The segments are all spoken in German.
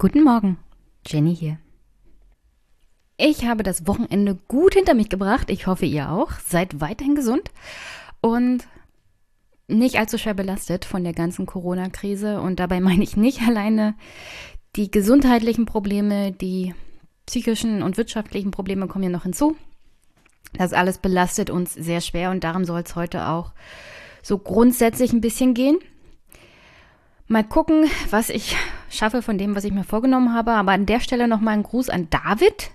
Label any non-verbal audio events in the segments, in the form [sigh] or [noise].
Guten Morgen, Jenny hier. Ich habe das Wochenende gut hinter mich gebracht. Ich hoffe, ihr auch. Seid weiterhin gesund und nicht allzu schwer belastet von der ganzen Corona-Krise. Und dabei [laughs] meine ich nicht alleine die gesundheitlichen Probleme, die psychischen und wirtschaftlichen Probleme kommen ja noch hinzu. Das alles belastet uns sehr schwer und darum soll es heute auch so grundsätzlich ein bisschen gehen. Mal gucken, was ich schaffe von dem, was ich mir vorgenommen habe. Aber an der Stelle nochmal ein Gruß an David.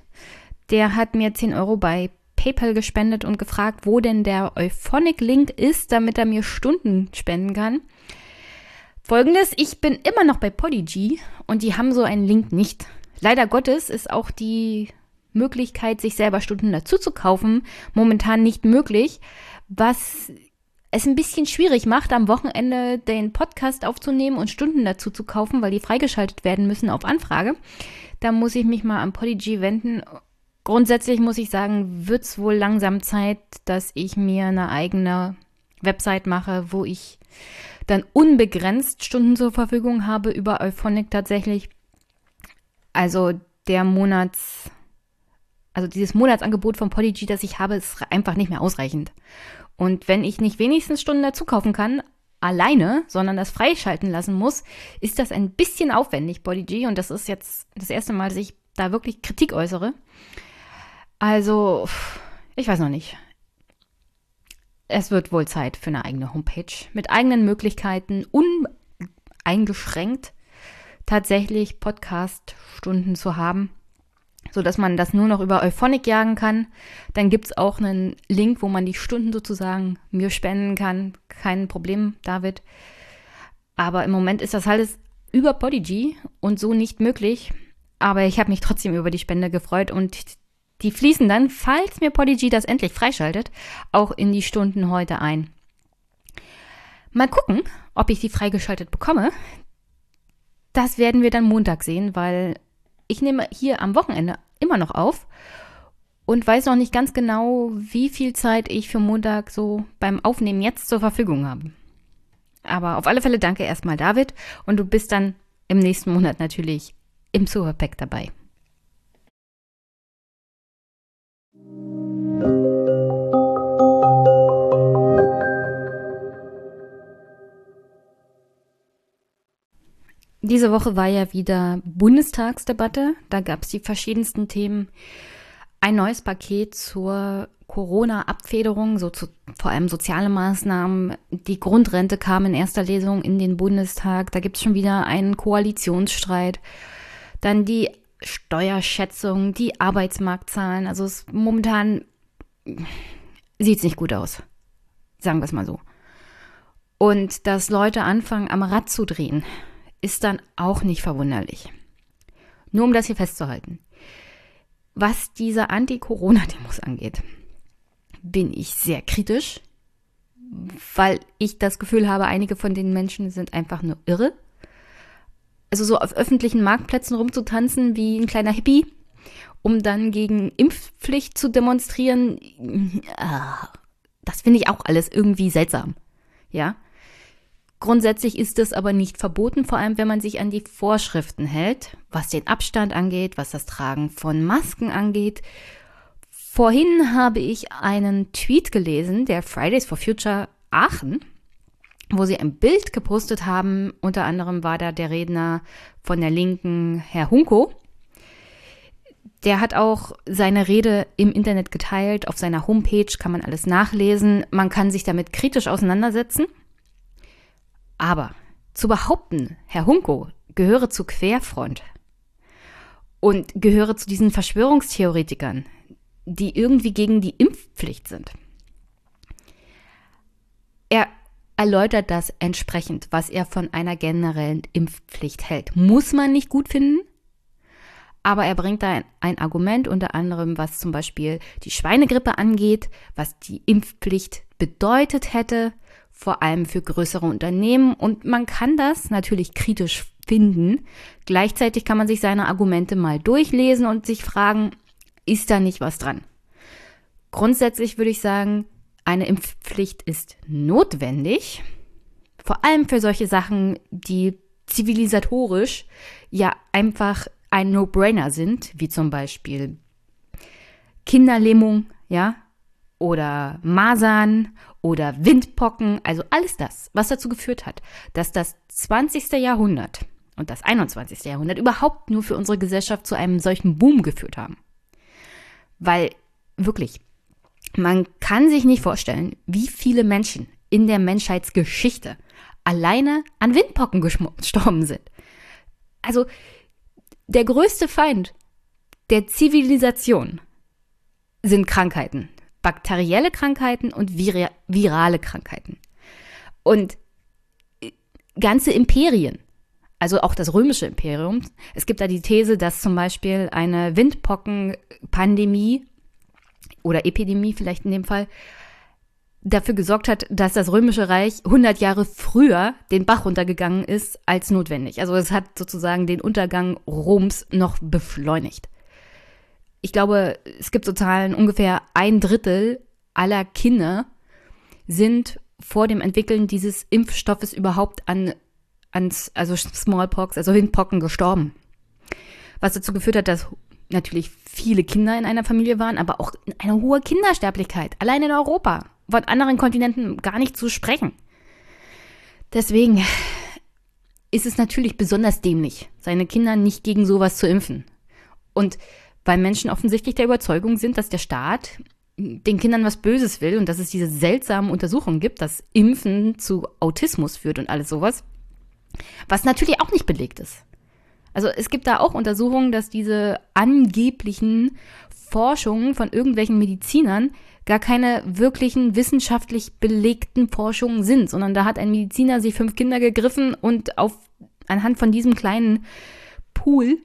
Der hat mir 10 Euro bei PayPal gespendet und gefragt, wo denn der Euphonic-Link ist, damit er mir Stunden spenden kann. Folgendes, ich bin immer noch bei Podigy und die haben so einen Link nicht. Leider Gottes ist auch die Möglichkeit, sich selber Stunden dazu zu kaufen, momentan nicht möglich, was es ein bisschen schwierig macht, am Wochenende den Podcast aufzunehmen und Stunden dazu zu kaufen, weil die freigeschaltet werden müssen auf Anfrage. Da muss ich mich mal an Podigy wenden. Grundsätzlich muss ich sagen, wird es wohl langsam Zeit, dass ich mir eine eigene Website mache, wo ich dann unbegrenzt Stunden zur Verfügung habe über Euphonic tatsächlich. Also der Monats, also dieses Monatsangebot von Podigy, das ich habe, ist einfach nicht mehr ausreichend. Und wenn ich nicht wenigstens Stunden dazu kaufen kann, alleine, sondern das freischalten lassen muss, ist das ein bisschen aufwendig, BodyG. Und das ist jetzt das erste Mal, dass ich da wirklich Kritik äußere. Also, ich weiß noch nicht. Es wird wohl Zeit für eine eigene Homepage mit eigenen Möglichkeiten, uneingeschränkt tatsächlich Podcast-Stunden zu haben so dass man das nur noch über Euphonic jagen kann. Dann gibt es auch einen Link, wo man die Stunden sozusagen mir spenden kann. Kein Problem, David. Aber im Moment ist das alles über Podigy und so nicht möglich. Aber ich habe mich trotzdem über die Spende gefreut und die fließen dann, falls mir Podigy das endlich freischaltet, auch in die Stunden heute ein. Mal gucken, ob ich sie freigeschaltet bekomme. Das werden wir dann Montag sehen, weil ich nehme hier am Wochenende immer noch auf und weiß noch nicht ganz genau, wie viel Zeit ich für Montag so beim Aufnehmen jetzt zur Verfügung habe. Aber auf alle Fälle danke erstmal David und du bist dann im nächsten Monat natürlich im Superpack dabei. Diese Woche war ja wieder Bundestagsdebatte. Da gab es die verschiedensten Themen. Ein neues Paket zur Corona-Abfederung, so zu, vor allem soziale Maßnahmen. Die Grundrente kam in erster Lesung in den Bundestag. Da gibt es schon wieder einen Koalitionsstreit. Dann die Steuerschätzung, die Arbeitsmarktzahlen. Also es momentan sieht es nicht gut aus. Sagen wir es mal so. Und dass Leute anfangen, am Rad zu drehen ist dann auch nicht verwunderlich. Nur um das hier festzuhalten. Was diese Anti-Corona-Demos angeht, bin ich sehr kritisch, weil ich das Gefühl habe, einige von den Menschen sind einfach nur irre. Also so auf öffentlichen Marktplätzen rumzutanzen wie ein kleiner Hippie, um dann gegen Impfpflicht zu demonstrieren, ah, das finde ich auch alles irgendwie seltsam. Ja, Grundsätzlich ist es aber nicht verboten, vor allem wenn man sich an die Vorschriften hält, was den Abstand angeht, was das Tragen von Masken angeht. Vorhin habe ich einen Tweet gelesen der Fridays for Future Aachen, wo sie ein Bild gepostet haben. Unter anderem war da der Redner von der Linken, Herr Hunko. Der hat auch seine Rede im Internet geteilt. Auf seiner Homepage kann man alles nachlesen. Man kann sich damit kritisch auseinandersetzen. Aber zu behaupten, Herr Hunko gehöre zu Querfront und gehöre zu diesen Verschwörungstheoretikern, die irgendwie gegen die Impfpflicht sind. Er erläutert das entsprechend, was er von einer generellen Impfpflicht hält. Muss man nicht gut finden, aber er bringt da ein, ein, Argument, unter anderem, was zum Beispiel die Schweinegrippe angeht, was die Impfpflicht bedeutet hätte, vor allem für größere Unternehmen. Und man kann das natürlich kritisch finden. Gleichzeitig kann man sich seine Argumente mal durchlesen und sich fragen, ist da nicht was dran? Grundsätzlich würde ich sagen, eine Impfpflicht ist notwendig, vor allem für solche Sachen, die zivilisatorisch ja einfach ein No-Brainer sind, wie zum Beispiel Kinderlähmung, ja, oder Masern oder Windpocken, also alles das, was dazu geführt hat, dass das 20. Jahrhundert und das 21. Jahrhundert überhaupt nur für unsere Gesellschaft zu einem solchen Boom geführt haben. Weil wirklich, man kann sich nicht vorstellen, wie viele Menschen in der Menschheitsgeschichte alleine an Windpocken [laughs] gestorben sind. Also der größte Feind der Zivilisation sind Krankheiten bakterielle Krankheiten und vir virale Krankheiten. Und äh, ganze Imperien, also auch das römische Imperium, es gibt da die These, dass zum Beispiel eine Windpockenpandemie oder Epidemie vielleicht in dem Fall dafür gesorgt hat, dass das römische Reich 100 Jahre früher den Bach runtergegangen ist als notwendig. Also es hat sozusagen den Untergang Roms noch beschleunigt ich glaube, es gibt so Zahlen, ungefähr ein Drittel aller Kinder sind vor dem Entwickeln dieses Impfstoffes überhaupt an, ans, also Smallpox, also Windpocken gestorben. Was dazu geführt hat, dass natürlich viele Kinder in einer Familie waren, aber auch eine hohe Kindersterblichkeit, allein in Europa, von anderen Kontinenten gar nicht zu sprechen. Deswegen ist es natürlich besonders dämlich, seine Kinder nicht gegen sowas zu impfen. Und weil Menschen offensichtlich der Überzeugung sind, dass der Staat den Kindern was Böses will und dass es diese seltsamen Untersuchungen gibt, dass Impfen zu Autismus führt und alles sowas, was natürlich auch nicht belegt ist. Also es gibt da auch Untersuchungen, dass diese angeblichen Forschungen von irgendwelchen Medizinern gar keine wirklichen wissenschaftlich belegten Forschungen sind, sondern da hat ein Mediziner sich fünf Kinder gegriffen und auf anhand von diesem kleinen Pool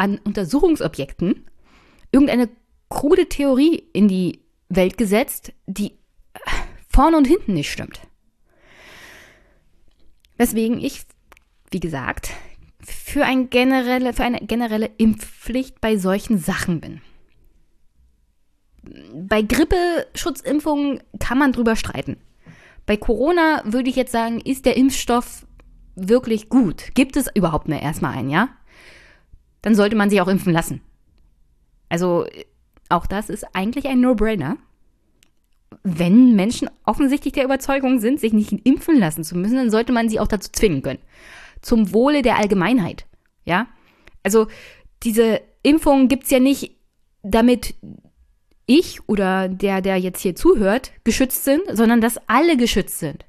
an Untersuchungsobjekten irgendeine krude Theorie in die Welt gesetzt, die vorne und hinten nicht stimmt. Weswegen ich, wie gesagt, für, ein generelle, für eine generelle Impfpflicht bei solchen Sachen bin. Bei Grippeschutzimpfungen kann man drüber streiten. Bei Corona würde ich jetzt sagen, ist der Impfstoff wirklich gut? Gibt es überhaupt mehr erstmal einen, ja? Dann sollte man sich auch impfen lassen. Also auch das ist eigentlich ein No-Brainer. Wenn Menschen offensichtlich der Überzeugung sind, sich nicht impfen lassen zu müssen, dann sollte man sie auch dazu zwingen können. Zum Wohle der Allgemeinheit. Ja? Also diese Impfung gibt es ja nicht, damit ich oder der, der jetzt hier zuhört, geschützt sind, sondern dass alle geschützt sind.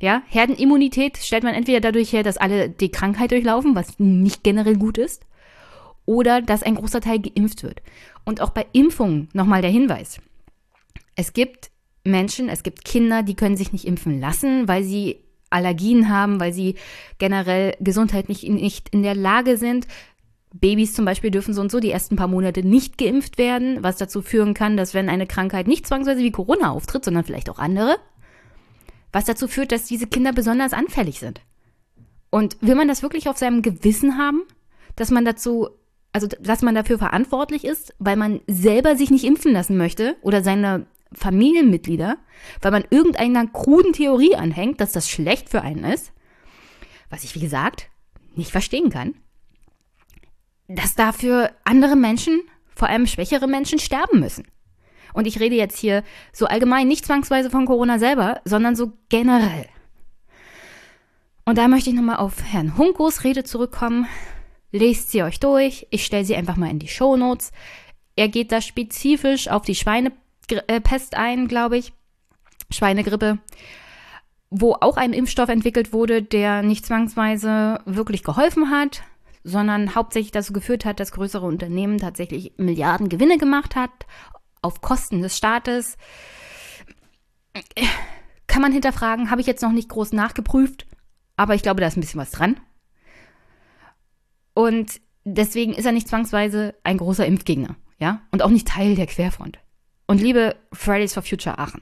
Ja, Herdenimmunität stellt man entweder dadurch her, dass alle die Krankheit durchlaufen, was nicht generell gut ist, oder dass ein großer Teil geimpft wird. Und auch bei Impfungen nochmal der Hinweis. Es gibt Menschen, es gibt Kinder, die können sich nicht impfen lassen, weil sie Allergien haben, weil sie generell gesundheitlich nicht in der Lage sind. Babys zum Beispiel dürfen so und so die ersten paar Monate nicht geimpft werden, was dazu führen kann, dass wenn eine Krankheit nicht zwangsweise wie Corona auftritt, sondern vielleicht auch andere, was dazu führt, dass diese Kinder besonders anfällig sind. Und will man das wirklich auf seinem Gewissen haben, dass man dazu also dass man dafür verantwortlich ist, weil man selber sich nicht impfen lassen möchte oder seine Familienmitglieder, weil man irgendeiner kruden Theorie anhängt, dass das schlecht für einen ist, was ich wie gesagt nicht verstehen kann, dass dafür andere Menschen, vor allem schwächere Menschen, sterben müssen. Und ich rede jetzt hier so allgemein nicht zwangsweise von Corona selber, sondern so generell. Und da möchte ich nochmal auf Herrn Hunkos Rede zurückkommen, Lest sie euch durch. Ich stelle sie einfach mal in die Show Notes. Er geht da spezifisch auf die Schweinepest ein, glaube ich. Schweinegrippe. Wo auch ein Impfstoff entwickelt wurde, der nicht zwangsweise wirklich geholfen hat, sondern hauptsächlich dazu geführt hat, dass größere Unternehmen tatsächlich Milliarden Gewinne gemacht hat, auf Kosten des Staates. Kann man hinterfragen, habe ich jetzt noch nicht groß nachgeprüft, aber ich glaube, da ist ein bisschen was dran. Und deswegen ist er nicht zwangsweise ein großer Impfgegner, ja? Und auch nicht Teil der Querfront. Und liebe Fridays for Future Aachen,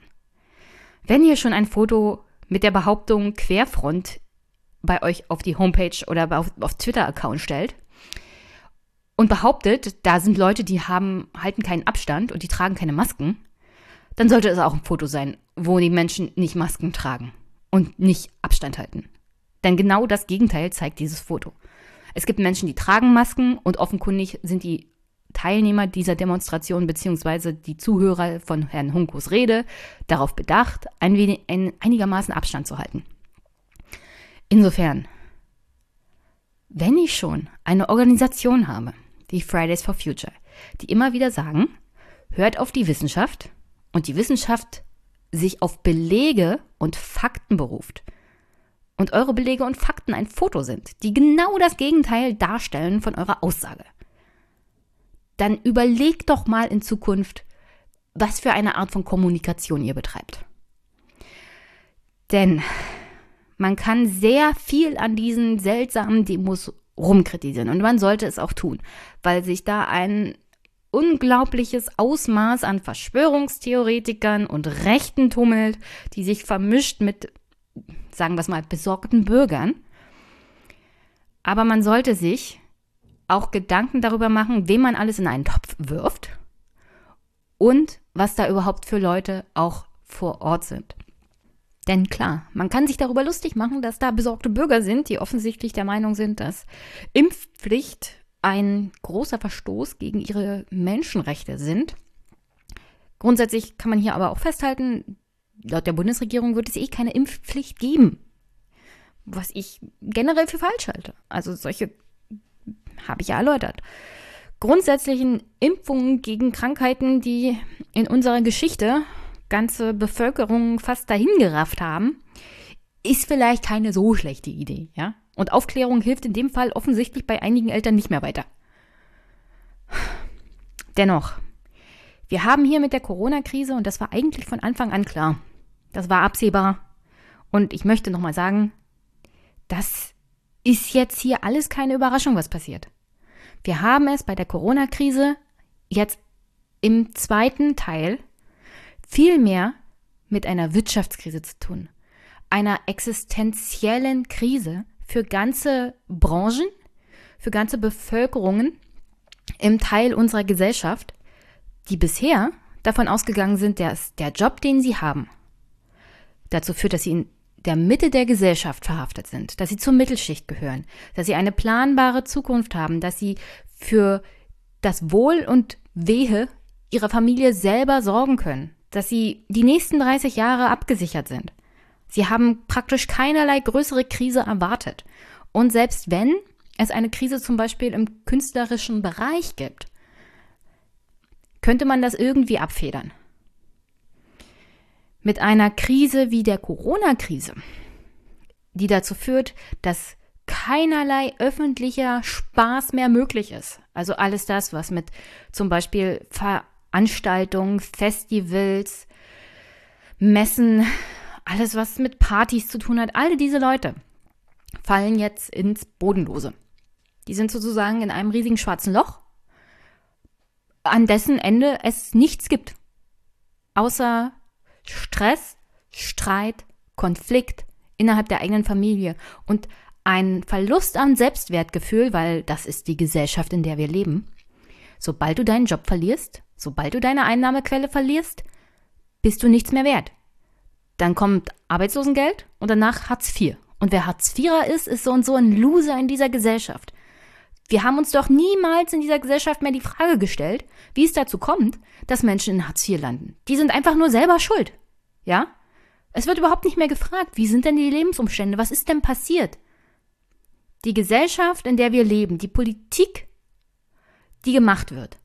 wenn ihr schon ein Foto mit der Behauptung Querfront bei euch auf die Homepage oder auf, auf Twitter-Account stellt und behauptet, da sind Leute, die haben, halten keinen Abstand und die tragen keine Masken, dann sollte es auch ein Foto sein, wo die Menschen nicht Masken tragen und nicht Abstand halten. Denn genau das Gegenteil zeigt dieses Foto. Es gibt Menschen, die tragen Masken und offenkundig sind die Teilnehmer dieser Demonstration bzw. die Zuhörer von Herrn Hunkos Rede darauf bedacht, ein wenig, ein, einigermaßen Abstand zu halten. Insofern, wenn ich schon eine Organisation habe, die Fridays for Future, die immer wieder sagen, hört auf die Wissenschaft und die Wissenschaft sich auf Belege und Fakten beruft und eure Belege und Fakten ein Foto sind, die genau das Gegenteil darstellen von eurer Aussage, dann überlegt doch mal in Zukunft, was für eine Art von Kommunikation ihr betreibt. Denn man kann sehr viel an diesen seltsamen Demos rumkritisieren und man sollte es auch tun, weil sich da ein unglaubliches Ausmaß an Verschwörungstheoretikern und Rechten tummelt, die sich vermischt mit, sagen wir es mal, besorgten Bürgern. Aber man sollte sich auch Gedanken darüber machen, wem man alles in einen Topf wirft und was da überhaupt für Leute auch vor Ort sind. Denn klar, man kann sich darüber lustig machen, dass da besorgte Bürger sind, die offensichtlich der Meinung sind, dass Impfpflicht ein großer Verstoß gegen ihre Menschenrechte sind. Grundsätzlich kann man hier aber auch festhalten, laut der Bundesregierung wird es eh keine Impfpflicht geben. Was ich generell für falsch halte. Also solche habe ich ja erläutert. Grundsätzlichen Impfungen gegen Krankheiten, die in unserer Geschichte ganze Bevölkerung fast dahingerafft haben, ist vielleicht keine so schlechte Idee, ja? Und Aufklärung hilft in dem Fall offensichtlich bei einigen Eltern nicht mehr weiter. Dennoch, wir haben hier mit der Corona-Krise, und das war eigentlich von Anfang an klar, das war absehbar. Und ich möchte nochmal sagen, das ist jetzt hier alles keine Überraschung, was passiert. Wir haben es bei der Corona-Krise jetzt im zweiten Teil viel mehr mit einer Wirtschaftskrise zu tun, einer existenziellen Krise für ganze Branchen, für ganze Bevölkerungen im Teil unserer Gesellschaft, die bisher davon ausgegangen sind, dass der Job, den sie haben, dazu führt, dass sie in der Mitte der Gesellschaft verhaftet sind, dass sie zur Mittelschicht gehören, dass sie eine planbare Zukunft haben, dass sie für das Wohl und Wehe ihrer Familie selber sorgen können, dass sie die nächsten 30 Jahre abgesichert sind. Sie haben praktisch keinerlei größere Krise erwartet. Und selbst wenn es eine Krise zum Beispiel im künstlerischen Bereich gibt, könnte man das irgendwie abfedern. Mit einer Krise wie der Corona-Krise, die dazu führt, dass keinerlei öffentlicher Spaß mehr möglich ist. Also alles das, was mit zum Beispiel Veranstaltungen, Festivals, Messen, alles, was mit Partys zu tun hat, alle diese Leute fallen jetzt ins Bodenlose. Die sind sozusagen in einem riesigen schwarzen Loch, an dessen Ende es nichts gibt. Außer Stress, Streit, Konflikt innerhalb der eigenen Familie und ein Verlust an Selbstwertgefühl, weil das ist die Gesellschaft, in der wir leben. Sobald du deinen Job verlierst, sobald du deine Einnahmequelle verlierst, bist du nichts mehr wert. Dann kommt Arbeitslosengeld und danach Hartz IV. Und wer Hartz IVer ist, ist so und so ein Loser in dieser Gesellschaft. Wir haben uns doch niemals in dieser Gesellschaft mehr die Frage gestellt, wie es dazu kommt, dass Menschen in Hartz IV landen. Die sind einfach nur selber schuld. Ja? Es wird überhaupt nicht mehr gefragt, wie sind denn die Lebensumstände? Was ist denn passiert? Die Gesellschaft, in der wir leben, die Politik, die gemacht wird,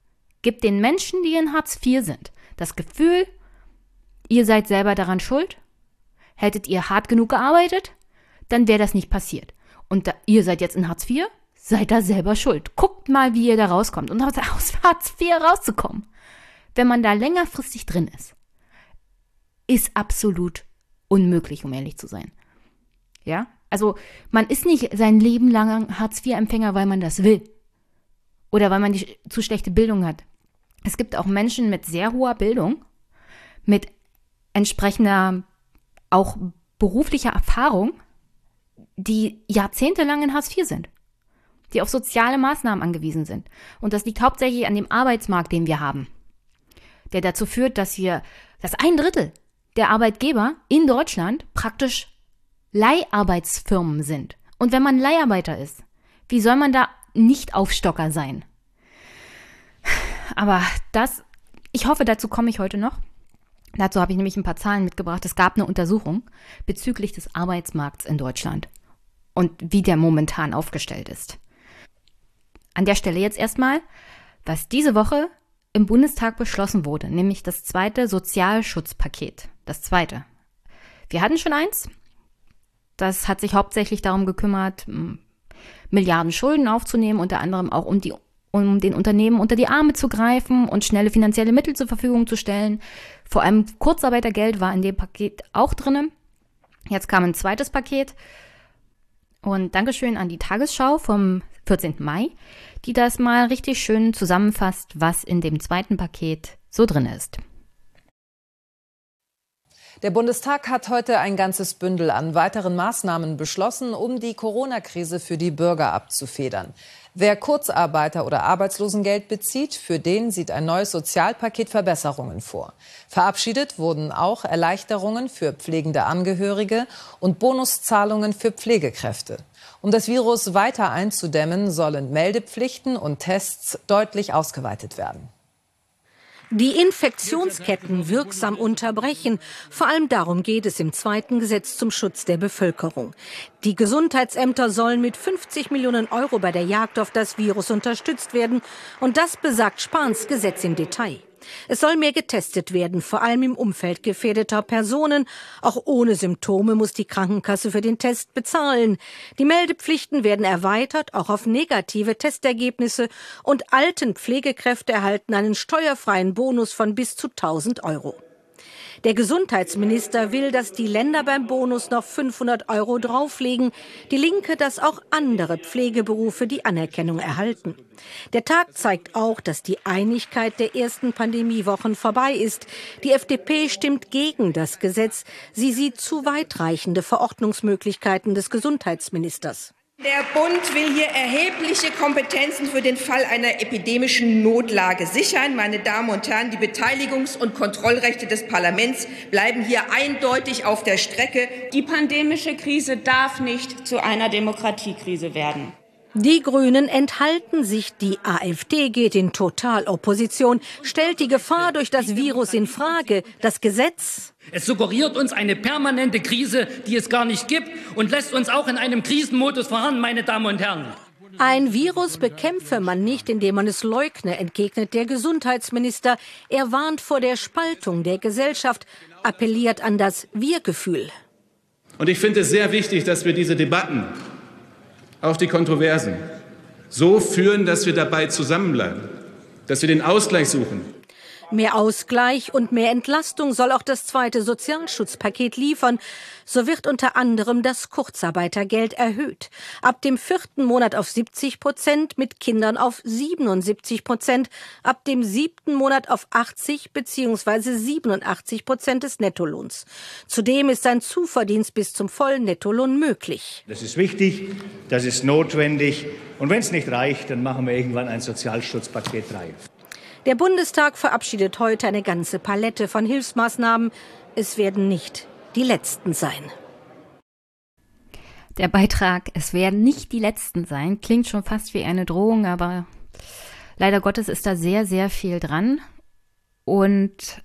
gibt den Menschen, die in Hartz IV sind, das Gefühl, ihr seid selber daran schuld Hättet ihr hart genug gearbeitet, dann wäre das nicht passiert. Und da, ihr seid jetzt in Hartz IV, seid da selber schuld. Guckt mal, wie ihr da rauskommt. Und aus Hartz [laughs] IV rauszukommen, wenn man da längerfristig drin ist, ist absolut unmöglich, um ehrlich zu sein. Ja? Also, man ist nicht sein Leben lang Hartz-IV-Empfänger, weil man das will. Oder weil man die zu schlechte Bildung hat. Es gibt auch Menschen mit sehr hoher Bildung, mit entsprechender auch beruflicher Erfahrung, die jahrzehntelang in Hartz IV sind, die auf soziale Maßnahmen angewiesen sind. Und das liegt hauptsächlich an dem Arbeitsmarkt, den wir haben, der dazu führt, dass wir, dass ein Drittel der Arbeitgeber in Deutschland praktisch Leiharbeitsfirmen sind. Und wenn man Leiharbeiter ist, wie soll man da nicht Aufstocker sein? Aber das, ich hoffe, dazu komme ich heute noch. Dazu habe ich nämlich ein paar Zahlen mitgebracht. Es gab eine Untersuchung bezüglich des Arbeitsmarkts in Deutschland und wie der momentan aufgestellt ist. An der Stelle jetzt erstmal, was diese Woche im Bundestag beschlossen wurde, nämlich das zweite Sozialschutzpaket. Das zweite. Wir hatten schon eins. Das hat sich hauptsächlich darum gekümmert, Milliarden Schulden aufzunehmen, unter anderem auch um die um den Unternehmen unter die Arme zu greifen und schnelle finanzielle Mittel zur Verfügung zu stellen. Vor allem Kurzarbeitergeld war in dem Paket auch drin. Jetzt kam ein zweites Paket. Und Dankeschön an die Tagesschau vom 14. Mai, die das mal richtig schön zusammenfasst, was in dem zweiten Paket so drin ist. Der Bundestag hat heute ein ganzes Bündel an weiteren Maßnahmen beschlossen, um die Corona-Krise für die Bürger abzufedern. Wer Kurzarbeiter oder Arbeitslosengeld bezieht, für den sieht ein neues Sozialpaket Verbesserungen vor. Verabschiedet wurden auch Erleichterungen für pflegende Angehörige und Bonuszahlungen für Pflegekräfte. Um das Virus weiter einzudämmen, sollen Meldepflichten und Tests deutlich ausgeweitet werden die Infektionsketten wirksam unterbrechen. Vor allem darum geht es im zweiten Gesetz zum Schutz der Bevölkerung. Die Gesundheitsämter sollen mit 50 Millionen Euro bei der Jagd auf das Virus unterstützt werden. Und das besagt Spahns Gesetz im Detail. Es soll mehr getestet werden, vor allem im Umfeld gefährdeter Personen. Auch ohne Symptome muss die Krankenkasse für den Test bezahlen. Die Meldepflichten werden erweitert, auch auf negative Testergebnisse. Und alten Pflegekräfte erhalten einen steuerfreien Bonus von bis zu 1000 Euro. Der Gesundheitsminister will, dass die Länder beim Bonus noch 500 Euro drauflegen. Die Linke, dass auch andere Pflegeberufe die Anerkennung erhalten. Der Tag zeigt auch, dass die Einigkeit der ersten Pandemiewochen vorbei ist. Die FDP stimmt gegen das Gesetz. Sie sieht zu weitreichende Verordnungsmöglichkeiten des Gesundheitsministers. Der Bund will hier erhebliche Kompetenzen für den Fall einer epidemischen Notlage sichern. Meine Damen und Herren, die Beteiligungs- und Kontrollrechte des Parlaments bleiben hier eindeutig auf der Strecke. Die pandemische Krise darf nicht zu einer Demokratiekrise werden. Die Grünen enthalten sich, die AfD geht in Totalopposition, stellt die Gefahr durch das Virus in Frage. Das Gesetz es suggeriert uns eine permanente Krise, die es gar nicht gibt und lässt uns auch in einem Krisenmodus verharren, meine Damen und Herren. Ein Virus bekämpfe man nicht, indem man es leugne, entgegnet der Gesundheitsminister. Er warnt vor der Spaltung der Gesellschaft, appelliert an das Wir-Gefühl. Und ich finde es sehr wichtig, dass wir diese Debatten auch die Kontroversen, so führen, dass wir dabei zusammenbleiben, dass wir den Ausgleich suchen. Mehr Ausgleich und mehr Entlastung soll auch das zweite Sozialschutzpaket liefern. So wird unter anderem das Kurzarbeitergeld erhöht. Ab dem vierten Monat auf 70 Prozent, mit Kindern auf 77 Prozent, ab dem siebten Monat auf 80 bzw. 87 Prozent des Nettolohns. Zudem ist ein Zuverdienst bis zum vollen Nettolohn möglich. Das ist wichtig, das ist notwendig. Und wenn es nicht reicht, dann machen wir irgendwann ein Sozialschutzpaket 3. Der Bundestag verabschiedet heute eine ganze Palette von Hilfsmaßnahmen. Es werden nicht die letzten sein. Der Beitrag, es werden nicht die letzten sein, klingt schon fast wie eine Drohung, aber leider Gottes ist da sehr, sehr viel dran. Und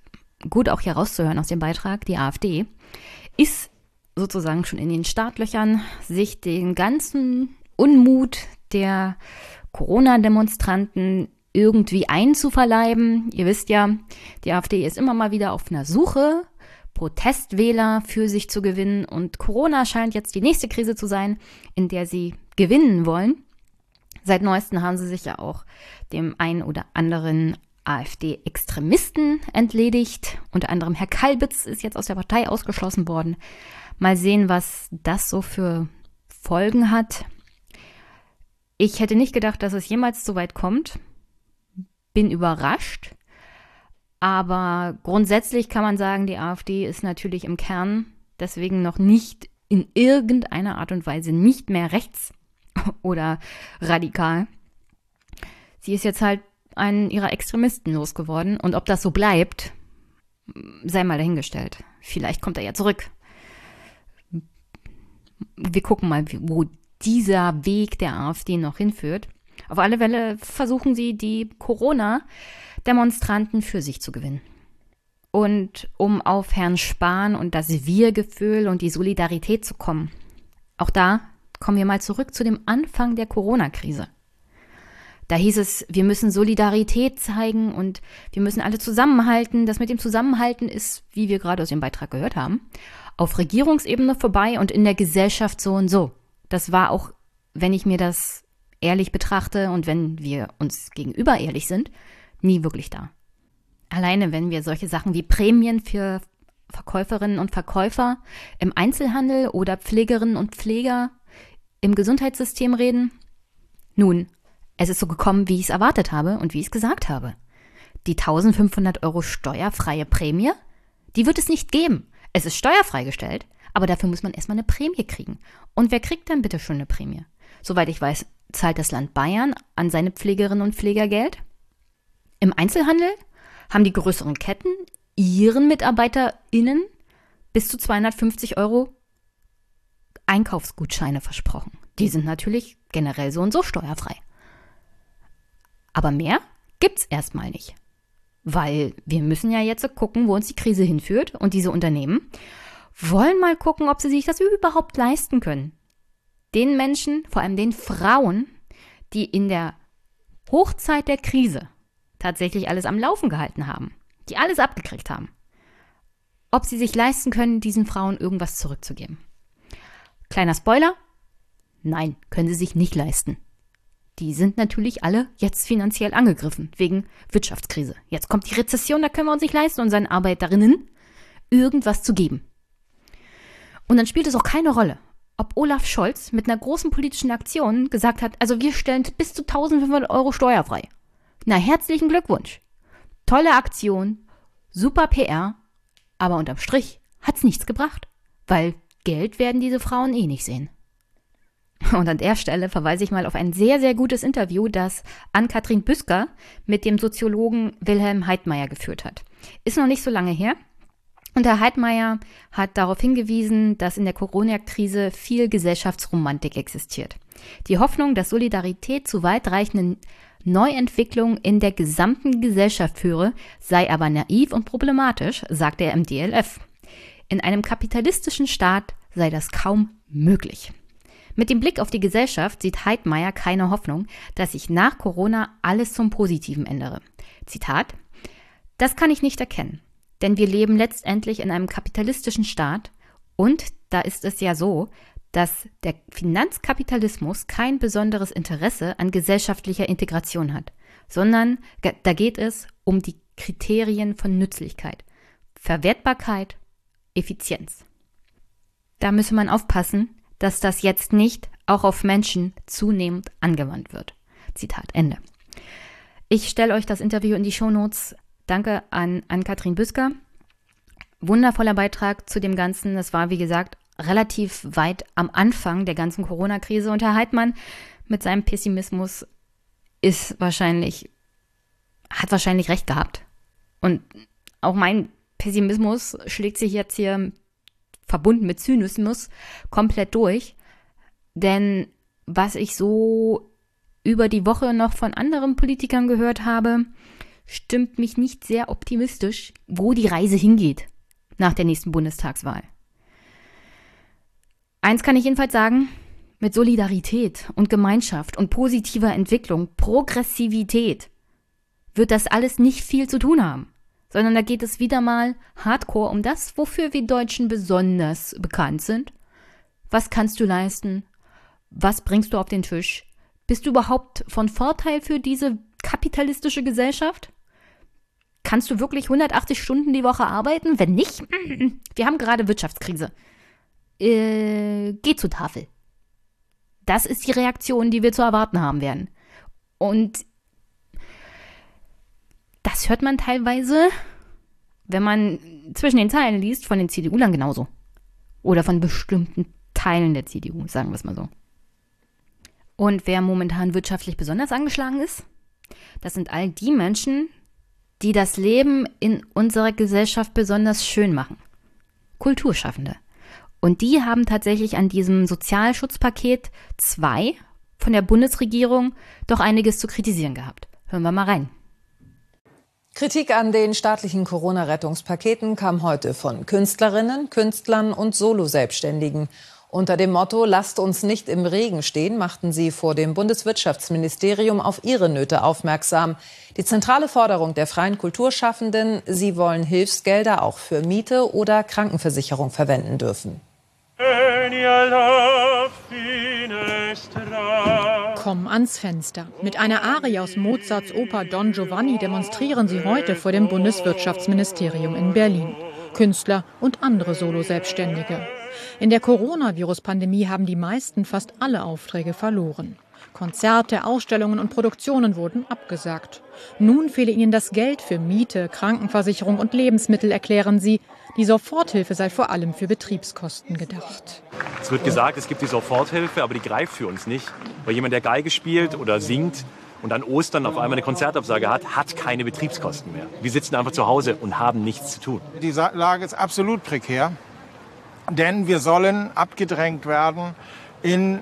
gut auch hier rauszuhören aus dem Beitrag, die AfD ist sozusagen schon in den Startlöchern, sich den ganzen Unmut der Corona-Demonstranten irgendwie einzuverleiben. Ihr wisst ja, die AfD ist immer mal wieder auf einer Suche, Protestwähler für sich zu gewinnen und Corona scheint jetzt die nächste Krise zu sein, in der sie gewinnen wollen. Seit neuestem haben sie sich ja auch dem einen oder anderen AfD-Extremisten entledigt. Unter anderem Herr Kalbitz ist jetzt aus der Partei ausgeschlossen worden. Mal sehen, was das so für Folgen hat. Ich hätte nicht gedacht, dass es jemals so weit kommt bin überrascht. Aber grundsätzlich kann man sagen, die AfD ist natürlich im Kern deswegen noch nicht in irgendeiner Art und Weise nicht mehr rechts [laughs] oder radikal. Sie ist jetzt halt einen ihrer Extremisten losgeworden. Und ob das so bleibt, sei mal dahingestellt. Vielleicht kommt er ja zurück. Wir gucken mal, wo dieser Weg der AfD noch hinführt. Auf alle Fälle versuchen sie, die Corona-Demonstranten für sich zu gewinnen. Und um auf Herrn Spahn und das Wir-Gefühl und die Solidarität zu kommen, auch da kommen wir mal zurück zu dem Anfang der Corona-Krise. Da hieß es, wir müssen Solidarität zeigen und wir müssen alle zusammenhalten. Das mit dem Zusammenhalten ist, wie wir gerade aus dem Beitrag gehört haben, auf Regierungsebene vorbei und in der Gesellschaft so und so. Das war auch, wenn ich mir das ehrlich betrachte und wenn wir uns gegenüber ehrlich sind, nie wirklich da. Alleine, wenn wir solche Sachen wie Prämien für Verkäuferinnen und Verkäufer im Einzelhandel oder Pflegerinnen und Pfleger im Gesundheitssystem reden? Nun, es ist so gekommen, wie ich es erwartet habe und wie ich es gesagt habe. Die 1500 Euro steuerfreie Prämie, die wird es nicht geben. Es ist steuerfrei gestellt, aber dafür muss man erstmal eine Prämie kriegen. Und wer kriegt dann bitte schon eine Prämie? Soweit ich weiß, zahlt das Land Bayern an seine Pflegerinnen und Pfleger Geld. Im Einzelhandel haben die größeren Ketten ihren MitarbeiterInnen bis zu 250 Euro Einkaufsgutscheine versprochen. Die sind natürlich generell so und so steuerfrei. Aber mehr gibt's erstmal nicht. Weil wir müssen ja jetzt gucken, wo uns die Krise hinführt. Und diese Unternehmen wollen mal gucken, ob sie sich das überhaupt leisten können. Den Menschen, vor allem den Frauen, die in der Hochzeit der Krise tatsächlich alles am Laufen gehalten haben, die alles abgekriegt haben, ob sie sich leisten können, diesen Frauen irgendwas zurückzugeben. Kleiner Spoiler, nein, können sie sich nicht leisten. Die sind natürlich alle jetzt finanziell angegriffen wegen Wirtschaftskrise. Jetzt kommt die Rezession, da können wir uns nicht leisten, unseren Arbeiterinnen irgendwas zu geben. Und dann spielt es auch keine Rolle, ob Olaf Scholz mit einer großen politischen Aktion gesagt hat, also wir stellen bis zu 1500 Euro steuerfrei. Na, herzlichen Glückwunsch. Tolle Aktion, super PR, aber unterm Strich hat's nichts gebracht, weil Geld werden diese Frauen eh nicht sehen. Und an der Stelle verweise ich mal auf ein sehr, sehr gutes Interview, das Ann-Kathrin Büsker mit dem Soziologen Wilhelm Heidmeier geführt hat. Ist noch nicht so lange her. Und Herr Heidmeier hat darauf hingewiesen, dass in der Corona-Krise viel Gesellschaftsromantik existiert. Die Hoffnung, dass Solidarität zu weitreichenden Neuentwicklungen in der gesamten Gesellschaft führe, sei aber naiv und problematisch, sagte er im DLF. In einem kapitalistischen Staat sei das kaum möglich. Mit dem Blick auf die Gesellschaft sieht Heidmeier keine Hoffnung, dass sich nach Corona alles zum Positiven ändere. Zitat Das kann ich nicht erkennen, denn wir leben letztendlich in einem kapitalistischen Staat und da ist es ja so, dass der Finanzkapitalismus kein besonderes Interesse an gesellschaftlicher Integration hat, sondern da geht es um die Kriterien von Nützlichkeit, Verwertbarkeit Effizienz. Da müsse man aufpassen, dass das jetzt nicht auch auf Menschen zunehmend angewandt wird. Zitat Ende. Ich stelle euch das Interview in die Shownotes. Danke an, an Katrin Büsker. Wundervoller Beitrag zu dem Ganzen. Das war, wie gesagt, relativ weit am Anfang der ganzen Corona-Krise. Und Herr Heidmann mit seinem Pessimismus ist wahrscheinlich, hat wahrscheinlich recht gehabt. Und auch mein Pessimismus schlägt sich jetzt hier verbunden mit Zynismus komplett durch. Denn was ich so über die Woche noch von anderen Politikern gehört habe, stimmt mich nicht sehr optimistisch, wo die Reise hingeht nach der nächsten Bundestagswahl. Eins kann ich jedenfalls sagen, mit Solidarität und Gemeinschaft und positiver Entwicklung, Progressivität, wird das alles nicht viel zu tun haben sondern da geht es wieder mal hardcore um das, wofür wir Deutschen besonders bekannt sind. Was kannst du leisten? Was bringst du auf den Tisch? Bist du überhaupt von Vorteil für diese kapitalistische Gesellschaft? Kannst du wirklich 180 Stunden die Woche arbeiten? Wenn nicht, [clears throat] wir haben gerade Wirtschaftskrise. Äh, geh zur Tafel. Das ist die Reaktion, die wir zu erwarten haben werden. Und das hört man teilweise, wenn man zwischen den Zeilen liest, von den CDU-Lern genauso. Oder von bestimmten Teilen der CDU, sagen wir es mal so. Und wer momentan wirtschaftlich besonders angeschlagen ist, das sind all die Menschen, die das Leben in unserer Gesellschaft besonders schön machen. Kulturschaffende. Und die haben tatsächlich an diesem Sozialschutzpaket 2 von der Bundesregierung doch einiges zu kritisieren gehabt. Hören wir mal rein. Kritik an den staatlichen Corona-Rettungspaketen kam heute von Künstlerinnen, Künstlern und Solo-Selbstständigen. Unter dem Motto Lasst uns nicht im Regen stehen, machten sie vor dem Bundeswirtschaftsministerium auf ihre Nöte aufmerksam. Die zentrale Forderung der freien Kulturschaffenden, sie wollen Hilfsgelder auch für Miete oder Krankenversicherung verwenden dürfen. Komm ans Fenster. Mit einer Arie aus Mozarts Oper Don Giovanni demonstrieren sie heute vor dem Bundeswirtschaftsministerium in Berlin. Künstler und andere Solo-Selbstständige. In der Coronavirus-Pandemie haben die meisten fast alle Aufträge verloren. Konzerte, Ausstellungen und Produktionen wurden abgesagt. Nun fehle ihnen das Geld für Miete, Krankenversicherung und Lebensmittel, erklären sie. Die Soforthilfe sei vor allem für Betriebskosten gedacht. Es wird gesagt, es gibt die Soforthilfe, aber die greift für uns nicht. Weil jemand, der Geige spielt oder singt und an Ostern auf einmal eine Konzertabsage hat, hat keine Betriebskosten mehr. Wir sitzen einfach zu Hause und haben nichts zu tun. Die Lage ist absolut prekär, denn wir sollen abgedrängt werden in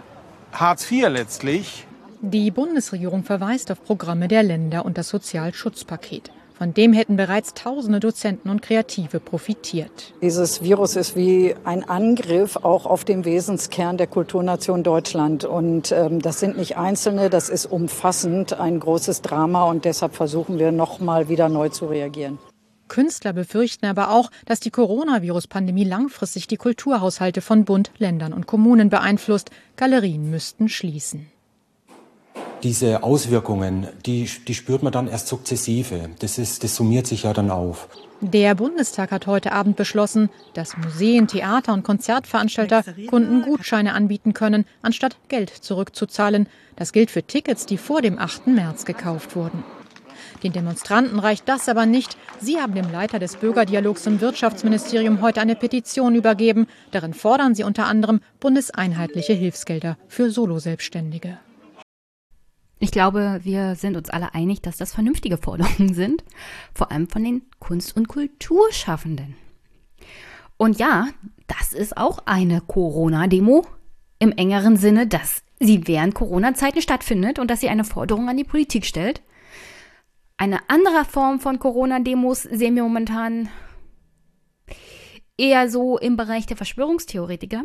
Hartz IV letztlich. Die Bundesregierung verweist auf Programme der Länder und das Sozialschutzpaket. Von dem hätten bereits tausende Dozenten und Kreative profitiert. Dieses Virus ist wie ein Angriff auch auf den Wesenskern der Kulturnation Deutschland. Und ähm, das sind nicht Einzelne, das ist umfassend ein großes Drama. Und deshalb versuchen wir noch mal wieder neu zu reagieren. Künstler befürchten aber auch, dass die Coronavirus-Pandemie langfristig die Kulturhaushalte von Bund, Ländern und Kommunen beeinflusst. Galerien müssten schließen diese Auswirkungen, die, die spürt man dann erst sukzessive. Das, ist, das summiert sich ja dann auf. Der Bundestag hat heute Abend beschlossen, dass Museen, Theater und Konzertveranstalter Kunden Gutscheine anbieten können, anstatt Geld zurückzuzahlen. Das gilt für Tickets, die vor dem 8. März gekauft wurden. Den Demonstranten reicht das aber nicht. Sie haben dem Leiter des Bürgerdialogs im Wirtschaftsministerium heute eine Petition übergeben. Darin fordern sie unter anderem bundeseinheitliche Hilfsgelder für Soloselbstständige. Ich glaube, wir sind uns alle einig, dass das vernünftige Forderungen sind, vor allem von den Kunst- und Kulturschaffenden. Und ja, das ist auch eine Corona-Demo im engeren Sinne, dass sie während Corona-Zeiten stattfindet und dass sie eine Forderung an die Politik stellt. Eine andere Form von Corona-Demos sehen wir momentan eher so im Bereich der Verschwörungstheoretiker.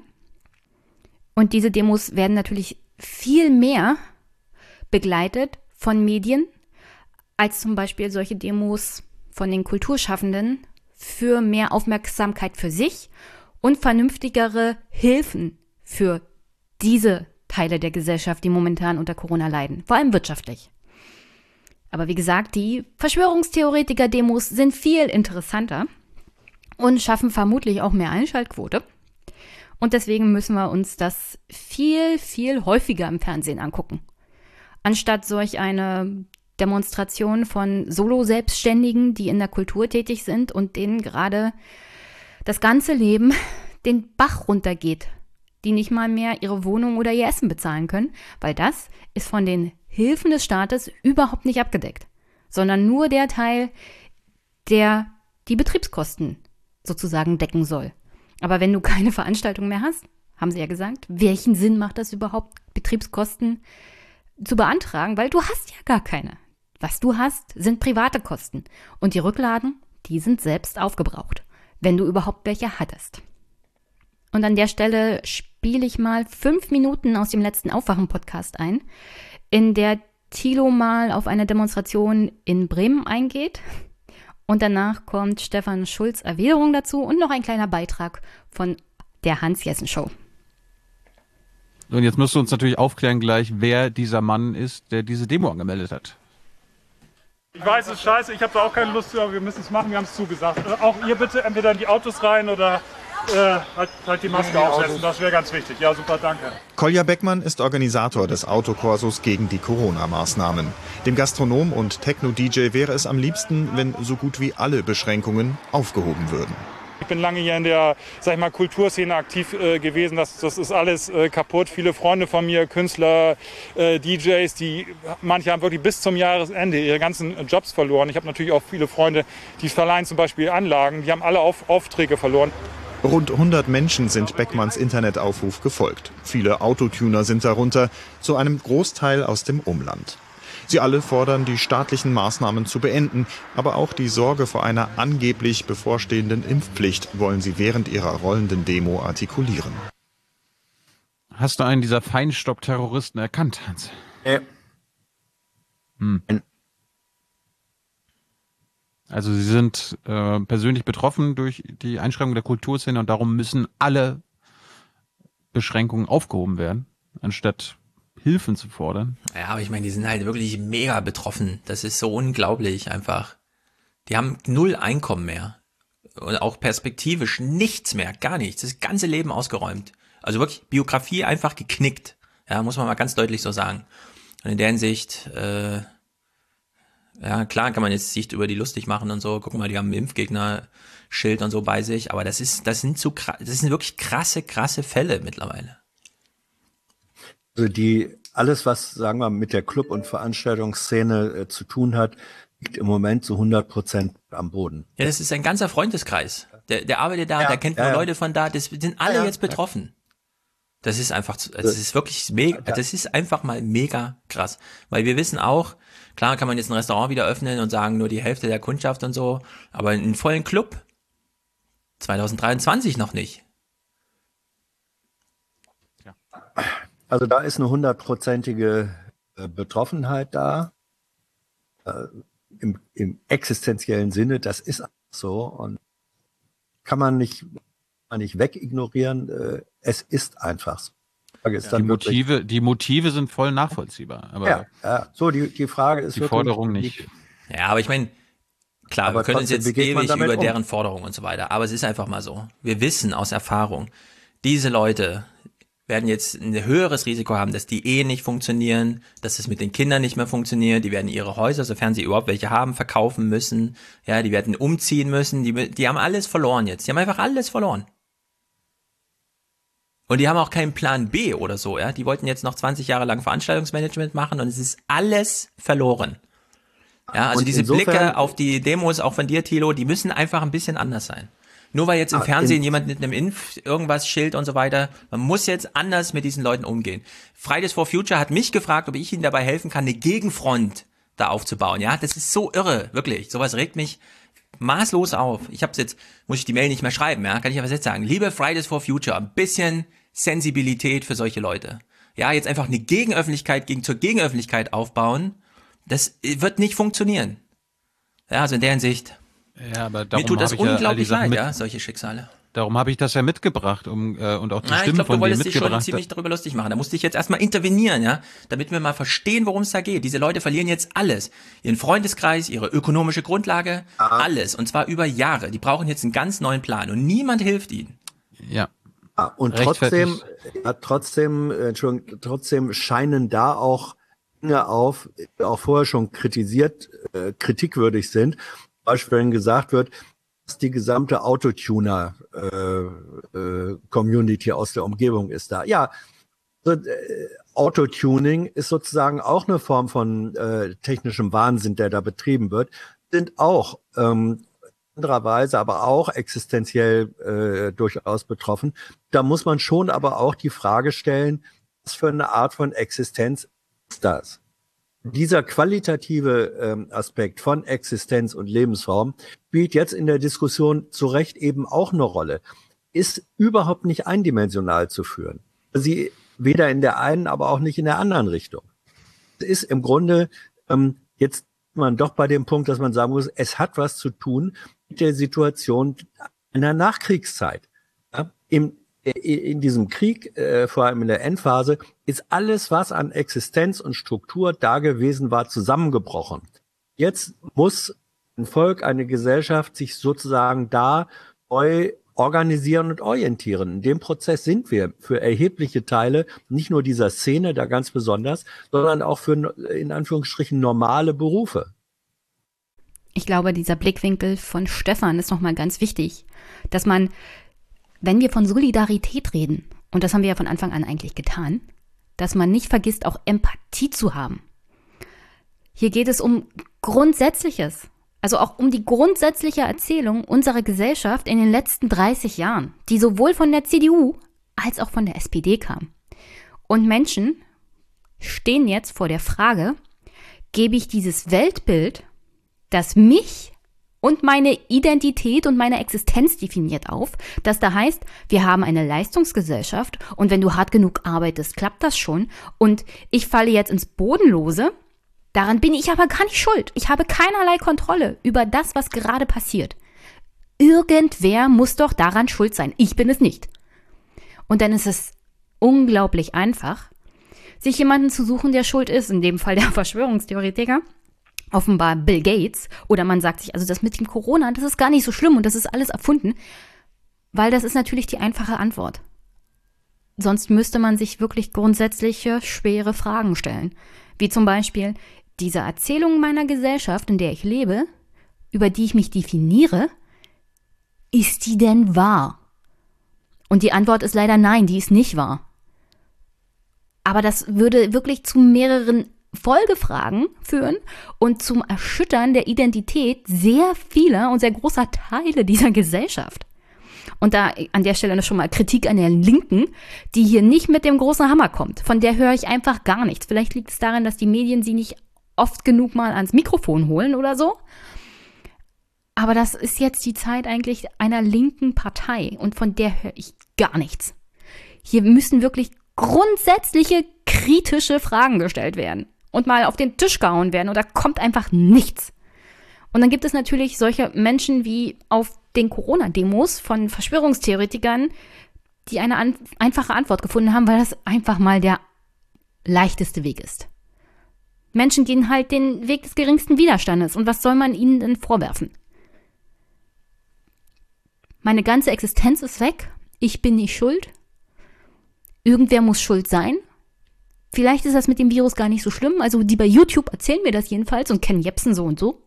Und diese Demos werden natürlich viel mehr begleitet von Medien, als zum Beispiel solche Demos von den Kulturschaffenden für mehr Aufmerksamkeit für sich und vernünftigere Hilfen für diese Teile der Gesellschaft, die momentan unter Corona leiden, vor allem wirtschaftlich. Aber wie gesagt, die Verschwörungstheoretiker-Demos sind viel interessanter und schaffen vermutlich auch mehr Einschaltquote. Und deswegen müssen wir uns das viel, viel häufiger im Fernsehen angucken anstatt solch eine Demonstration von Solo-Selbstständigen, die in der Kultur tätig sind und denen gerade das ganze Leben den Bach runtergeht, die nicht mal mehr ihre Wohnung oder ihr Essen bezahlen können, weil das ist von den Hilfen des Staates überhaupt nicht abgedeckt, sondern nur der Teil, der die Betriebskosten sozusagen decken soll. Aber wenn du keine [laughs] Veranstaltung mehr hast, haben sie ja gesagt, welchen Sinn macht das überhaupt, Betriebskosten zu beantragen, weil du hast ja gar keine. Was du hast, sind private Kosten. Und die Rücklagen, die sind selbst aufgebraucht, wenn du überhaupt welche hattest. Und an der Stelle spiele ich mal fünf Minuten aus dem letzten Aufwachen-Podcast ein, in der Thilo mal auf eine Demonstration in Bremen eingeht. Und danach kommt Stefan Schulz Erwiderung dazu und noch ein kleiner Beitrag von der Hans-Jessen-Show. Und jetzt musst du uns natürlich aufklären gleich, wer dieser Mann ist, der diese Demo angemeldet hat. Ich weiß, es ist scheiße, ich habe da auch keine Lust zu, aber wir müssen es machen, wir haben es zugesagt. Äh, auch ihr bitte entweder in die Autos rein oder äh, halt, halt, die Maske aufsetzen, das wäre ganz wichtig. Ja, super, danke. Kolja Beckmann ist Organisator des Autokorsos gegen die Corona-Maßnahmen. Dem Gastronom und Techno-DJ wäre es am liebsten, wenn so gut wie alle Beschränkungen aufgehoben würden. Ich bin lange hier in der sag ich mal, Kulturszene aktiv äh, gewesen. Das, das ist alles äh, kaputt. Viele Freunde von mir, Künstler, äh, DJs, die manche haben wirklich bis zum Jahresende ihre ganzen Jobs verloren. Ich habe natürlich auch viele Freunde, die verleihen zum Beispiel Anlagen. Die haben alle Auf, Aufträge verloren. Rund 100 Menschen sind Beckmanns Internetaufruf gefolgt. Viele Autotuner sind darunter, zu einem Großteil aus dem Umland. Sie alle fordern, die staatlichen Maßnahmen zu beenden, aber auch die Sorge vor einer angeblich bevorstehenden Impfpflicht wollen sie während ihrer rollenden Demo artikulieren. Hast du einen dieser Feinstaub-Terroristen erkannt, Hans? Äh. Hm. Also sie sind äh, persönlich betroffen durch die Einschränkung der Kulturszene und darum müssen alle Beschränkungen aufgehoben werden, anstatt Hilfen zu fordern. Ja, aber ich meine, die sind halt wirklich mega betroffen. Das ist so unglaublich einfach. Die haben null Einkommen mehr. Und auch perspektivisch nichts mehr, gar nichts. Das ganze Leben ausgeräumt. Also wirklich Biografie einfach geknickt. Ja, muss man mal ganz deutlich so sagen. Und in der Hinsicht, äh, ja, klar kann man jetzt sich über die lustig machen und so. Guck mal, die haben Impfgegner-Schild und so bei sich. Aber das ist, das sind so, das sind wirklich krasse, krasse Fälle mittlerweile. Also die, alles, was, sagen wir, mit der Club- und Veranstaltungsszene äh, zu tun hat, liegt im Moment zu 100 Prozent am Boden. Ja, das ist ein ganzer Freundeskreis. Der, der arbeitet da, ja, der kennt ja, nur Leute von da, das sind alle ja, jetzt betroffen. Das ist einfach, das ist wirklich mega, das ist einfach mal mega krass. Weil wir wissen auch, Klar kann man jetzt ein Restaurant wieder öffnen und sagen, nur die Hälfte der Kundschaft und so, aber einen vollen Club 2023 noch nicht. Also da ist eine hundertprozentige äh, Betroffenheit da. Äh, im, Im existenziellen Sinne, das ist so und kann man nicht, man nicht wegignorieren. Äh, es ist einfach so. Frage ist ja, dann die Motive, die Motive sind voll nachvollziehbar. Aber ja, ja. so die, die Frage ist die Forderung nicht. Ja, aber ich meine, klar, aber wir können uns jetzt ewig über um? deren Forderungen und so weiter. Aber es ist einfach mal so. Wir wissen aus Erfahrung, diese Leute werden jetzt ein höheres Risiko haben, dass die Ehen nicht funktionieren, dass es mit den Kindern nicht mehr funktioniert. Die werden ihre Häuser, sofern sie überhaupt welche haben, verkaufen müssen. Ja, die werden umziehen müssen. Die, die haben alles verloren jetzt. Die haben einfach alles verloren. Und die haben auch keinen Plan B oder so, ja. Die wollten jetzt noch 20 Jahre lang Veranstaltungsmanagement machen und es ist alles verloren. Ja, also und diese Blicke auf die Demos, auch von dir, Thilo, die müssen einfach ein bisschen anders sein. Nur weil jetzt im ah, Fernsehen jemand mit einem Impf irgendwas Schild und so weiter, man muss jetzt anders mit diesen Leuten umgehen. Fridays for Future hat mich gefragt, ob ich ihnen dabei helfen kann, eine Gegenfront da aufzubauen. Ja, das ist so irre, wirklich. Sowas regt mich maßlos auf. Ich habe jetzt, muss ich die Mail nicht mehr schreiben, ja, kann ich aber jetzt sagen. Liebe Fridays for Future, ein bisschen Sensibilität für solche Leute. Ja, jetzt einfach eine Gegenöffentlichkeit gegen zur Gegenöffentlichkeit aufbauen, das wird nicht funktionieren. Ja, also in der Hinsicht. Ja, aber darum mir tut das unglaublich ja leid, ja, solche Schicksale. Darum habe ich das ja mitgebracht, um äh, und auch die Na, Stimmen ich glaub, von du wolltest dir dich schon ziemlich darüber lustig machen. Da musste ich jetzt erstmal intervenieren, ja, damit wir mal verstehen, worum es da geht. Diese Leute verlieren jetzt alles. Ihren Freundeskreis, ihre ökonomische Grundlage, Aha. alles. Und zwar über Jahre. Die brauchen jetzt einen ganz neuen Plan und niemand hilft ihnen. Ja. Ah, und trotzdem, ja, trotzdem, Entschuldigung, trotzdem scheinen da auch Dinge auf, auch vorher schon kritisiert, äh, kritikwürdig sind. Beispiel, wenn gesagt wird, dass die gesamte Autotuner-Community äh, äh, aus der Umgebung ist da. Ja, so, äh, Autotuning ist sozusagen auch eine Form von äh, technischem Wahnsinn, der da betrieben wird, sind auch ähm, andererweise aber auch existenziell äh, durchaus betroffen. Da muss man schon aber auch die Frage stellen, was für eine Art von Existenz ist das? Dieser qualitative ähm, Aspekt von Existenz und Lebensform spielt jetzt in der Diskussion zu Recht eben auch eine Rolle, ist überhaupt nicht eindimensional zu führen. Sie weder in der einen, aber auch nicht in der anderen Richtung. Es ist im Grunde ähm, jetzt man doch bei dem Punkt, dass man sagen muss, es hat was zu tun mit der Situation einer Nachkriegszeit. Ja, im, äh, in diesem Krieg, äh, vor allem in der Endphase, ist alles, was an Existenz und Struktur da gewesen war, zusammengebrochen. Jetzt muss ein Volk, eine Gesellschaft sich sozusagen da neu organisieren und orientieren. In dem Prozess sind wir für erhebliche Teile nicht nur dieser Szene da ganz besonders, sondern auch für in Anführungsstrichen normale Berufe. Ich glaube, dieser Blickwinkel von Stefan ist nochmal ganz wichtig, dass man, wenn wir von Solidarität reden, und das haben wir ja von Anfang an eigentlich getan, dass man nicht vergisst, auch Empathie zu haben. Hier geht es um Grundsätzliches. Also auch um die grundsätzliche Erzählung unserer Gesellschaft in den letzten 30 Jahren, die sowohl von der CDU als auch von der SPD kam. Und Menschen stehen jetzt vor der Frage, gebe ich dieses Weltbild, das mich und meine Identität und meine Existenz definiert auf, das da heißt, wir haben eine Leistungsgesellschaft und wenn du hart genug arbeitest, klappt das schon und ich falle jetzt ins Bodenlose, daran bin ich aber gar nicht schuld. Ich habe keinerlei Kontrolle über das, was gerade passiert. Irgendwer muss doch daran schuld sein. Ich bin es nicht. Und dann ist es unglaublich einfach, sich jemanden zu suchen, der schuld ist, in dem Fall der [laughs] Verschwörungstheoretiker, offenbar Bill Gates, oder man sagt sich, also das mit dem Corona, das ist gar nicht so schlimm und das ist alles erfunden, weil das ist natürlich die einfache Antwort. Sonst müsste man sich wirklich grundsätzliche, schwere Fragen stellen. Wie zum Beispiel, diese Erzählung meiner Gesellschaft, in der ich lebe, über die ich mich definiere, ist die denn wahr? Und die Antwort ist leider nein, die ist nicht wahr. Aber das würde wirklich zu mehreren Folgefragen führen und zum Erschüttern der Identität sehr vieler und sehr großer Teile dieser Gesellschaft. Und da an der Stelle schon mal Kritik an der Linken, die hier nicht mit dem großen Hammer kommt. Von der höre ich einfach gar nichts. Vielleicht liegt es daran, dass die Medien sie nicht oft genug mal ans Mikrofon holen oder so. Aber das ist jetzt die Zeit eigentlich einer linken Partei und von der höre ich gar nichts. Hier müssen wirklich grundsätzliche kritische Fragen gestellt werden und mal auf den Tisch gehauen werden und da kommt einfach nichts. Und dann gibt es natürlich solche Menschen wie auf den Corona-Demos von Verschwörungstheoretikern, die eine an einfache Antwort gefunden haben, weil das einfach mal der leichteste Weg ist. Menschen gehen halt den Weg des geringsten Widerstandes und was soll man ihnen denn vorwerfen? Meine ganze Existenz ist weg, ich bin nicht schuld, irgendwer muss schuld sein. Vielleicht ist das mit dem Virus gar nicht so schlimm. Also die bei YouTube erzählen mir das jedenfalls und kennen Jepsen so und so.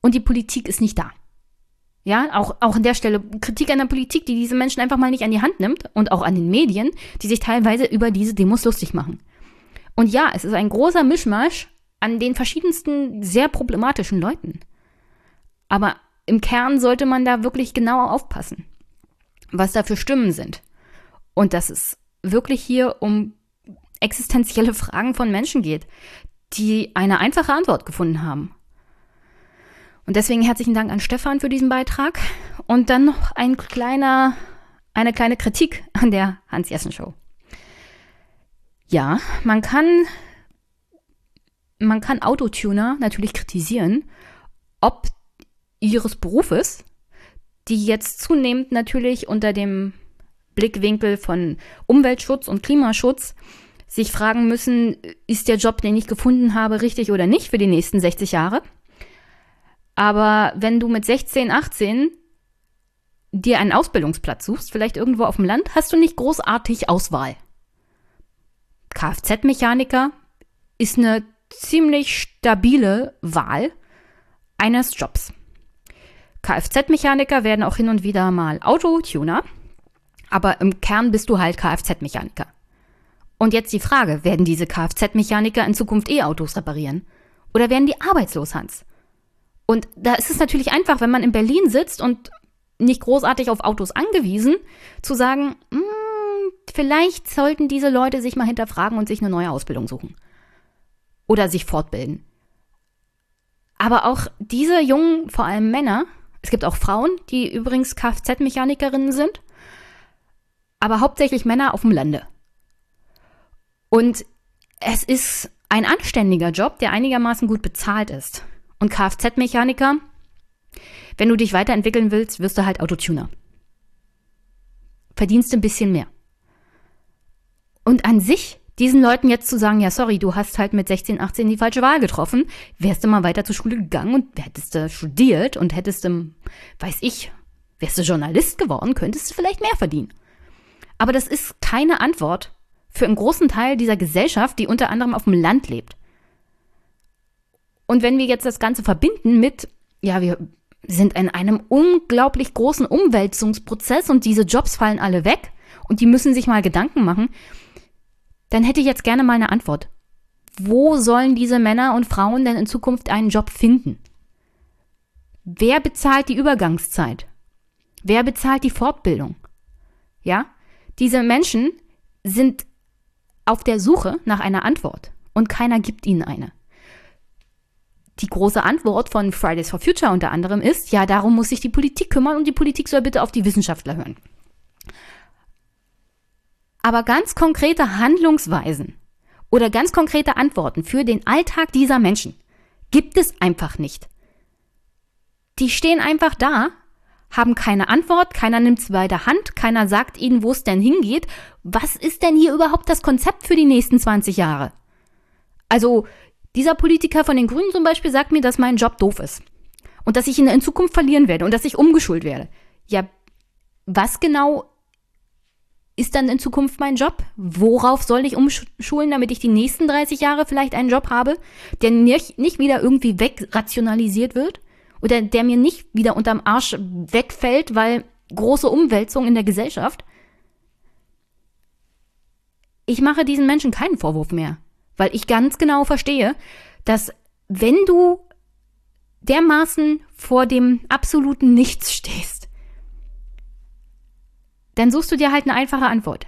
Und die Politik ist nicht da. Ja, auch, auch an der Stelle Kritik an der Politik, die diese Menschen einfach mal nicht an die Hand nimmt und auch an den Medien, die sich teilweise über diese Demos lustig machen. Und ja, es ist ein großer Mischmasch an den verschiedensten sehr problematischen Leuten. Aber im Kern sollte man da wirklich genauer aufpassen, was da für Stimmen sind. Und dass es wirklich hier um existenzielle [laughs] Fragen von Menschen geht, die eine einfache Antwort gefunden haben. Und deswegen herzlichen Dank an Stefan für diesen Beitrag. Und dann noch ein kleiner, eine kleine Kritik an der Hans-Jessen-Show. Ja, man kann, man kann Autotuner natürlich kritisieren, ob ihres Berufes, die jetzt zunehmend natürlich unter dem Blickwinkel von Umweltschutz und Klimaschutz sich fragen müssen, ist der Job, den ich gefunden habe, richtig oder nicht für die nächsten 60 Jahre. Aber wenn du mit 16, 18 dir einen Ausbildungsplatz suchst, vielleicht irgendwo auf dem Land, hast du nicht großartig Auswahl. Kfz-Mechaniker ist eine ziemlich stabile Wahl eines Jobs. Kfz-Mechaniker werden auch hin und wieder mal Autotuner, aber im Kern bist du halt Kfz-Mechaniker. Und jetzt die Frage, werden diese Kfz-Mechaniker in Zukunft E-Autos reparieren? Oder werden die arbeitslos, Hans? Und da ist es natürlich einfach, wenn man in Berlin sitzt und nicht großartig auf Autos angewiesen, zu sagen, hm, vielleicht sollten diese Leute sich mal hinterfragen und sich eine neue Ausbildung suchen. Oder sich fortbilden. Aber auch diese jungen, vor allem Männer, es gibt auch Frauen, die übrigens Kfz-Mechanikerinnen sind, aber hauptsächlich Männer auf dem Lande. Und es ist ein anständiger Job, der einigermaßen gut bezahlt ist. Und Kfz-Mechaniker, wenn du dich weiterentwickeln willst, wirst du halt Autotuner. Verdienst ein bisschen mehr. Und an sich, diesen Leuten jetzt zu sagen, ja, sorry, du hast halt mit 16, 18 die falsche Wahl getroffen, wärst du mal weiter zur Schule gegangen und hättest du studiert und hättest du, weiß ich, wärst du Journalist geworden, könntest du vielleicht mehr verdienen. Aber das ist keine Antwort für einen großen Teil dieser Gesellschaft, die unter anderem auf dem Land lebt. Und wenn wir jetzt das Ganze verbinden mit, ja, wir sind in einem unglaublich großen Umwälzungsprozess und diese Jobs fallen alle weg und die müssen sich mal Gedanken machen, dann hätte ich jetzt gerne mal eine Antwort. Wo sollen diese Männer und Frauen denn in Zukunft einen Job finden? Wer bezahlt die Übergangszeit? Wer bezahlt die Fortbildung? Ja? Diese Menschen sind auf der Suche nach einer Antwort und keiner gibt ihnen eine. Die große Antwort von Fridays for Future unter anderem ist, ja, darum muss sich die Politik kümmern und die Politik soll bitte auf die Wissenschaftler hören. Aber ganz konkrete Handlungsweisen oder ganz konkrete Antworten für den Alltag dieser Menschen gibt es einfach nicht. Die stehen einfach da, haben keine Antwort, keiner nimmt sie bei der Hand, keiner sagt ihnen, wo es denn hingeht. Was ist denn hier überhaupt das Konzept für die nächsten 20 Jahre? Also, dieser Politiker von den Grünen zum Beispiel sagt mir, dass mein Job doof ist. Und dass ich ihn in Zukunft verlieren werde und dass ich umgeschult werde. Ja, was genau ist dann in Zukunft mein Job? Worauf soll ich umschulen, damit ich die nächsten 30 Jahre vielleicht einen Job habe, der nicht, nicht wieder irgendwie wegrationalisiert wird? Oder der mir nicht wieder unterm Arsch wegfällt, weil große Umwälzung in der Gesellschaft? Ich mache diesen Menschen keinen Vorwurf mehr, weil ich ganz genau verstehe, dass wenn du dermaßen vor dem absoluten Nichts stehst, dann suchst du dir halt eine einfache Antwort.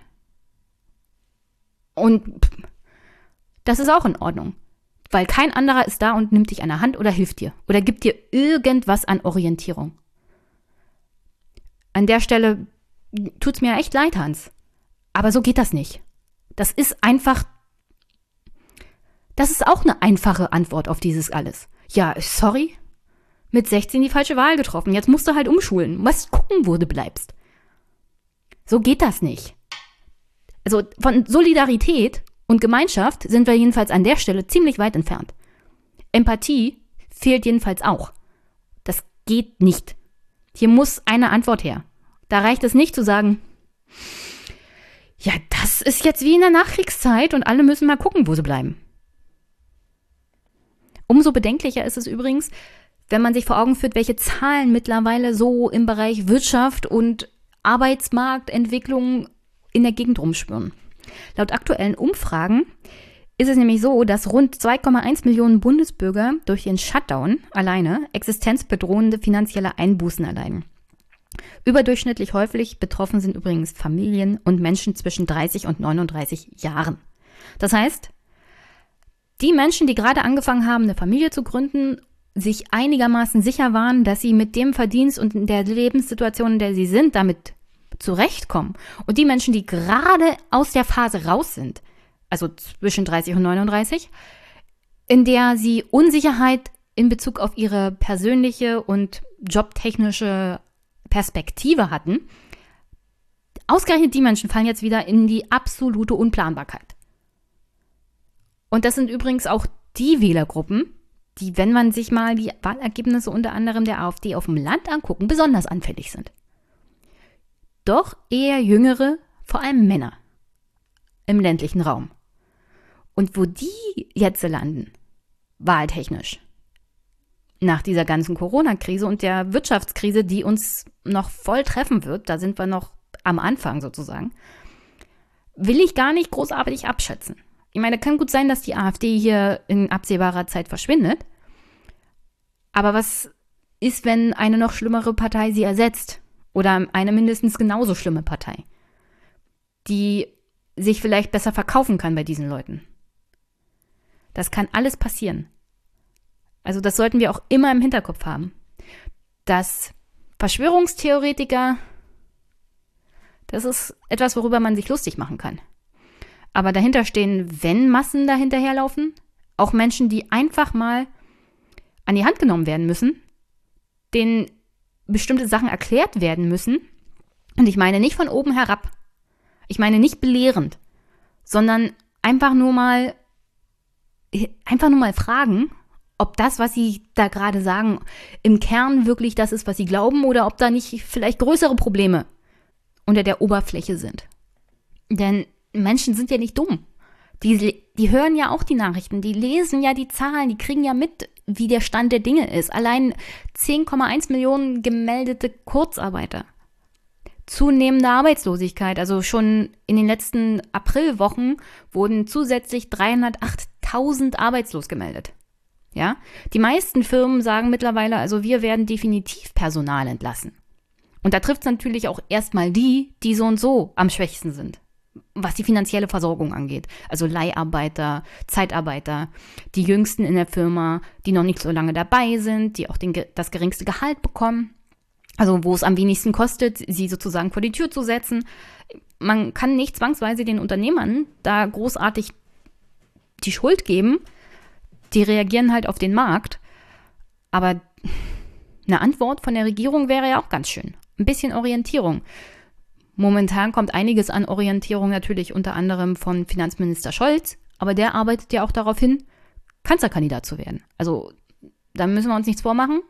Und das ist auch in Ordnung. Weil kein anderer ist da und nimmt dich an der Hand oder hilft dir oder gibt dir irgendwas an Orientierung. An der Stelle tut's mir echt leid, Hans. Aber so geht das nicht. Das ist einfach. Das ist auch eine einfache Antwort auf dieses alles. Ja, sorry. Mit 16 die falsche Wahl getroffen. Jetzt musst du halt umschulen. Was gucken, wo du bleibst. So geht das nicht. Also von Solidarität und Gemeinschaft sind wir jedenfalls an der Stelle ziemlich weit entfernt. Empathie fehlt jedenfalls auch. Das geht nicht. Hier muss eine Antwort her. Da reicht es nicht zu sagen, ja, das ist jetzt wie in der Nachkriegszeit und alle müssen mal gucken, wo sie bleiben. Umso bedenklicher ist es übrigens, wenn man sich vor Augen führt, welche Zahlen mittlerweile so im Bereich Wirtschaft und Arbeitsmarktentwicklung in der Gegend rumspüren. Laut aktuellen Umfragen ist es nämlich so, dass rund 2,1 Millionen Bundesbürger durch den Shutdown alleine existenzbedrohende finanzielle Einbußen erleiden. Überdurchschnittlich häufig betroffen sind übrigens Familien und Menschen zwischen 30 und 39 Jahren. Das heißt, die Menschen, die gerade angefangen haben, eine Familie zu gründen sich einigermaßen sicher waren, dass sie mit dem Verdienst und der Lebenssituation, in der sie sind, damit zurechtkommen. Und die Menschen, die gerade aus der Phase raus sind, also zwischen 30 und 39, in der sie Unsicherheit in Bezug auf ihre persönliche und jobtechnische Perspektive hatten, ausgerechnet die Menschen fallen jetzt wieder in die absolute Unplanbarkeit. Und das sind übrigens auch die Wählergruppen, die, wenn man sich mal die Wahlergebnisse unter anderem der AfD auf dem Land angucken, besonders anfällig sind. Doch eher jüngere, vor allem Männer im ländlichen Raum. Und wo die jetzt landen, wahltechnisch, nach dieser ganzen Corona-Krise und der Wirtschaftskrise, die uns noch voll treffen wird, da sind wir noch am Anfang sozusagen, will ich gar nicht großartig abschätzen. Ich meine, kann gut sein, dass die AfD hier in absehbarer Zeit verschwindet. Aber was ist, wenn eine noch schlimmere Partei sie ersetzt? Oder eine mindestens genauso schlimme Partei, die sich vielleicht besser verkaufen kann bei diesen Leuten? Das kann alles passieren. Also das sollten wir auch immer im Hinterkopf haben. Dass Verschwörungstheoretiker, das ist etwas, worüber man sich lustig machen kann. Aber dahinter stehen, wenn Massen dahinterherlaufen, auch Menschen, die einfach mal an die Hand genommen werden müssen, denen bestimmte Sachen erklärt werden müssen. Und ich meine nicht von oben herab. Ich meine nicht belehrend, sondern einfach nur mal, einfach nur mal fragen, ob das, was sie da gerade sagen, im Kern wirklich das ist, was sie glauben oder ob da nicht vielleicht größere Probleme unter der Oberfläche sind. Denn Menschen sind ja nicht dumm. Die, die hören ja auch die Nachrichten, die lesen ja die Zahlen, die kriegen ja mit, wie der Stand der Dinge ist. Allein 10,1 Millionen gemeldete Kurzarbeiter. Zunehmende Arbeitslosigkeit. Also schon in den letzten Aprilwochen wurden zusätzlich 308.000 arbeitslos gemeldet. Ja, die meisten Firmen sagen mittlerweile, also wir werden definitiv Personal entlassen. Und da trifft es natürlich auch erstmal die, die so und so am schwächsten sind, was die finanzielle Versorgung angeht. Also Leiharbeiter, Zeitarbeiter, die Jüngsten in der Firma, die noch nicht so lange dabei sind, die auch den, das geringste Gehalt bekommen. Also wo es am wenigsten kostet, sie sozusagen vor die Tür zu setzen. Man kann nicht zwangsweise den Unternehmern da großartig die Schuld geben, die reagieren halt auf den Markt. Aber eine Antwort von der Regierung wäre ja auch ganz schön. Ein bisschen Orientierung. Momentan kommt einiges an Orientierung natürlich unter anderem von Finanzminister Scholz, aber der arbeitet ja auch darauf hin, Kanzlerkandidat zu werden. Also da müssen wir uns nichts vormachen.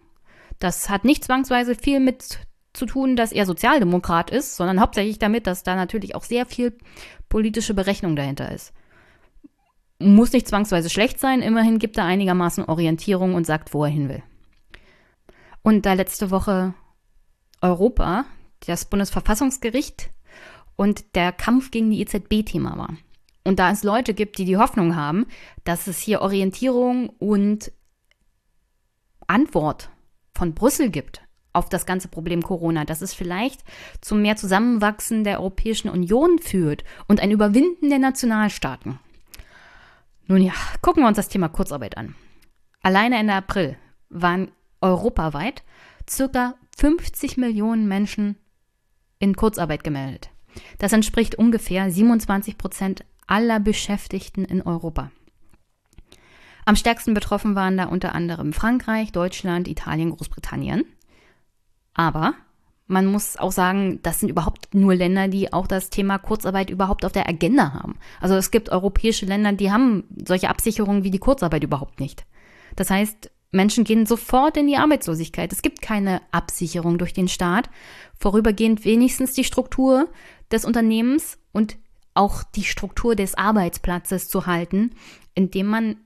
Das hat nicht zwangsweise viel mit zu tun, dass er Sozialdemokrat ist, sondern hauptsächlich damit, dass da natürlich auch sehr viel politische Berechnung dahinter ist muss nicht zwangsweise schlecht sein, immerhin gibt er einigermaßen Orientierung und sagt, wo er hin will. Und da letzte Woche Europa, das Bundesverfassungsgericht und der Kampf gegen die EZB Thema war. Und da es Leute gibt, die die Hoffnung haben, dass es hier Orientierung und Antwort von Brüssel gibt auf das ganze Problem Corona, dass es vielleicht zum mehr Zusammenwachsen der Europäischen Union führt und ein Überwinden der Nationalstaaten. Nun ja, gucken wir uns das Thema Kurzarbeit an. Alleine Ende April waren europaweit circa 50 Millionen Menschen in Kurzarbeit gemeldet. Das entspricht ungefähr 27 Prozent aller Beschäftigten in Europa. Am stärksten betroffen waren da unter anderem Frankreich, Deutschland, Italien, Großbritannien. Aber man muss auch sagen, das sind überhaupt nur Länder, die auch das Thema Kurzarbeit überhaupt auf der Agenda haben. Also es gibt europäische Länder, die haben solche Absicherungen wie die Kurzarbeit überhaupt nicht. Das heißt, Menschen gehen sofort in die Arbeitslosigkeit. Es gibt keine Absicherung durch den Staat. Vorübergehend wenigstens die Struktur des Unternehmens und auch die Struktur des Arbeitsplatzes zu halten, indem man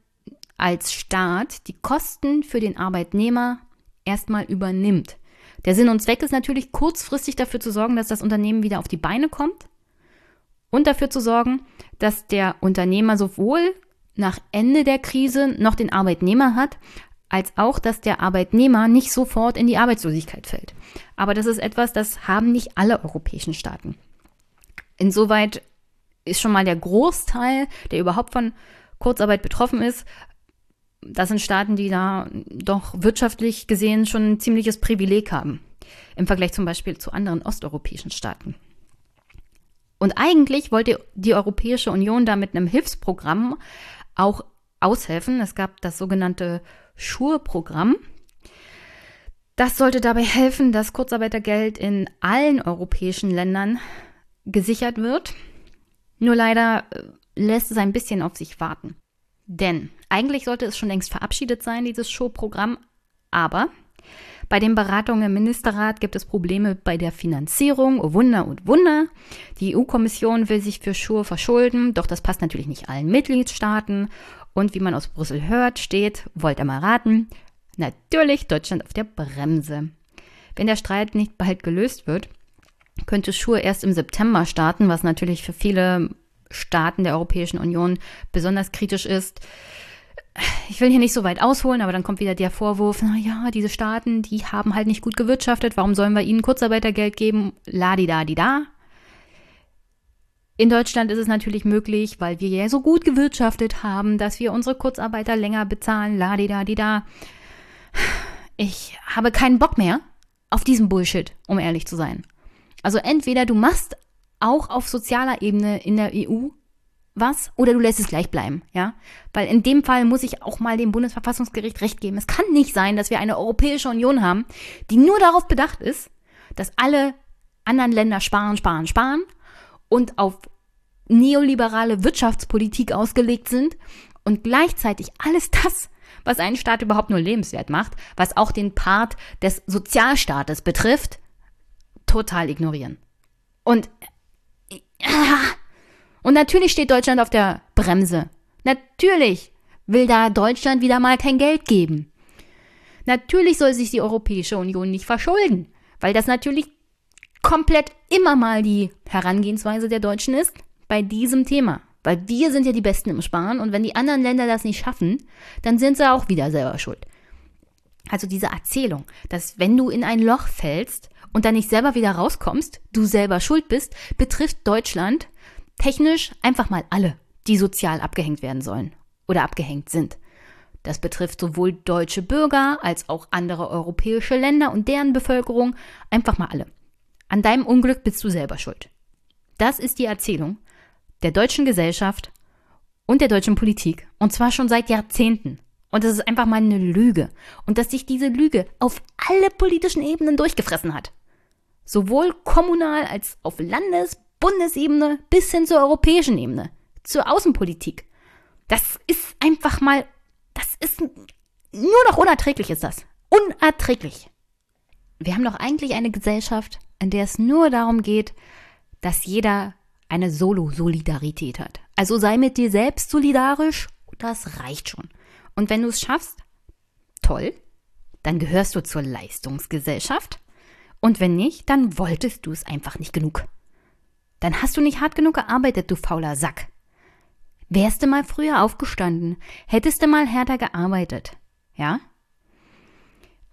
als Staat die Kosten für den Arbeitnehmer erstmal übernimmt. Der Sinn und Zweck ist natürlich kurzfristig dafür zu sorgen, dass das Unternehmen wieder auf die Beine kommt und dafür zu sorgen, dass der Unternehmer sowohl nach Ende der Krise noch den Arbeitnehmer hat, als auch, dass der Arbeitnehmer nicht sofort in die Arbeitslosigkeit fällt. Aber das ist etwas, das haben nicht alle europäischen Staaten. Insoweit ist schon mal der Großteil, der überhaupt von Kurzarbeit betroffen ist, das sind Staaten, die da doch wirtschaftlich gesehen schon ein ziemliches Privileg haben. Im Vergleich zum Beispiel zu anderen osteuropäischen Staaten. Und eigentlich wollte die Europäische Union da mit einem Hilfsprogramm auch aushelfen. Es gab das sogenannte Schur-Programm. Das sollte dabei helfen, dass Kurzarbeitergeld in allen europäischen Ländern gesichert wird. Nur leider äh, lässt es ein bisschen auf sich warten. Denn eigentlich sollte es schon längst verabschiedet sein, dieses Showprogramm, aber bei den Beratungen im Ministerrat gibt es Probleme bei der Finanzierung. Oh Wunder und Wunder. Die EU-Kommission will sich für Schur verschulden, doch das passt natürlich nicht allen Mitgliedstaaten. Und wie man aus Brüssel hört, steht, wollt ihr mal raten, natürlich Deutschland auf der Bremse. Wenn der Streit nicht bald gelöst wird, könnte Schur erst im September starten, was natürlich für viele Staaten der Europäischen Union besonders kritisch ist. Ich will hier nicht so weit ausholen, aber dann kommt wieder der Vorwurf, naja, diese Staaten, die haben halt nicht gut gewirtschaftet, warum sollen wir ihnen Kurzarbeitergeld geben? Ladida-di-da. In Deutschland ist es natürlich möglich, weil wir ja so gut gewirtschaftet haben, dass wir unsere Kurzarbeiter länger bezahlen, ladida-di-da. Ich habe keinen Bock mehr auf diesen Bullshit, um ehrlich zu sein. Also entweder du machst auch auf sozialer Ebene in der EU was oder du lässt es gleich bleiben, ja? Weil in dem Fall muss ich auch mal dem Bundesverfassungsgericht recht geben. Es kann nicht sein, dass wir eine Europäische Union haben, die nur darauf bedacht ist, dass alle anderen Länder sparen, sparen, sparen und auf neoliberale Wirtschaftspolitik ausgelegt sind und gleichzeitig alles [laughs] das, was einen Staat überhaupt nur lebenswert macht, was auch den Part des Sozialstaates betrifft, total ignorieren. Und und natürlich steht Deutschland auf der Bremse. Natürlich will da Deutschland wieder mal kein Geld geben. Natürlich soll sich die Europäische Union nicht verschulden, weil das natürlich komplett immer mal die Herangehensweise der Deutschen ist bei diesem Thema. Weil wir sind ja die Besten im Sparen und wenn die anderen Länder das nicht schaffen, dann sind sie auch wieder selber schuld. Also diese Erzählung, dass wenn du in ein Loch fällst und dann nicht selber wieder rauskommst, du selber schuld bist, betrifft Deutschland technisch einfach mal alle, die sozial abgehängt werden sollen oder abgehängt sind. Das betrifft sowohl deutsche Bürger als auch andere europäische Länder und deren Bevölkerung, einfach mal alle. An deinem Unglück bist du selber schuld. Das ist die Erzählung der deutschen Gesellschaft und der deutschen Politik. Und zwar schon seit Jahrzehnten. Und das ist einfach mal eine Lüge. Und dass sich diese Lüge auf alle politischen Ebenen durchgefressen hat. Sowohl kommunal als auf Landes-, Bundesebene bis hin zur europäischen Ebene. Zur Außenpolitik. Das ist einfach mal, das ist nur noch unerträglich ist das. Unerträglich. Wir haben doch eigentlich eine Gesellschaft, in der es nur darum geht, dass jeder eine Solo-Solidarität hat. Also sei mit dir selbst solidarisch, das reicht schon. Und wenn du es schaffst, toll, dann gehörst du zur Leistungsgesellschaft. Und wenn nicht, dann wolltest du es einfach nicht genug. Dann hast du nicht hart genug gearbeitet, du fauler Sack. Wärst du mal früher aufgestanden, hättest du mal härter gearbeitet. Ja?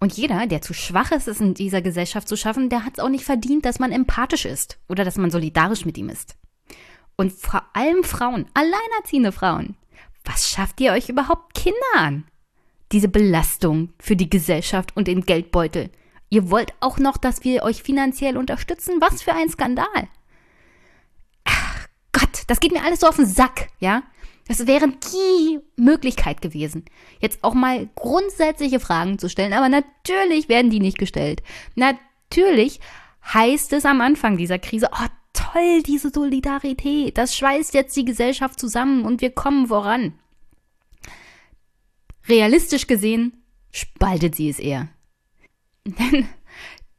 Und jeder, der zu schwach ist, es in dieser Gesellschaft zu schaffen, der hat es auch nicht verdient, dass man empathisch ist oder dass man solidarisch mit ihm ist. Und vor allem Frauen, alleinerziehende Frauen. Was schafft ihr euch überhaupt Kinder an? Diese Belastung für die Gesellschaft und den Geldbeutel. Ihr wollt auch noch, dass wir euch finanziell unterstützen? Was für ein Skandal. Ach Gott, das geht mir alles so auf den Sack, ja? Das wäre die Möglichkeit gewesen, jetzt auch mal grundsätzliche Fragen zu stellen. Aber natürlich werden die nicht gestellt. Natürlich heißt es am Anfang dieser Krise, oh toll, diese Solidarität, das schweißt jetzt die Gesellschaft zusammen und wir kommen voran. Realistisch gesehen spaltet sie es eher. [laughs] Denn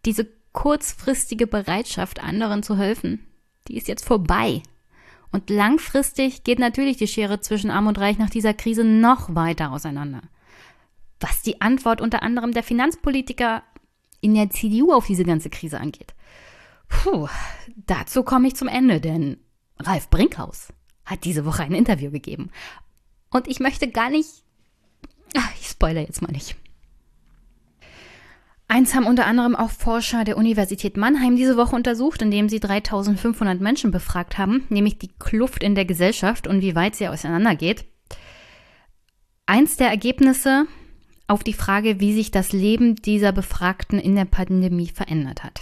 diese kurzfristige Bereitschaft, anderen zu helfen, die ist jetzt vorbei. Und langfristig geht natürlich die Schere zwischen Arm und Reich nach dieser Krise noch weiter auseinander. Was die Antwort unter anderem der Finanzpolitiker in der CDU auf diese ganze Krise angeht. Puh, dazu komme ich zum Ende, denn Ralf Brinkhaus hat diese Woche ein Interview gegeben. Und ich möchte gar nicht. Ach, ich spoilere jetzt mal nicht. Eins haben unter anderem auch Forscher der Universität Mannheim diese Woche untersucht, indem sie 3500 Menschen befragt haben, nämlich die Kluft in der Gesellschaft und wie weit sie auseinandergeht. Eins der Ergebnisse auf die Frage, wie sich das Leben dieser Befragten in der Pandemie verändert hat.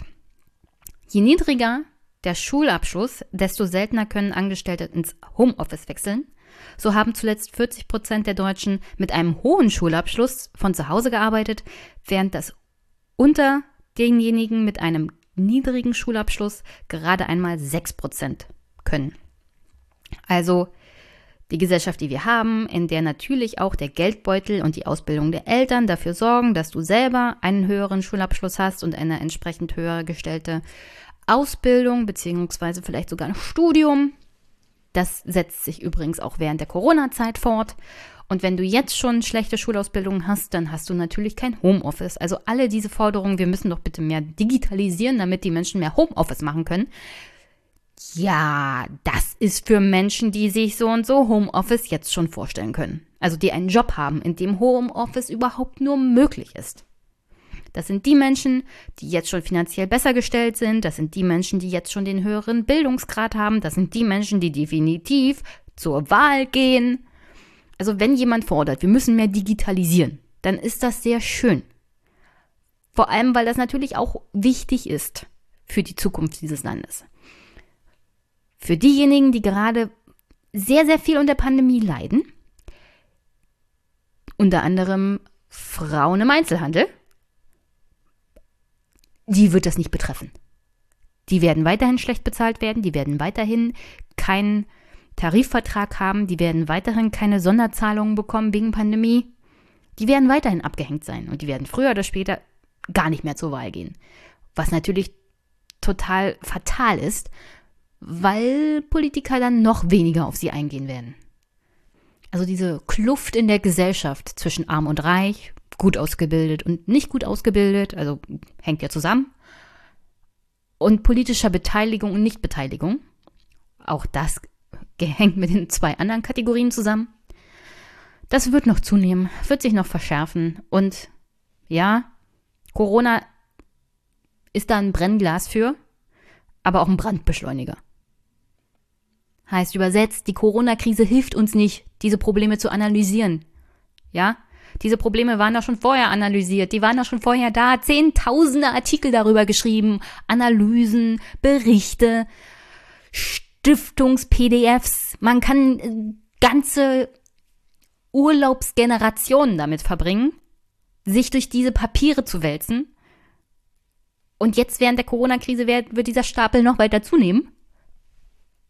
Je niedriger der Schulabschluss, desto seltener können Angestellte ins Homeoffice wechseln. So haben zuletzt 40 Prozent der Deutschen mit einem hohen Schulabschluss von zu Hause gearbeitet, während das unter denjenigen mit einem niedrigen Schulabschluss gerade einmal 6 Prozent können. Also die Gesellschaft, die wir haben, in der natürlich auch der Geldbeutel und die Ausbildung der Eltern dafür sorgen, dass du selber einen höheren Schulabschluss hast und eine entsprechend höher gestellte Ausbildung beziehungsweise vielleicht sogar ein Studium. Das setzt sich übrigens auch während der Corona-Zeit fort. Und wenn du jetzt schon schlechte Schulausbildung hast, dann hast du natürlich kein Homeoffice. Also alle diese Forderungen, wir müssen doch bitte mehr digitalisieren, damit die Menschen mehr Homeoffice machen können. Ja, das ist für Menschen, die sich so und so Homeoffice jetzt schon vorstellen können. Also die einen Job haben, in dem Homeoffice überhaupt nur möglich ist. Das sind die Menschen, die jetzt schon finanziell besser gestellt sind. Das sind die Menschen, die jetzt schon den höheren Bildungsgrad haben. Das sind die Menschen, die definitiv zur Wahl gehen. Also wenn jemand fordert, wir müssen mehr digitalisieren, dann ist das sehr schön. Vor allem, weil das natürlich auch wichtig ist für die Zukunft dieses Landes. Für diejenigen, die gerade sehr, sehr viel unter Pandemie leiden, unter anderem Frauen im Einzelhandel, die wird das nicht betreffen. Die werden weiterhin schlecht bezahlt werden, die werden weiterhin keinen Tarifvertrag haben, die werden weiterhin keine Sonderzahlungen bekommen wegen Pandemie. Die werden weiterhin abgehängt sein und die werden früher oder später gar nicht mehr zur Wahl gehen. Was natürlich total fatal ist, weil Politiker dann noch weniger auf sie eingehen werden. Also diese Kluft in der Gesellschaft zwischen arm und reich, gut ausgebildet und nicht gut ausgebildet, also hängt ja zusammen, und politischer Beteiligung und Nichtbeteiligung, auch das gehängt mit den zwei anderen Kategorien zusammen. Das wird noch zunehmen, wird sich noch verschärfen. Und ja, Corona ist da ein Brennglas für, aber auch ein Brandbeschleuniger. Heißt übersetzt, die Corona-Krise hilft uns nicht, diese Probleme zu analysieren. Ja? Diese Probleme waren doch schon vorher analysiert, die waren doch schon vorher da, zehntausende Artikel darüber geschrieben, Analysen, Berichte, Stiftungs-PDFs. Man kann äh, ganze Urlaubsgenerationen damit verbringen, sich durch diese Papiere zu wälzen. Und jetzt während der Corona-Krise wird dieser Stapel noch weiter zunehmen.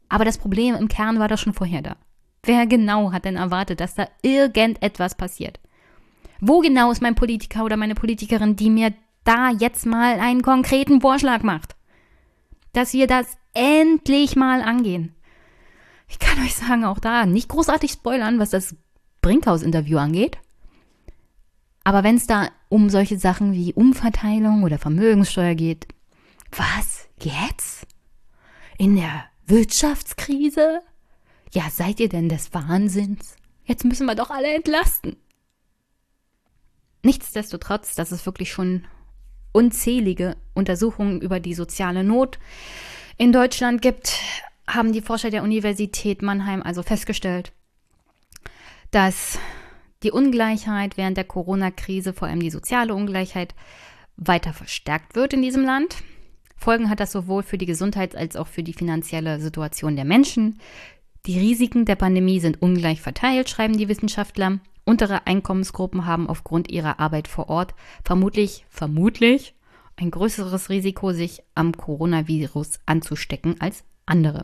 Aber das Problem im Kern war doch schon vorher da. Wer genau hat denn erwartet, dass da irgendetwas passiert? Wo genau ist mein Politiker oder meine Politikerin, die mir da jetzt mal einen konkreten Vorschlag macht? Dass wir das endlich mal angehen. Ich kann euch sagen, auch da nicht großartig spoilern, was das Brinkhaus-Interview angeht. Aber wenn es da um solche Sachen wie Umverteilung oder Vermögenssteuer geht, was? Jetzt? In der Wirtschaftskrise? Ja, seid ihr denn des Wahnsinns? Jetzt müssen wir doch alle entlasten. Nichtsdestotrotz, dass es wirklich schon unzählige Untersuchungen über die soziale Not in Deutschland gibt, haben die Forscher der Universität Mannheim also festgestellt, dass die Ungleichheit während der Corona-Krise, vor allem die soziale Ungleichheit, weiter verstärkt wird in diesem Land. Folgen hat das sowohl für die Gesundheit als auch für die finanzielle Situation der Menschen. Die Risiken der Pandemie sind ungleich verteilt, schreiben die Wissenschaftler. Untere Einkommensgruppen haben aufgrund ihrer Arbeit vor Ort vermutlich, vermutlich ein größeres Risiko, sich am Coronavirus anzustecken als andere.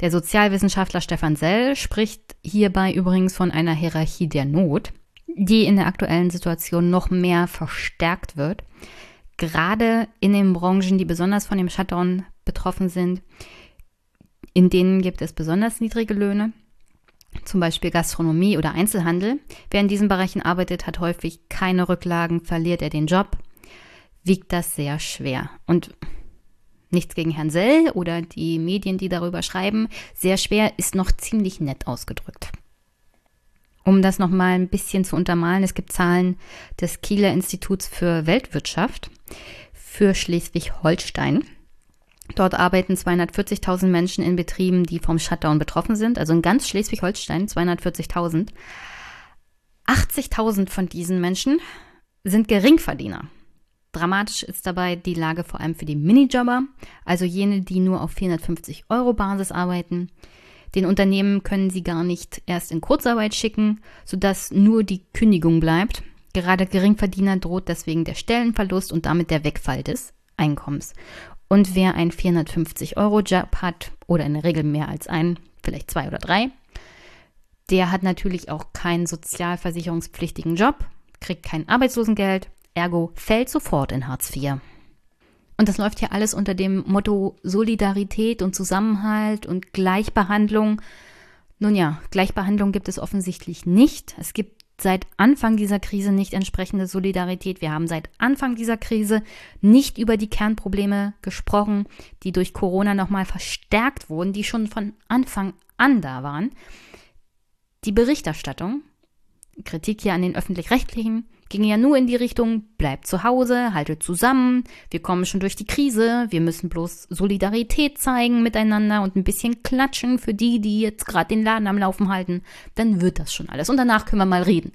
Der Sozialwissenschaftler Stefan Sell spricht hierbei übrigens von einer Hierarchie der Not, die in der aktuellen Situation noch mehr verstärkt wird. Gerade in den Branchen, die besonders von dem Shutdown betroffen sind, in denen gibt es besonders niedrige Löhne zum Beispiel Gastronomie oder Einzelhandel. Wer in diesen Bereichen arbeitet, hat häufig keine Rücklagen, verliert er den Job, wiegt das sehr schwer. Und nichts gegen Herrn Sell oder die Medien, die darüber schreiben, sehr schwer ist noch ziemlich nett ausgedrückt. Um das nochmal ein bisschen zu untermalen, es gibt Zahlen des Kieler Instituts für Weltwirtschaft für Schleswig-Holstein. Dort arbeiten 240.000 Menschen in Betrieben, die vom Shutdown betroffen sind. Also in ganz Schleswig-Holstein 240.000. 80.000 von diesen Menschen sind Geringverdiener. Dramatisch ist dabei die Lage vor allem für die Minijobber, also jene, die nur auf 450 Euro Basis arbeiten. Den Unternehmen können sie gar nicht erst in Kurzarbeit schicken, sodass nur die Kündigung bleibt. Gerade Geringverdiener droht deswegen der Stellenverlust und damit der Wegfall des Einkommens. Und wer einen 450-Euro-Job hat oder in der Regel mehr als einen, vielleicht zwei oder drei, der hat natürlich auch keinen sozialversicherungspflichtigen Job, kriegt kein Arbeitslosengeld, ergo fällt sofort in Hartz IV. Und das läuft hier alles unter dem Motto Solidarität und Zusammenhalt und Gleichbehandlung. Nun ja, Gleichbehandlung gibt es offensichtlich nicht. Es gibt seit Anfang dieser Krise nicht entsprechende Solidarität. Wir haben seit Anfang dieser Krise nicht über die Kernprobleme gesprochen, die durch Corona nochmal verstärkt wurden, die schon von Anfang an da waren. Die Berichterstattung, Kritik hier an den öffentlich-rechtlichen, ging ja nur in die Richtung, bleibt zu Hause, haltet zusammen, wir kommen schon durch die Krise, wir müssen bloß Solidarität zeigen miteinander und ein bisschen klatschen für die, die jetzt gerade den Laden am Laufen halten, dann wird das schon alles. Und danach können wir mal reden.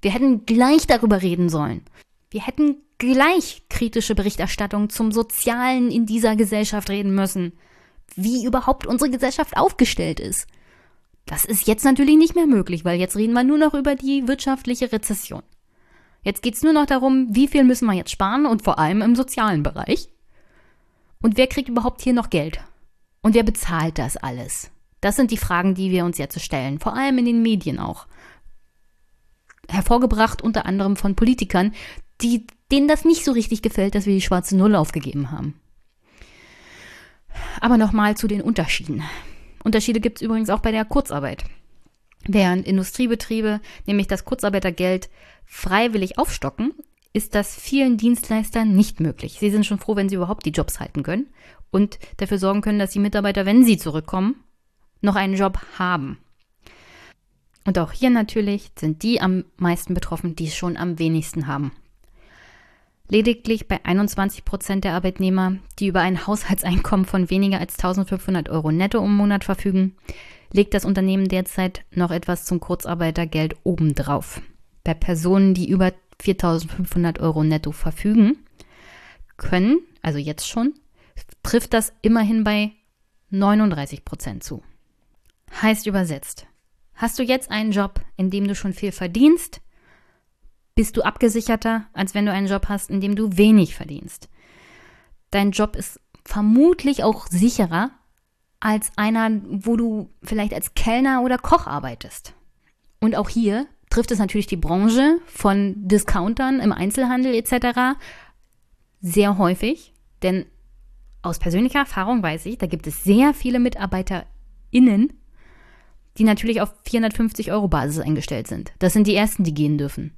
Wir hätten gleich darüber reden sollen. Wir hätten gleich kritische Berichterstattung zum Sozialen in dieser Gesellschaft reden müssen. Wie überhaupt unsere Gesellschaft aufgestellt ist. Das ist jetzt natürlich nicht mehr möglich, weil jetzt reden wir nur noch über die wirtschaftliche Rezession. Jetzt geht's nur noch darum, wie viel müssen wir jetzt sparen und vor allem im sozialen Bereich. Und wer kriegt überhaupt hier noch Geld? Und wer bezahlt das alles? Das sind die Fragen, die wir uns jetzt stellen, vor allem in den Medien auch. Hervorgebracht unter anderem von Politikern, die, denen das nicht so richtig gefällt, dass wir die schwarze Null aufgegeben haben. Aber nochmal zu den Unterschieden. Unterschiede gibt es übrigens auch bei der Kurzarbeit. Während Industriebetriebe nämlich das Kurzarbeitergeld freiwillig aufstocken, ist das vielen Dienstleistern nicht möglich. Sie sind schon froh, wenn sie überhaupt die Jobs halten können und dafür sorgen können, dass die Mitarbeiter, wenn sie zurückkommen, noch einen Job haben. Und auch hier natürlich sind die am meisten betroffen, die es schon am wenigsten haben. Lediglich bei 21 Prozent der Arbeitnehmer, die über ein Haushaltseinkommen von weniger als 1500 Euro netto im Monat verfügen, legt das Unternehmen derzeit noch etwas zum Kurzarbeitergeld obendrauf. Bei Personen, die über 4500 Euro netto verfügen, können, also jetzt schon, trifft das immerhin bei 39 Prozent zu. Heißt übersetzt, hast du jetzt einen Job, in dem du schon viel verdienst, bist du abgesicherter, als wenn du einen Job hast, in dem du wenig verdienst. Dein Job ist vermutlich auch sicherer als einer, wo du vielleicht als Kellner oder Koch arbeitest. Und auch hier trifft es natürlich die Branche von Discountern im Einzelhandel etc. sehr häufig, denn aus persönlicher Erfahrung weiß ich, da gibt es sehr viele MitarbeiterInnen, die natürlich auf 450 Euro Basis eingestellt sind. Das sind die ersten, die gehen dürfen.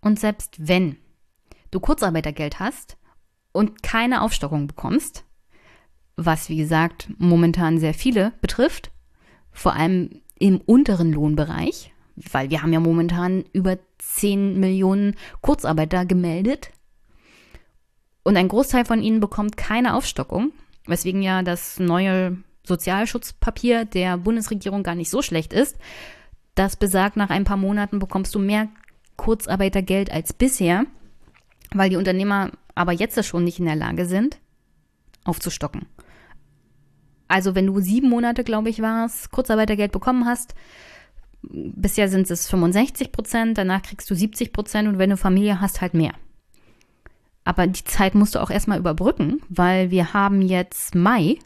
Und selbst wenn du Kurzarbeitergeld hast und keine Aufstockung bekommst, was wie gesagt momentan sehr viele betrifft, vor allem im unteren Lohnbereich, weil wir haben ja momentan über 10 Millionen Kurzarbeiter gemeldet und ein Großteil von ihnen bekommt keine Aufstockung, weswegen ja das neue Sozialschutzpapier der Bundesregierung gar nicht so schlecht ist. Das besagt, nach ein paar Monaten bekommst du mehr Kurzarbeitergeld als bisher, weil die Unternehmer aber jetzt schon nicht in der Lage sind, aufzustocken. Also wenn du sieben Monate, glaube ich, war es, Kurzarbeitergeld bekommen hast, bisher sind es 65 Prozent, danach kriegst du 70 Prozent und wenn du Familie hast, halt mehr. Aber die Zeit musst du auch erstmal überbrücken, weil wir haben jetzt Mai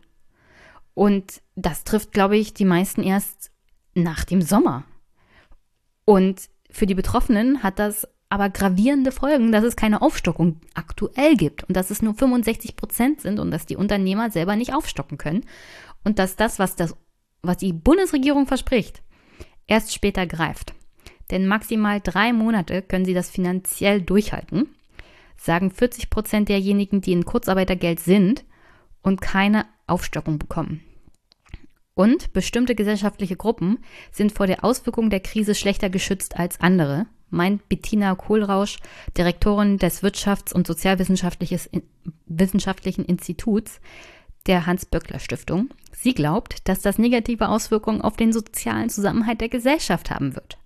und das trifft, glaube ich, die meisten erst nach dem Sommer. Und für die Betroffenen hat das aber gravierende Folgen, dass es keine Aufstockung aktuell gibt und dass es nur 65 Prozent sind und dass die Unternehmer selber nicht aufstocken können und dass das, was, das, was die Bundesregierung verspricht, erst später greift. Denn maximal drei Monate können sie das finanziell durchhalten, sagen 40 Prozent derjenigen, die in Kurzarbeitergeld sind und keine Aufstockung bekommen. Und bestimmte gesellschaftliche Gruppen sind vor der Auswirkung der Krise schlechter geschützt als andere, meint Bettina Kohlrausch, Direktorin des Wirtschafts- und Sozialwissenschaftlichen Instituts der Hans-Böckler-Stiftung. Sie glaubt, dass das negative Auswirkungen auf den sozialen Zusammenhalt der Gesellschaft haben wird.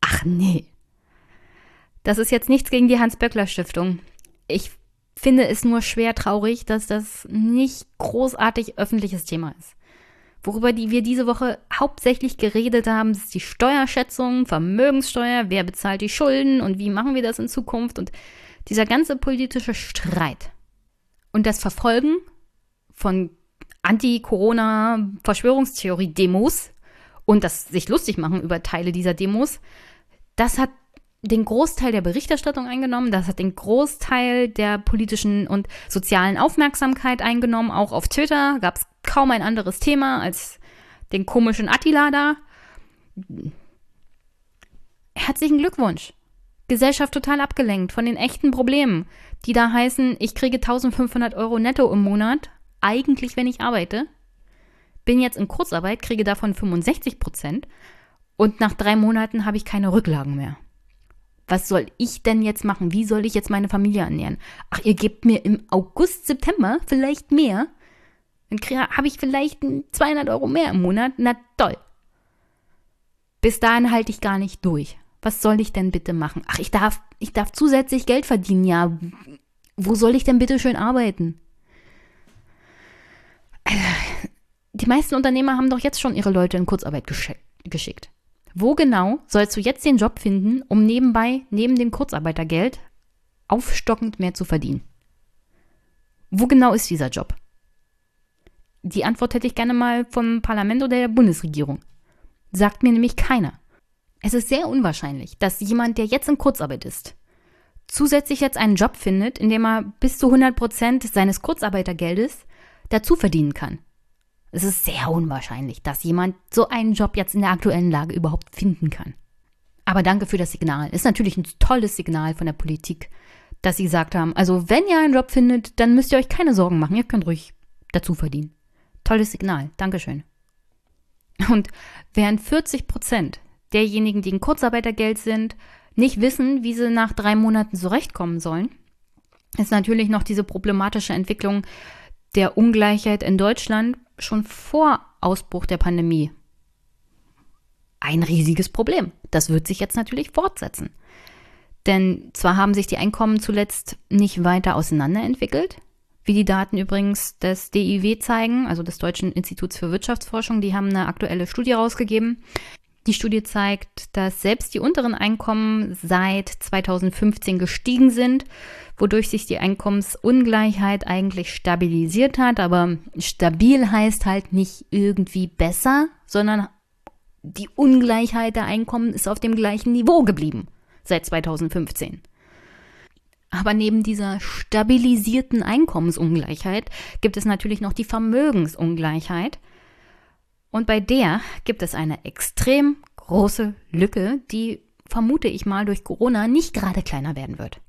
Ach nee. Das ist jetzt nichts gegen die Hans-Böckler-Stiftung. Ich finde es nur schwer traurig, dass das nicht großartig öffentliches Thema ist. Worüber die wir diese Woche hauptsächlich geredet haben, ist die Steuerschätzung, Vermögenssteuer, wer bezahlt die Schulden und wie machen wir das in Zukunft und dieser ganze politische Streit. Und das Verfolgen von Anti-Corona-Verschwörungstheorie-Demos und das sich lustig machen über Teile dieser Demos, das hat den Großteil der Berichterstattung eingenommen, das hat den Großteil der politischen und sozialen Aufmerksamkeit eingenommen. Auch auf Twitter gab es kaum ein anderes Thema als den komischen Attila da. Herzlichen Glückwunsch. Gesellschaft total abgelenkt von den echten Problemen, die da heißen, ich kriege 1500 Euro netto im Monat, eigentlich wenn ich arbeite, bin jetzt in Kurzarbeit, kriege davon 65 Prozent und nach drei Monaten habe ich keine Rücklagen mehr was soll ich denn jetzt machen? Wie soll ich jetzt meine Familie ernähren? Ach, ihr gebt mir im August, September vielleicht mehr? Dann habe ich vielleicht 200 Euro mehr im Monat. Na toll. Bis dahin halte ich gar nicht durch. Was soll ich denn bitte machen? Ach, ich darf, ich darf zusätzlich Geld verdienen. Ja, wo soll ich denn bitte schön arbeiten? Die meisten Unternehmer haben doch jetzt schon ihre Leute in Kurzarbeit geschickt. Wo genau sollst du jetzt den Job finden, um nebenbei, neben dem Kurzarbeitergeld, aufstockend mehr zu verdienen? Wo genau ist dieser Job? Die Antwort hätte ich gerne mal vom Parlament oder der Bundesregierung. Sagt mir nämlich keiner. Es ist sehr unwahrscheinlich, dass jemand, der jetzt in Kurzarbeit ist, zusätzlich jetzt einen Job findet, in dem er bis zu 100 Prozent seines Kurzarbeitergeldes dazu verdienen kann. Es ist sehr unwahrscheinlich, dass jemand so einen Job jetzt in der aktuellen Lage überhaupt finden kann. Aber danke für das Signal. Ist natürlich ein tolles Signal von der Politik, dass sie gesagt haben, also wenn ihr einen Job findet, dann müsst ihr euch keine Sorgen machen, ihr könnt ruhig dazu verdienen. Tolles Signal. Dankeschön. Und während 40 Prozent derjenigen, die in Kurzarbeitergeld sind, nicht wissen, wie sie nach drei Monaten zurechtkommen sollen, ist natürlich noch diese problematische Entwicklung der Ungleichheit in Deutschland schon vor Ausbruch der Pandemie. Ein riesiges Problem. Das wird sich jetzt natürlich fortsetzen. Denn zwar haben sich die Einkommen zuletzt nicht weiter auseinanderentwickelt, wie die Daten übrigens des DIW zeigen, also des Deutschen Instituts für Wirtschaftsforschung, die haben eine aktuelle Studie rausgegeben. Die Studie zeigt, dass selbst die unteren Einkommen seit 2015 gestiegen sind, wodurch sich die Einkommensungleichheit eigentlich stabilisiert hat. Aber stabil heißt halt nicht irgendwie besser, sondern die Ungleichheit der Einkommen ist auf dem gleichen Niveau geblieben seit 2015. Aber neben dieser stabilisierten Einkommensungleichheit gibt es natürlich noch die Vermögensungleichheit. Und bei der gibt es eine extrem große Lücke, die vermute ich mal durch Corona nicht gerade kleiner werden wird.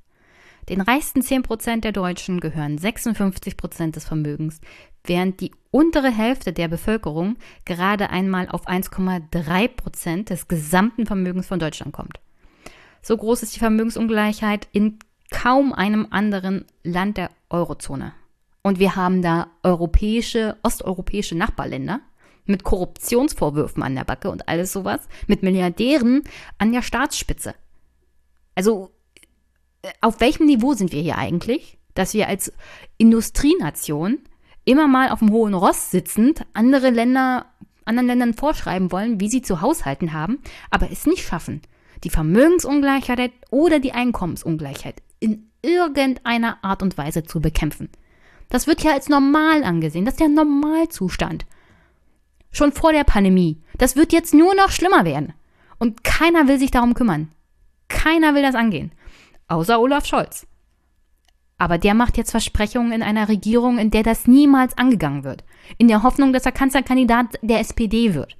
Den reichsten 10% der Deutschen gehören 56% des Vermögens, während die untere Hälfte der Bevölkerung gerade einmal auf 1,3% des gesamten Vermögens von Deutschland kommt. So groß ist die Vermögensungleichheit in kaum einem anderen Land der Eurozone. Und wir haben da europäische, osteuropäische Nachbarländer mit Korruptionsvorwürfen an der Backe und alles sowas, mit Milliardären an der Staatsspitze. Also, äh, auf welchem Niveau sind wir hier eigentlich, dass wir als Industrienation immer mal auf dem hohen Ross sitzend andere Länder, anderen Ländern vorschreiben wollen, wie sie zu haushalten haben, aber es nicht schaffen, die Vermögensungleichheit oder die Einkommensungleichheit in irgendeiner Art und Weise zu bekämpfen. Das wird ja als normal angesehen, das ist der Normalzustand. Schon vor der Pandemie. Das wird jetzt nur noch schlimmer werden. Und keiner will sich darum kümmern. Keiner will das angehen. Außer Olaf Scholz. Aber der macht jetzt Versprechungen in einer Regierung, in der das niemals angegangen wird. In der Hoffnung, dass er Kanzlerkandidat der SPD wird.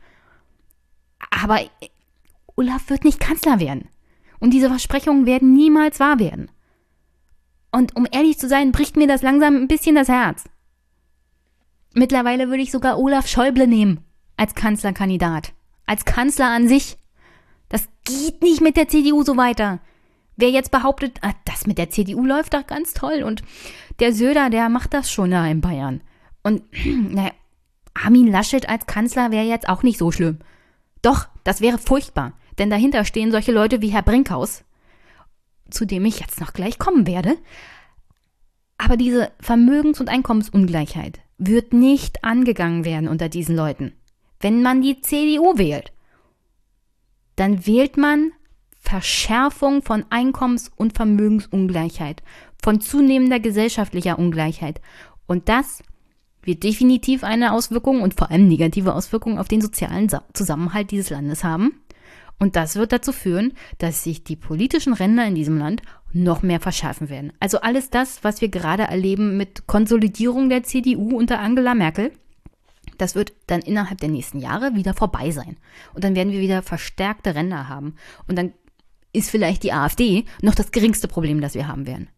Aber Olaf wird nicht Kanzler werden. Und diese Versprechungen werden niemals wahr werden. Und um ehrlich zu sein, bricht mir das langsam ein bisschen das Herz. Mittlerweile würde ich sogar Olaf Schäuble nehmen als Kanzlerkandidat. Als Kanzler an sich. Das geht nicht mit der CDU so weiter. Wer jetzt behauptet, ah, das mit der CDU läuft doch ganz toll und der Söder, der macht das schon da in Bayern. Und [clears throat] naja, Armin Laschet als Kanzler wäre jetzt auch nicht so schlimm. Doch, das wäre furchtbar, denn dahinter stehen solche Leute wie Herr Brinkhaus, zu dem ich jetzt noch gleich kommen werde. Aber diese Vermögens- und Einkommensungleichheit wird nicht angegangen werden unter diesen Leuten. Wenn man die CDU wählt, dann wählt man Verschärfung von Einkommens- und Vermögensungleichheit, von zunehmender gesellschaftlicher Ungleichheit. Und das wird definitiv eine Auswirkung und vor allem negative Auswirkungen auf den sozialen Zusammenhalt dieses Landes haben. Und das wird dazu führen, dass sich die politischen Ränder in diesem Land noch mehr verschärfen werden. Also alles das, was wir gerade erleben mit Konsolidierung der CDU unter Angela Merkel, das wird dann innerhalb der nächsten Jahre wieder vorbei sein. Und dann werden wir wieder verstärkte Ränder haben. Und dann ist vielleicht die AfD noch das geringste Problem, das wir haben werden.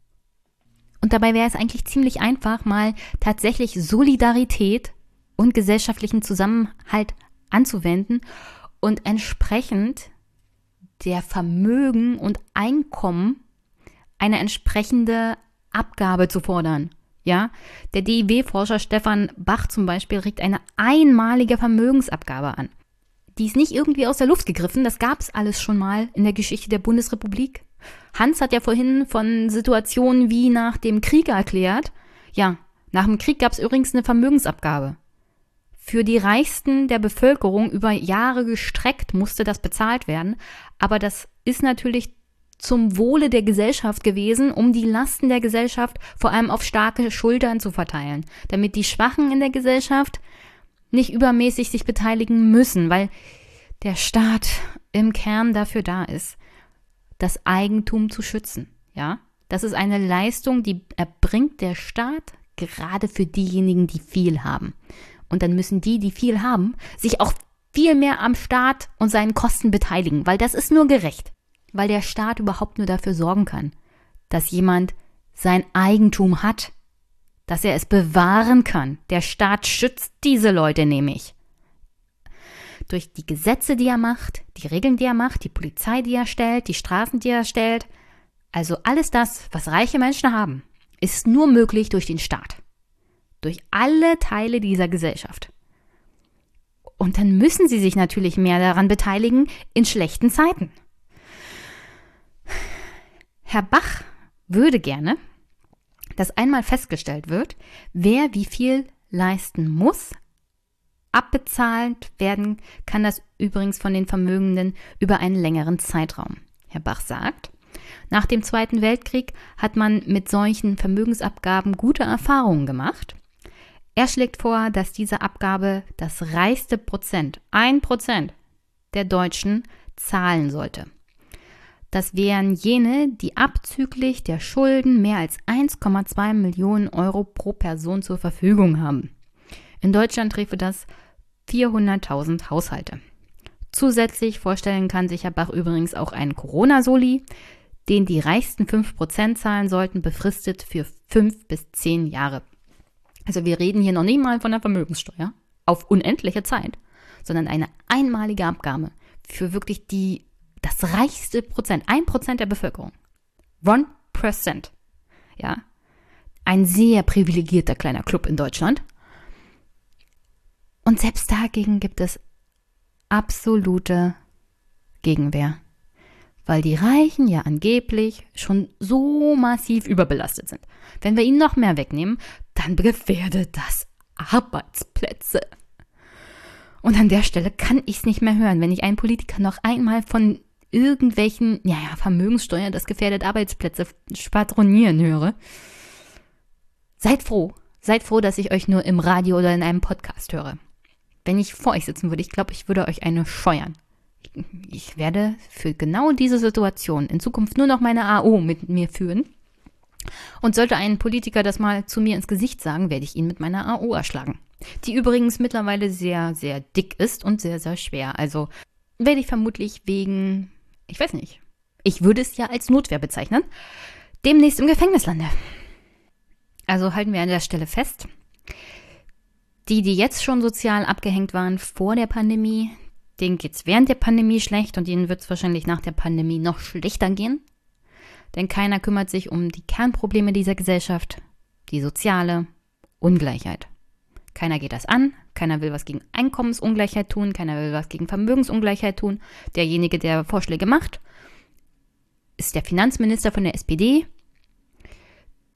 Und dabei wäre es eigentlich ziemlich einfach, mal tatsächlich Solidarität und gesellschaftlichen Zusammenhalt anzuwenden und entsprechend der Vermögen und Einkommen eine entsprechende Abgabe zu fordern. Ja, der DIW-Forscher Stefan Bach zum Beispiel regt eine einmalige Vermögensabgabe an. Die ist nicht irgendwie aus der Luft gegriffen, das gab es alles schon mal in der Geschichte der Bundesrepublik. Hans hat ja vorhin von Situationen wie nach dem Krieg erklärt. Ja, nach dem Krieg gab es übrigens eine Vermögensabgabe. Für die Reichsten der Bevölkerung über Jahre gestreckt musste das bezahlt werden, aber das ist natürlich zum Wohle der Gesellschaft gewesen, um die Lasten der Gesellschaft vor allem auf starke Schultern zu verteilen, damit die Schwachen in der Gesellschaft nicht übermäßig sich beteiligen müssen, weil der Staat im Kern dafür da ist, das Eigentum zu schützen. Ja, das ist eine Leistung, die erbringt der Staat gerade für diejenigen, die viel haben. Und dann müssen die, die viel haben, sich auch viel mehr am Staat und seinen Kosten beteiligen, weil das ist nur gerecht. Weil der Staat überhaupt nur dafür sorgen kann, dass jemand sein Eigentum hat, dass er es bewahren kann. Der Staat schützt diese Leute nämlich. durch die Gesetze, die er macht, die Regeln, die er macht, die Polizei, die er stellt, die Strafen, die er stellt. Also alles das, was reiche Menschen haben, ist nur möglich durch den Staat. Durch alle Teile dieser Gesellschaft. Und dann müssen sie sich natürlich mehr daran beteiligen in schlechten Zeiten. Herr Bach würde gerne, dass einmal festgestellt wird, wer wie viel leisten muss. Abbezahlt werden kann das übrigens von den Vermögenden über einen längeren Zeitraum. Herr Bach sagt, nach dem Zweiten Weltkrieg hat man mit solchen Vermögensabgaben gute Erfahrungen gemacht. Er schlägt vor, dass diese Abgabe das reichste Prozent, ein Prozent der Deutschen, zahlen sollte. Das wären jene, die abzüglich der Schulden mehr als 1,2 Millionen Euro pro Person zur Verfügung haben. In Deutschland treffe das 400.000 Haushalte. Zusätzlich vorstellen kann sich Herr Bach übrigens auch einen Corona-Soli, den die reichsten 5% zahlen sollten, befristet für 5 bis 10 Jahre. Also wir reden hier noch nicht mal von der Vermögenssteuer auf unendliche Zeit, sondern eine einmalige Abgabe für wirklich die, das reichste Prozent, ein Prozent der Bevölkerung. One Percent. Ja. Ein sehr privilegierter kleiner Club in Deutschland. Und selbst dagegen gibt es absolute Gegenwehr. Weil die Reichen ja angeblich schon so massiv überbelastet sind. Wenn wir ihnen noch mehr wegnehmen, dann gefährdet das Arbeitsplätze. Und an der Stelle kann ich es nicht mehr hören, wenn ich einen Politiker noch einmal von irgendwelchen, ja, ja, Vermögenssteuer, das gefährdet Arbeitsplätze spatronieren höre. Seid froh, seid froh, dass ich euch nur im Radio oder in einem Podcast höre. Wenn ich vor euch sitzen würde, ich glaube, ich würde euch eine scheuern. Ich werde für genau diese Situation in Zukunft nur noch meine AO mit mir führen und sollte ein Politiker das mal zu mir ins Gesicht sagen, werde ich ihn mit meiner AO erschlagen. Die übrigens mittlerweile sehr, sehr dick ist und sehr, sehr schwer. Also werde ich vermutlich wegen, ich weiß nicht, ich würde es ja als Notwehr bezeichnen, demnächst im Gefängnis lande. Also halten wir an der Stelle fest. Die, die jetzt schon sozial abgehängt waren vor der Pandemie, denen geht es während der Pandemie schlecht und ihnen wird es wahrscheinlich nach der Pandemie noch schlechter gehen denn keiner kümmert sich um die Kernprobleme dieser Gesellschaft, die soziale Ungleichheit. Keiner geht das an, keiner will was gegen Einkommensungleichheit tun, keiner will was gegen Vermögensungleichheit tun. Derjenige, der Vorschläge macht, ist der Finanzminister von der SPD,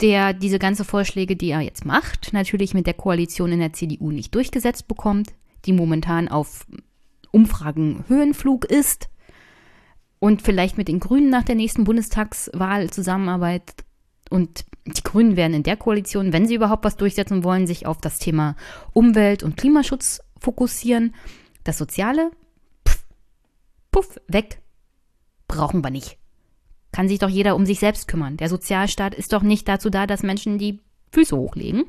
der diese ganzen Vorschläge, die er jetzt macht, natürlich mit der Koalition in der CDU nicht durchgesetzt bekommt, die momentan auf Umfragen Höhenflug ist und vielleicht mit den Grünen nach der nächsten Bundestagswahl zusammenarbeitet. Und die Grünen werden in der Koalition, wenn sie überhaupt was durchsetzen wollen, sich auf das Thema Umwelt- und Klimaschutz fokussieren. Das Soziale, puff, puff, weg. Brauchen wir nicht. Kann sich doch jeder um sich selbst kümmern. Der Sozialstaat ist doch nicht dazu da, dass Menschen die Füße hochlegen.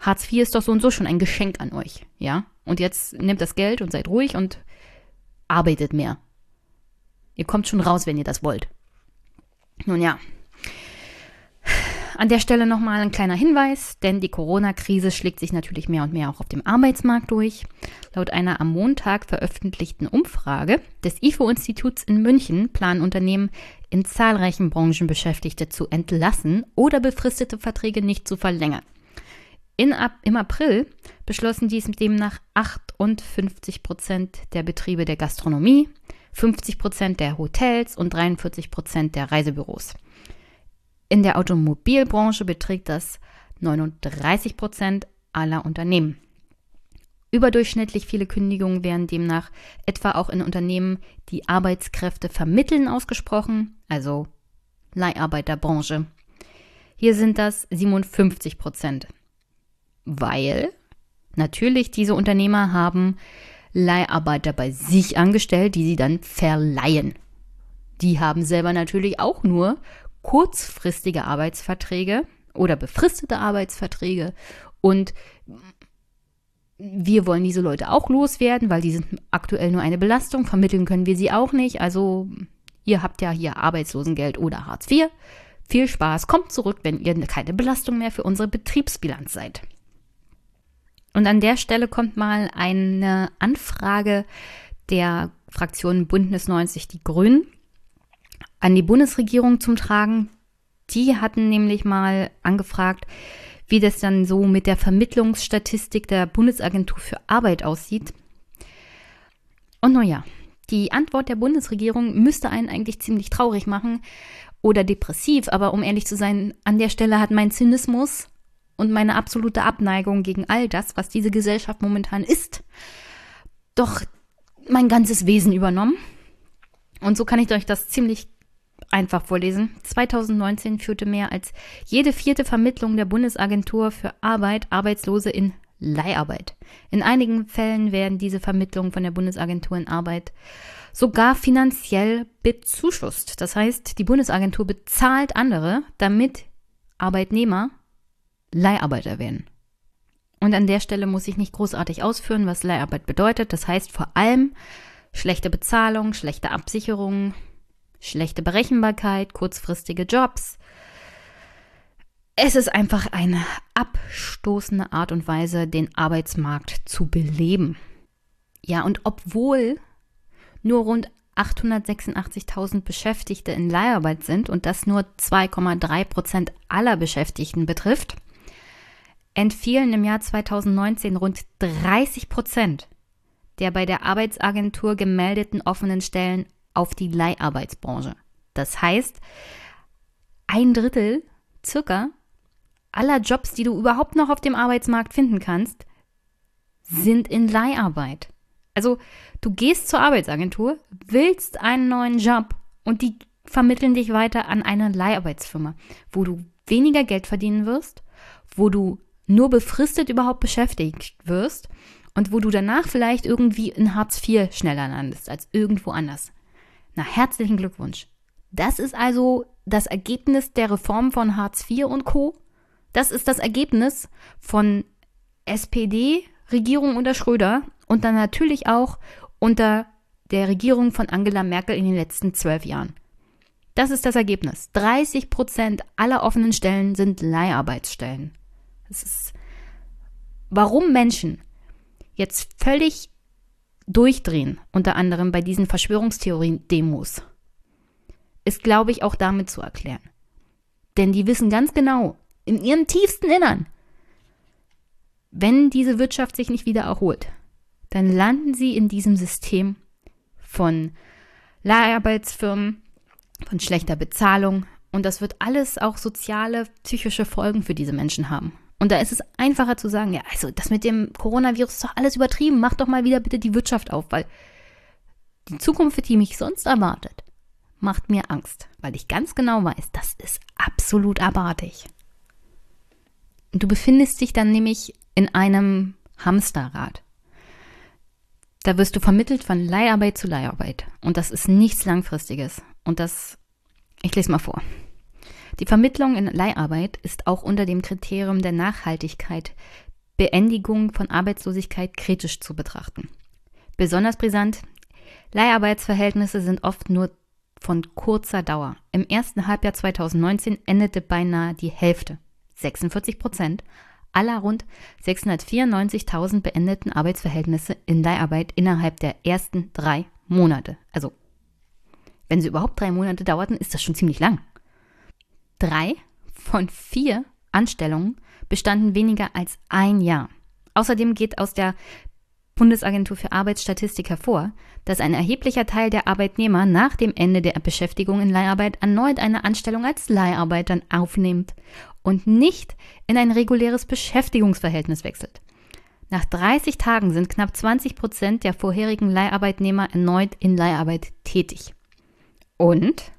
Hartz IV ist doch so und so schon ein Geschenk an euch, ja? Und jetzt nehmt das Geld und seid ruhig und arbeitet mehr. Ihr kommt schon raus, wenn ihr das wollt. Nun ja. An der Stelle nochmal ein kleiner Hinweis, denn die Corona-Krise schlägt sich natürlich mehr und mehr auch auf dem Arbeitsmarkt durch. Laut einer am Montag veröffentlichten Umfrage des IFO-Instituts in München planen Unternehmen in zahlreichen Branchen Beschäftigte zu entlassen oder befristete Verträge nicht zu verlängern. In, ab, Im April beschlossen dies demnach 58 Prozent der Betriebe der Gastronomie, 50 Prozent der Hotels und 43 Prozent der Reisebüros. In der Automobilbranche beträgt das 39 Prozent aller Unternehmen. Überdurchschnittlich viele Kündigungen werden demnach etwa auch in Unternehmen, die Arbeitskräfte vermitteln, ausgesprochen, also Leiharbeiterbranche. Hier sind das 57 Prozent, weil natürlich diese Unternehmer haben Leiharbeiter bei sich angestellt, die sie dann verleihen. Die haben selber natürlich auch nur kurzfristige Arbeitsverträge oder befristete Arbeitsverträge und wir wollen diese Leute auch loswerden, weil die sind aktuell nur eine Belastung. Vermitteln können wir sie auch nicht. Also ihr habt ja hier Arbeitslosengeld oder Hartz IV. Viel Spaß, kommt zurück, wenn ihr keine Belastung mehr für unsere Betriebsbilanz seid. Und an der Stelle kommt mal eine Anfrage der Fraktion Bündnis 90 Die Grünen an die Bundesregierung zum Tragen. Die hatten nämlich mal angefragt, wie das dann so mit der Vermittlungsstatistik der Bundesagentur für Arbeit aussieht. Und naja, die Antwort der Bundesregierung müsste einen eigentlich ziemlich traurig machen oder depressiv, aber um ehrlich zu sein, an der Stelle hat mein Zynismus und meine absolute Abneigung gegen all das, was diese Gesellschaft momentan ist, doch mein ganzes Wesen übernommen. Und so kann ich euch das ziemlich einfach vorlesen. 2019 führte mehr als jede vierte Vermittlung der Bundesagentur für Arbeit Arbeitslose in Leiharbeit. In einigen Fällen werden diese Vermittlungen von der Bundesagentur in Arbeit sogar finanziell bezuschusst. Das heißt, die Bundesagentur bezahlt andere, damit Arbeitnehmer Leiharbeiter werden. Und an der Stelle muss ich nicht großartig ausführen, was Leiharbeit bedeutet. Das heißt vor allem schlechte Bezahlung, schlechte Absicherung, schlechte Berechenbarkeit, kurzfristige Jobs. Es ist einfach eine abstoßende Art und Weise, den Arbeitsmarkt zu beleben. Ja, und obwohl nur rund 886.000 Beschäftigte in Leiharbeit sind und das nur 2,3 Prozent aller Beschäftigten betrifft, entfielen im Jahr 2019 rund 30 Prozent der bei der Arbeitsagentur gemeldeten offenen Stellen auf die Leiharbeitsbranche. Das heißt, ein Drittel circa aller Jobs, die du überhaupt noch auf dem Arbeitsmarkt finden kannst, sind in Leiharbeit. Also du gehst zur Arbeitsagentur, willst einen neuen Job und die vermitteln dich weiter an eine Leiharbeitsfirma, wo du weniger Geld verdienen wirst, wo du nur befristet überhaupt beschäftigt wirst und wo du danach vielleicht irgendwie in Hartz IV schneller landest als irgendwo anders. Na, herzlichen Glückwunsch. Das ist also das Ergebnis der Reform von Hartz IV und Co. Das ist das Ergebnis von SPD, Regierung unter Schröder und dann natürlich auch unter der Regierung von Angela Merkel in den letzten zwölf Jahren. Das ist das Ergebnis. 30 Prozent aller offenen Stellen sind Leiharbeitsstellen. Das ist, warum Menschen jetzt völlig durchdrehen, unter anderem bei diesen Verschwörungstheorien-Demos, ist, glaube ich, auch damit zu erklären. Denn die wissen ganz genau, in ihrem tiefsten Innern, wenn diese Wirtschaft sich nicht wieder erholt, dann landen sie in diesem System von Leiharbeitsfirmen, von schlechter Bezahlung und das wird alles auch soziale, psychische Folgen für diese Menschen haben. Und da ist es einfacher zu sagen, ja, also das mit dem Coronavirus ist doch alles übertrieben, mach doch mal wieder bitte die Wirtschaft auf, weil die Zukunft, die mich sonst erwartet, macht mir Angst, weil ich ganz genau weiß, das ist absolut abartig. Du befindest dich dann nämlich in einem Hamsterrad. Da wirst du vermittelt von Leiharbeit zu Leiharbeit. Und das ist nichts Langfristiges. Und das, ich lese mal vor. Die Vermittlung in Leiharbeit ist auch unter dem Kriterium der Nachhaltigkeit, Beendigung von Arbeitslosigkeit kritisch zu betrachten. Besonders brisant, Leiharbeitsverhältnisse sind oft nur von kurzer Dauer. Im ersten Halbjahr 2019 endete beinahe die Hälfte, 46 Prozent, aller rund 694.000 beendeten Arbeitsverhältnisse in Leiharbeit innerhalb der ersten drei Monate. Also, wenn sie überhaupt drei Monate dauerten, ist das schon ziemlich lang. Drei von vier Anstellungen bestanden weniger als ein Jahr. Außerdem geht aus der Bundesagentur für Arbeitsstatistik hervor, dass ein erheblicher Teil der Arbeitnehmer nach dem Ende der Beschäftigung in Leiharbeit erneut eine Anstellung als Leiharbeiter aufnimmt und nicht in ein reguläres Beschäftigungsverhältnis wechselt. Nach 30 Tagen sind knapp 20 Prozent der vorherigen Leiharbeitnehmer erneut in Leiharbeit tätig. Und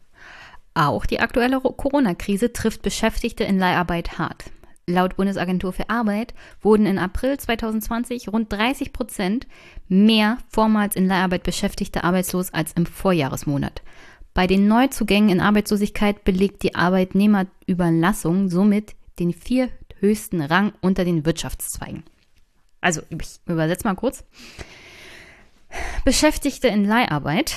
auch die aktuelle Corona-Krise trifft Beschäftigte in Leiharbeit hart. Laut Bundesagentur für Arbeit wurden in April 2020 rund 30 Prozent mehr vormals in Leiharbeit Beschäftigte arbeitslos als im Vorjahresmonat. Bei den Neuzugängen in Arbeitslosigkeit belegt die Arbeitnehmerüberlassung somit den vierthöchsten Rang unter den Wirtschaftszweigen. Also, ich übersetze mal kurz. Beschäftigte in Leiharbeit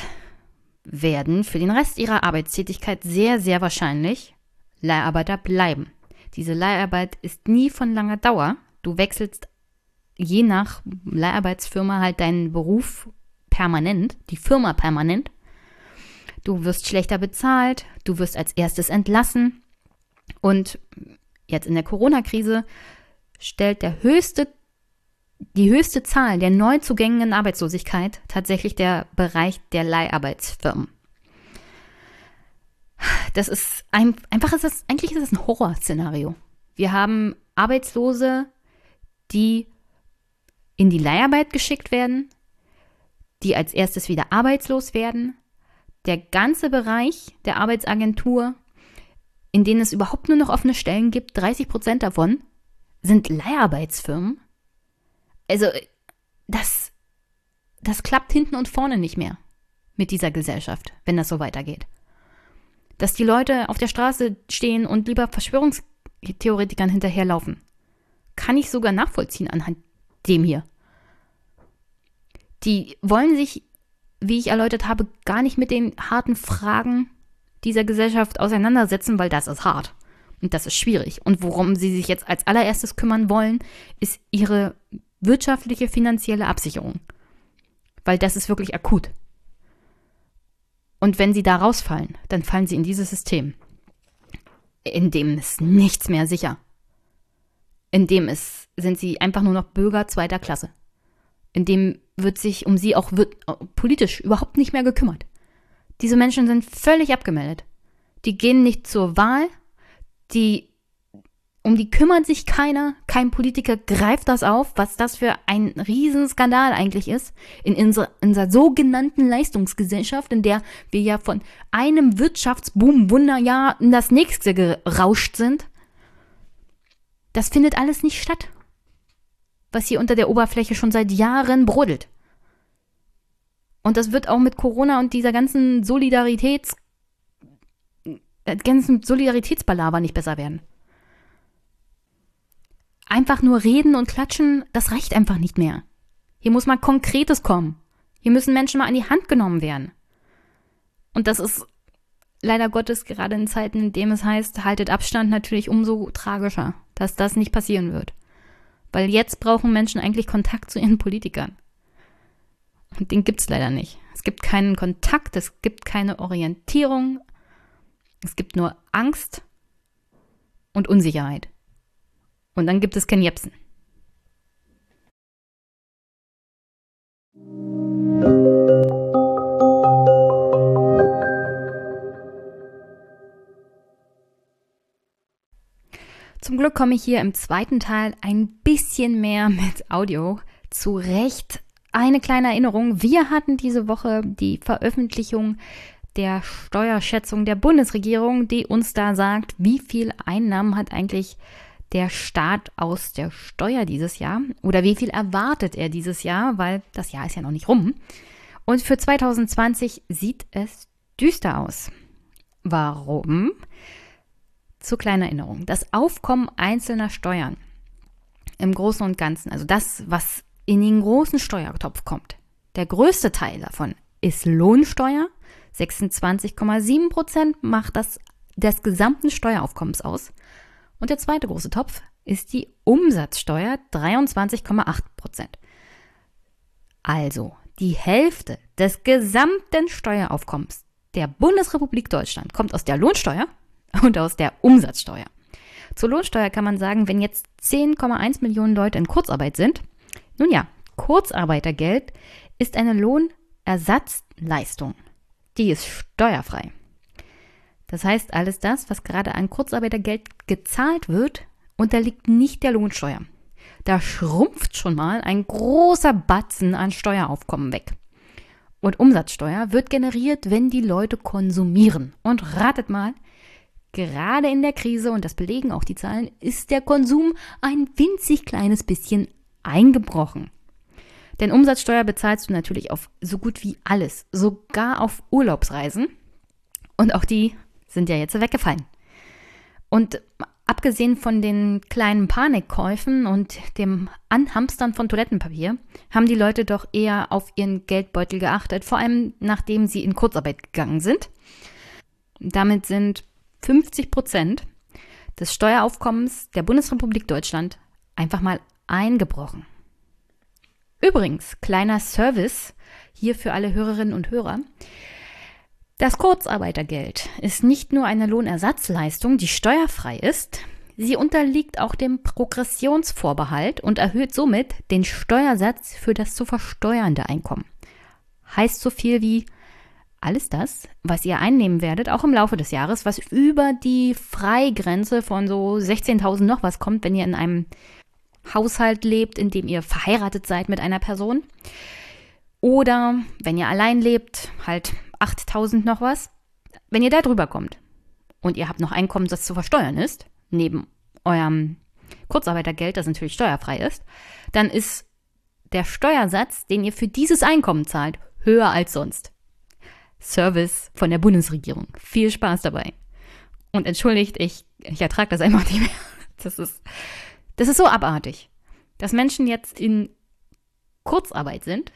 werden für den Rest ihrer Arbeitstätigkeit sehr, sehr wahrscheinlich Leiharbeiter bleiben. Diese Leiharbeit ist nie von langer Dauer. Du wechselst je nach Leiharbeitsfirma halt deinen Beruf permanent, die Firma permanent. Du wirst schlechter bezahlt, du wirst als erstes entlassen. Und jetzt in der Corona-Krise stellt der höchste, die höchste Zahl der Neuzugängen in Arbeitslosigkeit tatsächlich der Bereich der Leiharbeitsfirmen. Das ist ein, einfach ist das, eigentlich ist das ein Horrorszenario. Wir haben Arbeitslose, die in die Leiharbeit geschickt werden, die als erstes wieder arbeitslos werden. Der ganze Bereich der Arbeitsagentur, in denen es überhaupt nur noch offene Stellen gibt, 30 Prozent davon sind Leiharbeitsfirmen. Also, das, das klappt hinten und vorne nicht mehr mit dieser Gesellschaft, wenn das so weitergeht. Dass die Leute auf der Straße stehen und lieber Verschwörungstheoretikern hinterherlaufen, kann ich sogar nachvollziehen anhand dem hier. Die wollen sich, wie ich erläutert habe, gar nicht mit den harten Fragen dieser Gesellschaft auseinandersetzen, weil das ist hart. Und das ist schwierig. Und worum sie sich jetzt als allererstes kümmern wollen, ist ihre wirtschaftliche, finanzielle Absicherung. Weil das ist wirklich akut. Und wenn sie da rausfallen, dann fallen sie in dieses System, in dem ist nichts mehr sicher. In dem ist, sind sie einfach nur noch Bürger zweiter Klasse. In dem wird sich um sie auch wird, politisch überhaupt nicht mehr gekümmert. Diese Menschen sind völlig abgemeldet. Die gehen nicht zur Wahl, die um die kümmert sich keiner, kein Politiker greift das auf, was das für ein Riesenskandal eigentlich ist, in unserer, unserer sogenannten Leistungsgesellschaft, in der wir ja von einem Wirtschaftsboom Wunderjahr in das nächste gerauscht sind. Das findet alles nicht statt, was hier unter der Oberfläche schon seit Jahren brodelt. Und das wird auch mit Corona und dieser ganzen Solidaritäts äh, ganzen Solidaritätsbalaber nicht besser werden. Einfach nur reden und klatschen, das reicht einfach nicht mehr. Hier muss mal Konkretes kommen. Hier müssen Menschen mal an die Hand genommen werden. Und das ist leider Gottes gerade in Zeiten, in denen es heißt, haltet Abstand natürlich umso tragischer, dass das nicht passieren wird. Weil jetzt brauchen Menschen eigentlich Kontakt zu ihren Politikern. Und den gibt es leider nicht. Es gibt keinen Kontakt, es gibt keine Orientierung, es gibt nur Angst und Unsicherheit. Und dann gibt es Ken Jebsen. Zum Glück komme ich hier im zweiten Teil ein bisschen mehr [laughs] mit Audio zurecht. Eine kleine Erinnerung, wir hatten diese Woche die Veröffentlichung der Steuerschätzung der Bundesregierung, die uns da sagt, wie viel Einnahmen hat eigentlich der Staat aus der Steuer dieses Jahr oder wie viel erwartet er dieses Jahr, weil das Jahr ist ja noch nicht rum. Und für 2020 sieht es düster aus. Warum? Zur kleinen Erinnerung. Das Aufkommen einzelner Steuern im Großen und Ganzen, also das, was in den großen Steuertopf kommt, der größte Teil davon ist Lohnsteuer. 26,7 Prozent macht das des gesamten Steueraufkommens aus. Und der zweite große Topf ist die Umsatzsteuer, 23,8 Prozent. Also die Hälfte des gesamten Steueraufkommens der Bundesrepublik Deutschland kommt aus der Lohnsteuer und aus der Umsatzsteuer. Zur Lohnsteuer kann man sagen, wenn jetzt 10,1 Millionen Leute in Kurzarbeit sind, nun ja, Kurzarbeitergeld ist eine Lohnersatzleistung. Die ist steuerfrei. Das heißt, alles das, was gerade an Kurzarbeitergeld gezahlt wird, unterliegt nicht der Lohnsteuer. Da schrumpft schon mal ein großer Batzen an Steueraufkommen weg. Und Umsatzsteuer wird generiert, wenn die Leute konsumieren. Und ratet mal, gerade in der Krise, und das belegen auch die Zahlen, ist der Konsum ein winzig kleines bisschen eingebrochen. Denn Umsatzsteuer bezahlst du natürlich auf so gut wie alles, sogar auf Urlaubsreisen. Und auch die sind ja jetzt weggefallen. Und abgesehen von den kleinen Panikkäufen und dem Anhamstern von Toilettenpapier, haben die Leute doch eher auf ihren Geldbeutel geachtet, vor allem nachdem sie in Kurzarbeit gegangen sind. Damit sind 50 Prozent des Steueraufkommens der Bundesrepublik Deutschland einfach mal eingebrochen. Übrigens, kleiner Service hier für alle Hörerinnen und Hörer. Das Kurzarbeitergeld ist nicht nur eine Lohnersatzleistung, die steuerfrei ist, sie unterliegt auch dem Progressionsvorbehalt und erhöht somit den Steuersatz für das zu versteuernde Einkommen. Heißt so viel wie alles das, was ihr einnehmen werdet, auch im Laufe des Jahres, was über die Freigrenze von so 16.000 noch was kommt, wenn ihr in einem Haushalt lebt, in dem ihr verheiratet seid mit einer Person. Oder wenn ihr allein lebt, halt 8000 noch was. Wenn ihr da drüber kommt und ihr habt noch Einkommen, das zu versteuern ist, neben eurem Kurzarbeitergeld, das natürlich steuerfrei ist, dann ist der Steuersatz, den ihr für dieses Einkommen zahlt, höher als sonst. Service von der Bundesregierung. Viel Spaß dabei. Und entschuldigt, ich, ich ertrage das einfach nicht mehr. [laughs] Das ist, das ist so abartig, dass Menschen jetzt in Kurzarbeit sind,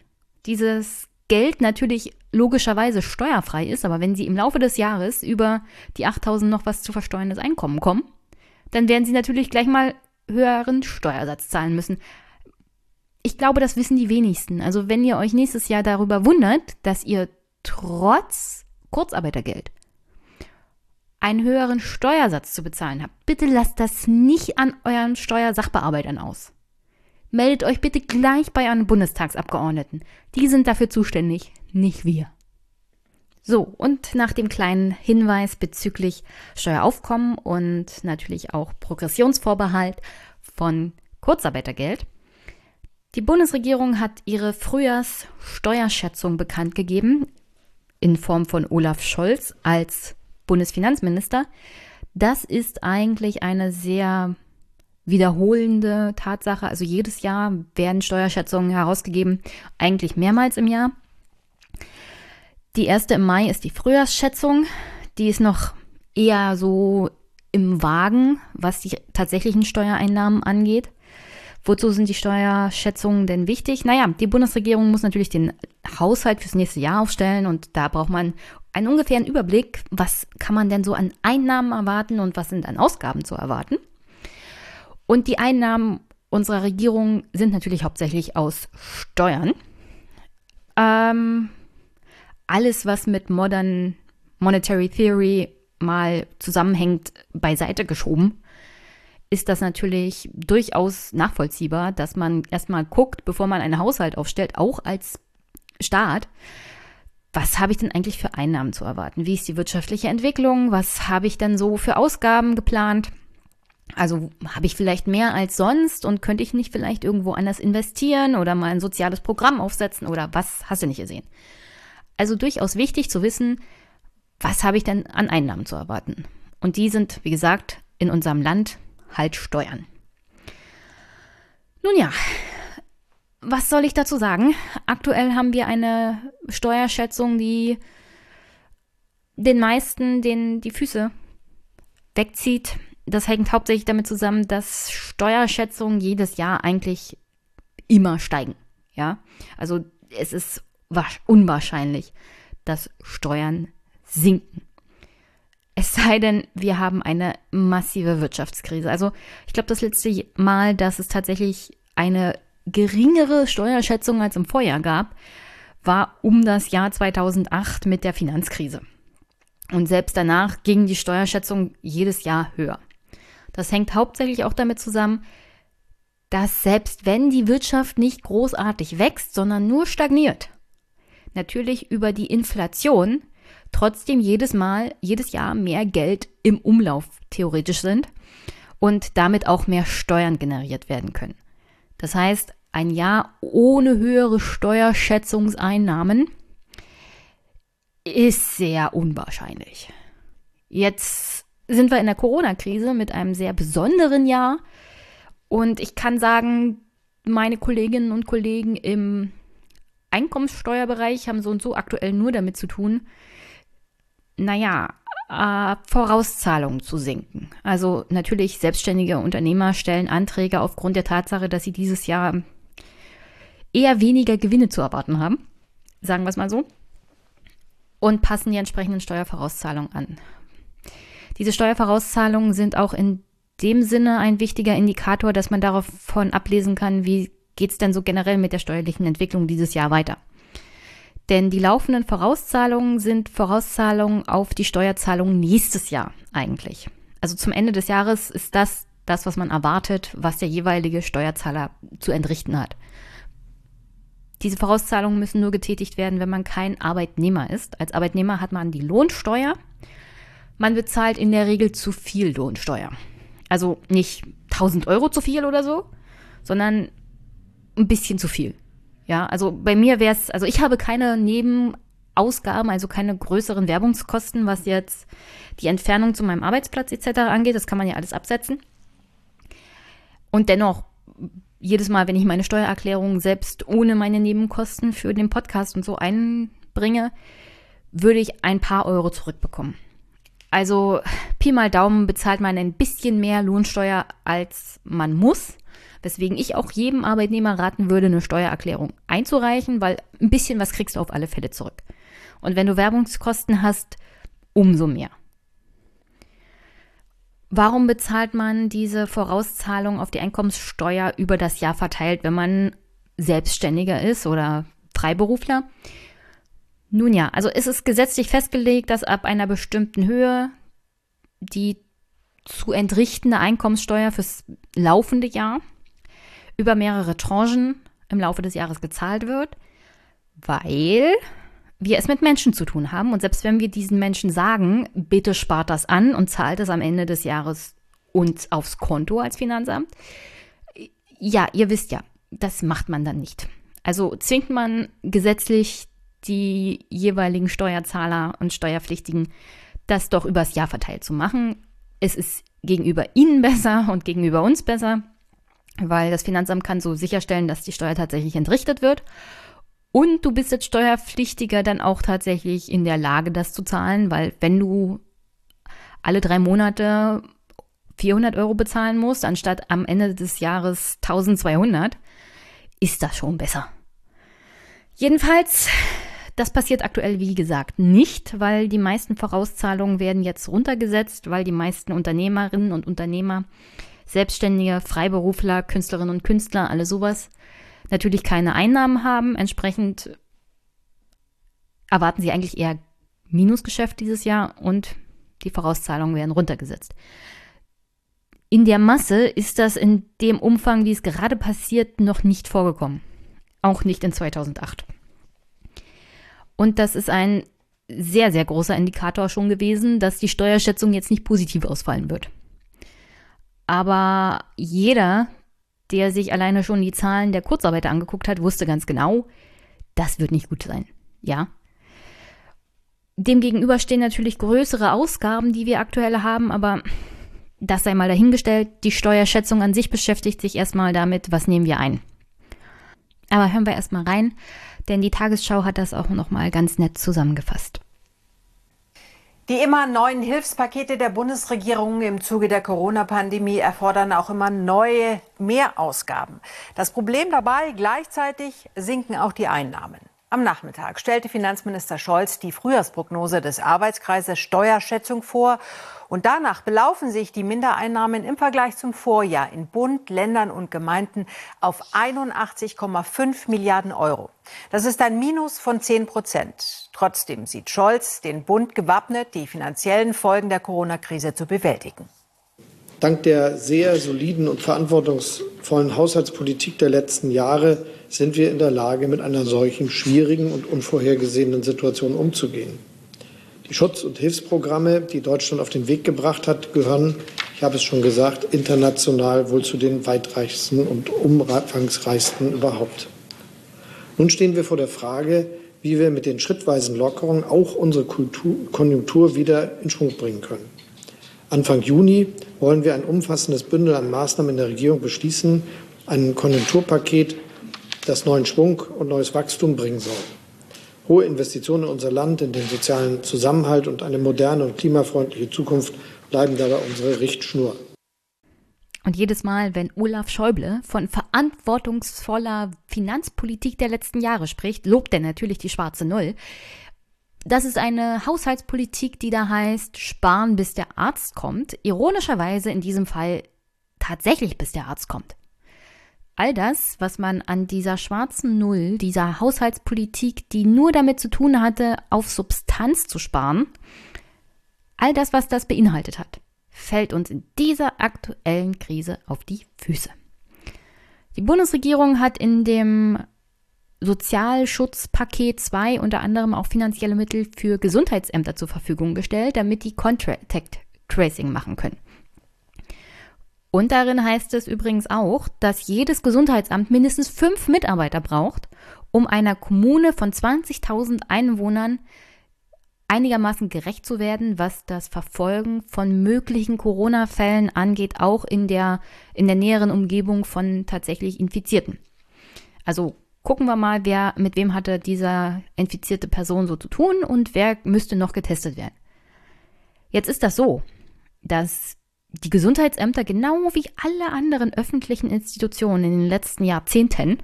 dieses Geld natürlich logischerweise steuerfrei ist, aber wenn sie im Laufe des Jahres über die 8000 noch was zu versteuerndes Einkommen kommen, dann werden sie natürlich gleich mal höheren Steuersatz zahlen müssen. Ich glaube, das wissen die wenigsten. Also wenn ihr euch nächstes Jahr darüber wundert, dass ihr trotz Kurzarbeitergeld einen höheren Steuersatz zu bezahlen habt, bitte lasst das nicht an euren Steuersachbearbeitern aus. Meldet euch bitte gleich bei euren Bundestagsabgeordneten. Die sind dafür zuständig, nicht wir. So, und nach dem kleinen Hinweis bezüglich Steueraufkommen und natürlich auch Progressionsvorbehalt von Kurzarbeitergeld. Die Bundesregierung hat ihre Frühjahrssteuerschätzung bekannt gegeben in Form von Olaf Scholz als Bundesfinanzminister. Das ist eigentlich eine sehr wiederholende Tatsache. Also jedes Jahr werden Steuerschätzungen herausgegeben, eigentlich mehrmals im Jahr. Die erste im Mai ist die Frühjahrsschätzung. Die ist noch eher so im Wagen, was die tatsächlichen Steuereinnahmen angeht. Wozu sind die Steuerschätzungen denn wichtig? Naja, die Bundesregierung muss natürlich den Haushalt fürs nächste Jahr aufstellen und da braucht man einen ungefähren Überblick, was kann man denn so an Einnahmen erwarten und was sind an Ausgaben zu erwarten. Und die Einnahmen unserer Regierung sind natürlich hauptsächlich aus Steuern. Ähm, alles, was mit Modern Monetary Theory mal zusammenhängt, beiseite geschoben ist das natürlich durchaus nachvollziehbar, dass man erstmal guckt, bevor man einen Haushalt aufstellt, auch als Staat, was habe ich denn eigentlich für Einnahmen zu erwarten? Wie ist die wirtschaftliche Entwicklung? Was habe ich denn so für Ausgaben geplant? Also habe ich vielleicht mehr als sonst und könnte ich nicht vielleicht irgendwo anders investieren oder mal ein soziales Programm aufsetzen oder was hast du nicht gesehen? Also durchaus wichtig zu wissen, was habe ich denn an Einnahmen zu erwarten? Und die sind, wie gesagt, in unserem Land halt steuern. Nun ja, was soll ich dazu sagen? Aktuell haben wir eine Steuerschätzung, die den meisten den die Füße wegzieht. Das hängt hauptsächlich damit zusammen, dass Steuerschätzungen jedes Jahr eigentlich immer steigen. Ja, also es ist unwahrscheinlich, dass Steuern sinken. Es sei denn, wir haben eine massive Wirtschaftskrise. Also ich glaube, das letzte Mal, dass es tatsächlich eine geringere Steuerschätzung als im Vorjahr gab, war um das Jahr 2008 mit der Finanzkrise. Und selbst danach ging die Steuerschätzung jedes Jahr höher. Das hängt hauptsächlich auch damit zusammen, dass selbst wenn die Wirtschaft nicht großartig wächst, sondern nur stagniert, natürlich über die Inflation trotzdem jedes Mal, jedes Jahr mehr Geld im Umlauf theoretisch sind und damit auch mehr Steuern generiert werden können. Das heißt, ein Jahr ohne höhere Steuerschätzungseinnahmen ist sehr unwahrscheinlich. Jetzt sind wir in der Corona-Krise mit einem sehr besonderen Jahr und ich kann sagen, meine Kolleginnen und Kollegen im Einkommenssteuerbereich haben so und so aktuell nur damit zu tun, naja, äh, Vorauszahlungen zu sinken. Also natürlich, selbstständige Unternehmer stellen Anträge aufgrund der Tatsache, dass sie dieses Jahr eher weniger Gewinne zu erwarten haben, sagen wir es mal so, und passen die entsprechenden Steuervorauszahlungen an. Diese Steuervorauszahlungen sind auch in dem Sinne ein wichtiger Indikator, dass man davon ablesen kann, wie geht es denn so generell mit der steuerlichen Entwicklung dieses Jahr weiter? Denn die laufenden Vorauszahlungen sind Vorauszahlungen auf die Steuerzahlungen nächstes Jahr eigentlich. Also zum Ende des Jahres ist das das, was man erwartet, was der jeweilige Steuerzahler zu entrichten hat. Diese Vorauszahlungen müssen nur getätigt werden, wenn man kein Arbeitnehmer ist. Als Arbeitnehmer hat man die Lohnsteuer. Man bezahlt in der Regel zu viel Lohnsteuer. Also nicht 1000 Euro zu viel oder so, sondern ein bisschen zu viel. Ja, also bei mir wäre es, also ich habe keine Nebenausgaben, also keine größeren Werbungskosten, was jetzt die Entfernung zu meinem Arbeitsplatz etc. angeht. Das kann man ja alles absetzen. Und dennoch, jedes Mal, wenn ich meine Steuererklärung selbst ohne meine Nebenkosten für den Podcast und so einbringe, würde ich ein paar Euro zurückbekommen. Also Pi mal Daumen bezahlt man ein bisschen mehr Lohnsteuer, als man muss. Weswegen ich auch jedem Arbeitnehmer raten würde, eine Steuererklärung einzureichen, weil ein bisschen was kriegst du auf alle Fälle zurück. Und wenn du Werbungskosten hast, umso mehr. Warum bezahlt man diese Vorauszahlung auf die Einkommenssteuer über das Jahr verteilt, wenn man Selbstständiger ist oder Freiberufler? Nun ja, also ist es gesetzlich festgelegt, dass ab einer bestimmten Höhe die zu entrichtende Einkommenssteuer fürs laufende Jahr über mehrere Tranchen im Laufe des Jahres gezahlt wird, weil wir es mit Menschen zu tun haben. Und selbst wenn wir diesen Menschen sagen, bitte spart das an und zahlt es am Ende des Jahres uns aufs Konto als Finanzamt, ja, ihr wisst ja, das macht man dann nicht. Also zwingt man gesetzlich die jeweiligen Steuerzahler und Steuerpflichtigen, das doch übers Jahr verteilt zu machen. Es ist gegenüber ihnen [laughs] besser und gegenüber uns besser, weil das Finanzamt kann so sicherstellen, dass die Steuer tatsächlich entrichtet wird. Und du bist als Steuerpflichtiger dann auch tatsächlich in der Lage, das zu zahlen, weil wenn du alle drei Monate 400 Euro bezahlen musst, anstatt am Ende des Jahres 1200, ist das schon besser. Jedenfalls, das passiert aktuell, wie gesagt, nicht, weil die meisten Vorauszahlungen werden jetzt runtergesetzt, weil die meisten Unternehmerinnen und Unternehmer, Selbstständige, Freiberufler, Künstlerinnen und Künstler, alle sowas, natürlich keine Einnahmen haben. Entsprechend erwarten sie eigentlich eher Minusgeschäft dieses Jahr und die Vorauszahlungen werden runtergesetzt. In der Masse ist das in dem Umfang, wie es gerade passiert, noch nicht vorgekommen. Auch nicht in 2008. Und das ist ein sehr, sehr großer Indikator schon gewesen, dass die Steuerschätzung jetzt nicht positiv ausfallen wird. Aber jeder, der sich alleine schon die Zahlen der Kurzarbeiter angeguckt hat, wusste ganz genau, das wird nicht gut sein. Ja. Demgegenüber stehen natürlich größere Ausgaben, die wir aktuell haben, aber das sei mal dahingestellt. Die Steuerschätzung an sich beschäftigt sich erstmal damit, was nehmen wir ein. Aber hören wir erstmal rein, denn die Tagesschau hat das auch nochmal ganz nett zusammengefasst. Die immer neuen Hilfspakete der Bundesregierung im Zuge der Corona-Pandemie erfordern auch immer neue Mehrausgaben. Das Problem dabei, gleichzeitig sinken auch die Einnahmen. Am Nachmittag stellte Finanzminister Scholz die Frühjahrsprognose des Arbeitskreises Steuerschätzung vor. Und danach belaufen sich die Mindereinnahmen im Vergleich zum Vorjahr in Bund, Ländern und Gemeinden auf 81,5 Milliarden Euro. Das ist ein Minus von 10 Prozent. Trotzdem sieht Scholz den Bund gewappnet, die finanziellen Folgen der Corona-Krise zu bewältigen. Dank der sehr soliden und verantwortungsvollen Haushaltspolitik der letzten Jahre sind wir in der Lage, mit einer solchen schwierigen und unvorhergesehenen Situation umzugehen. Die Schutz- und Hilfsprogramme, die Deutschland auf den Weg gebracht hat, gehören, ich habe es schon gesagt, international wohl zu den weitreichsten und umfangreichsten überhaupt. Nun stehen wir vor der Frage, wie wir mit den schrittweisen Lockerungen auch unsere Kultur, Konjunktur wieder in Schwung bringen können. Anfang Juni wollen wir ein umfassendes Bündel an Maßnahmen in der Regierung beschließen, ein Konjunkturpaket, das neuen Schwung und neues Wachstum bringen soll. Hohe Investitionen in unser Land, in den sozialen Zusammenhalt und eine moderne und klimafreundliche Zukunft bleiben dabei unsere Richtschnur. Und jedes Mal, wenn Olaf Schäuble von verantwortungsvoller Finanzpolitik der letzten Jahre spricht, lobt er natürlich die schwarze Null. Das ist eine Haushaltspolitik, die da heißt, sparen bis der Arzt kommt. Ironischerweise in diesem Fall tatsächlich bis der Arzt kommt. all das, was man an dieser schwarzen Null, dieser Haushaltspolitik, die nur damit zu tun hatte, auf Substanz zu sparen, all das, was das beinhaltet hat, fällt uns in dieser aktuellen Krise auf die Füße. Die Bundesregierung hat in dem Sozialschutzpaket 2 unter anderem auch finanzielle Mittel für Gesundheitsämter zur Verfügung gestellt, damit die Contact Tracing machen können. Und darin heißt es übrigens auch, dass jedes Gesundheitsamt mindestens fünf Mitarbeiter braucht, um einer Kommune von 20.000 Einwohnern einigermaßen gerecht zu werden, was das Verfolgen von möglichen Corona-Fällen angeht, auch in der, in der näheren Umgebung von tatsächlich Infizierten. Also gucken wir mal, wer, mit wem hatte dieser infizierte Person so zu tun und wer müsste noch getestet werden. Jetzt ist das so, dass die Gesundheitsämter genau wie alle anderen öffentlichen Institutionen in den letzten Jahrzehnten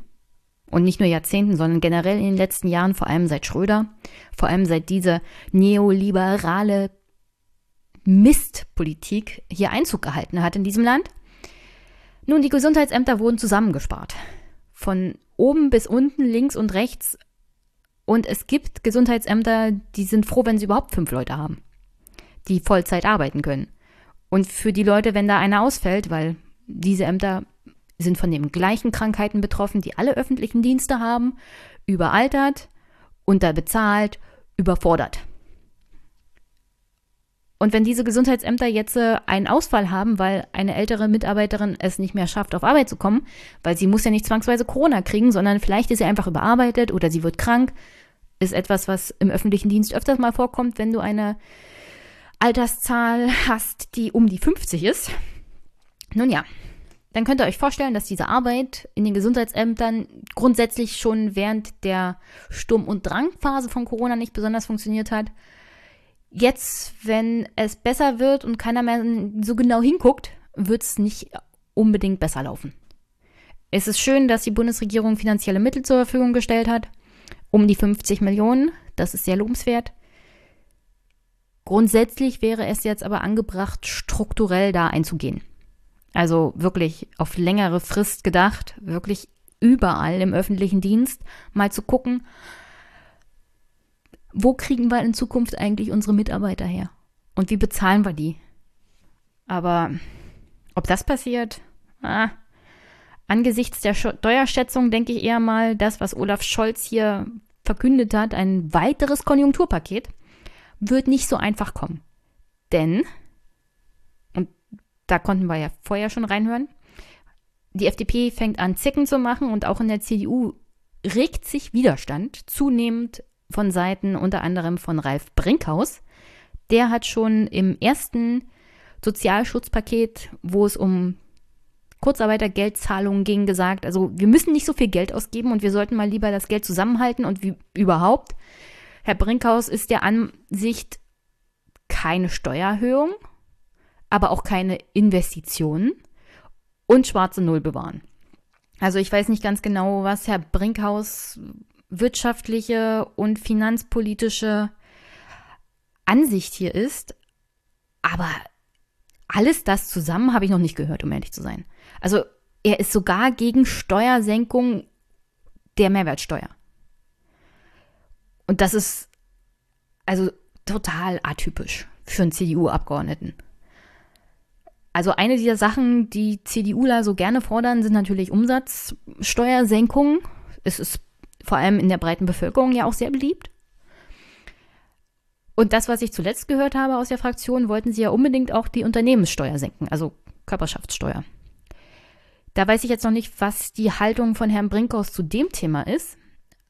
und nicht nur Jahrzehnten, sondern generell in den letzten Jahren, vor allem seit Schröder, vor allem seit diese neoliberale Mistpolitik hier Einzug gehalten hat in diesem Land. Nun, die Gesundheitsämter wurden zusammengespart. Von oben bis unten, links und rechts. Und es gibt Gesundheitsämter, die sind froh, wenn sie überhaupt fünf Leute haben, die Vollzeit arbeiten können. Und für die Leute, wenn da einer ausfällt, weil diese Ämter sind von den gleichen Krankheiten betroffen, die alle öffentlichen Dienste haben, überaltert, unterbezahlt, überfordert. Und wenn diese Gesundheitsämter jetzt äh, einen Ausfall haben, weil eine ältere Mitarbeiterin es nicht mehr schafft, auf Arbeit zu kommen, weil sie muss ja nicht zwangsweise Corona kriegen, sondern vielleicht ist sie einfach überarbeitet oder sie wird krank, ist etwas, was im öffentlichen Dienst öfters mal vorkommt, wenn du eine Alterszahl hast, die um die 50 ist. Nun ja, dann könnt ihr euch vorstellen, dass diese Arbeit in den Gesundheitsämtern grundsätzlich schon während der Sturm- und Drangphase von Corona nicht besonders funktioniert hat. Jetzt, wenn es besser wird und keiner mehr so genau hinguckt, wird es nicht unbedingt besser laufen. Es ist schön, dass die Bundesregierung finanzielle Mittel zur Verfügung gestellt hat. Um die 50 Millionen. Das ist sehr lobenswert. Grundsätzlich wäre es jetzt aber angebracht, strukturell da einzugehen. Also wirklich auf längere Frist gedacht, wirklich überall im öffentlichen Dienst mal zu gucken, wo kriegen wir in Zukunft eigentlich unsere Mitarbeiter her? Und wie bezahlen wir die? Aber ob das passiert? Ah, angesichts der Steuerschätzung denke ich eher mal, das, was Olaf Scholz hier verkündet hat, ein weiteres Konjunkturpaket wird nicht so einfach kommen. Denn, da konnten wir ja vorher schon reinhören, die FDP fängt an, Zicken zu machen und auch in der CDU regt sich Widerstand zunehmend von Seiten unter anderem von Ralf Brinkhaus. Der hat schon im ersten Sozialschutzpaket, wo es um Kurzarbeitergeldzahlungen ging, gesagt, also wir müssen nicht so viel Geld ausgeben und wir sollten mal lieber das Geld zusammenhalten und wie überhaupt. Herr Brinkhaus ist der Ansicht, keine Steuererhöhung, aber auch keine Investitionen und schwarze Null bewahren. Also ich weiß nicht ganz genau, was Herr Brinkhaus wirtschaftliche und finanzpolitische Ansicht hier ist, aber alles das zusammen habe ich noch nicht gehört, um ehrlich zu sein. Also er ist sogar gegen Steuersenkung der Mehrwertsteuer. Und das ist also total atypisch für einen CDU-Abgeordneten. Also eine dieser Sachen, die CDUler so gerne fordern, sind natürlich Umsatzsteuersenkungen. Es ist vor allem in der breiten Bevölkerung ja auch sehr beliebt. Und das, was ich zuletzt gehört habe aus der Fraktion, wollten sie ja unbedingt auch die Unternehmenssteuer senken, also Körperschaftssteuer. Da weiß ich jetzt noch nicht, was die Haltung von Herrn Brinkhaus zu dem Thema ist.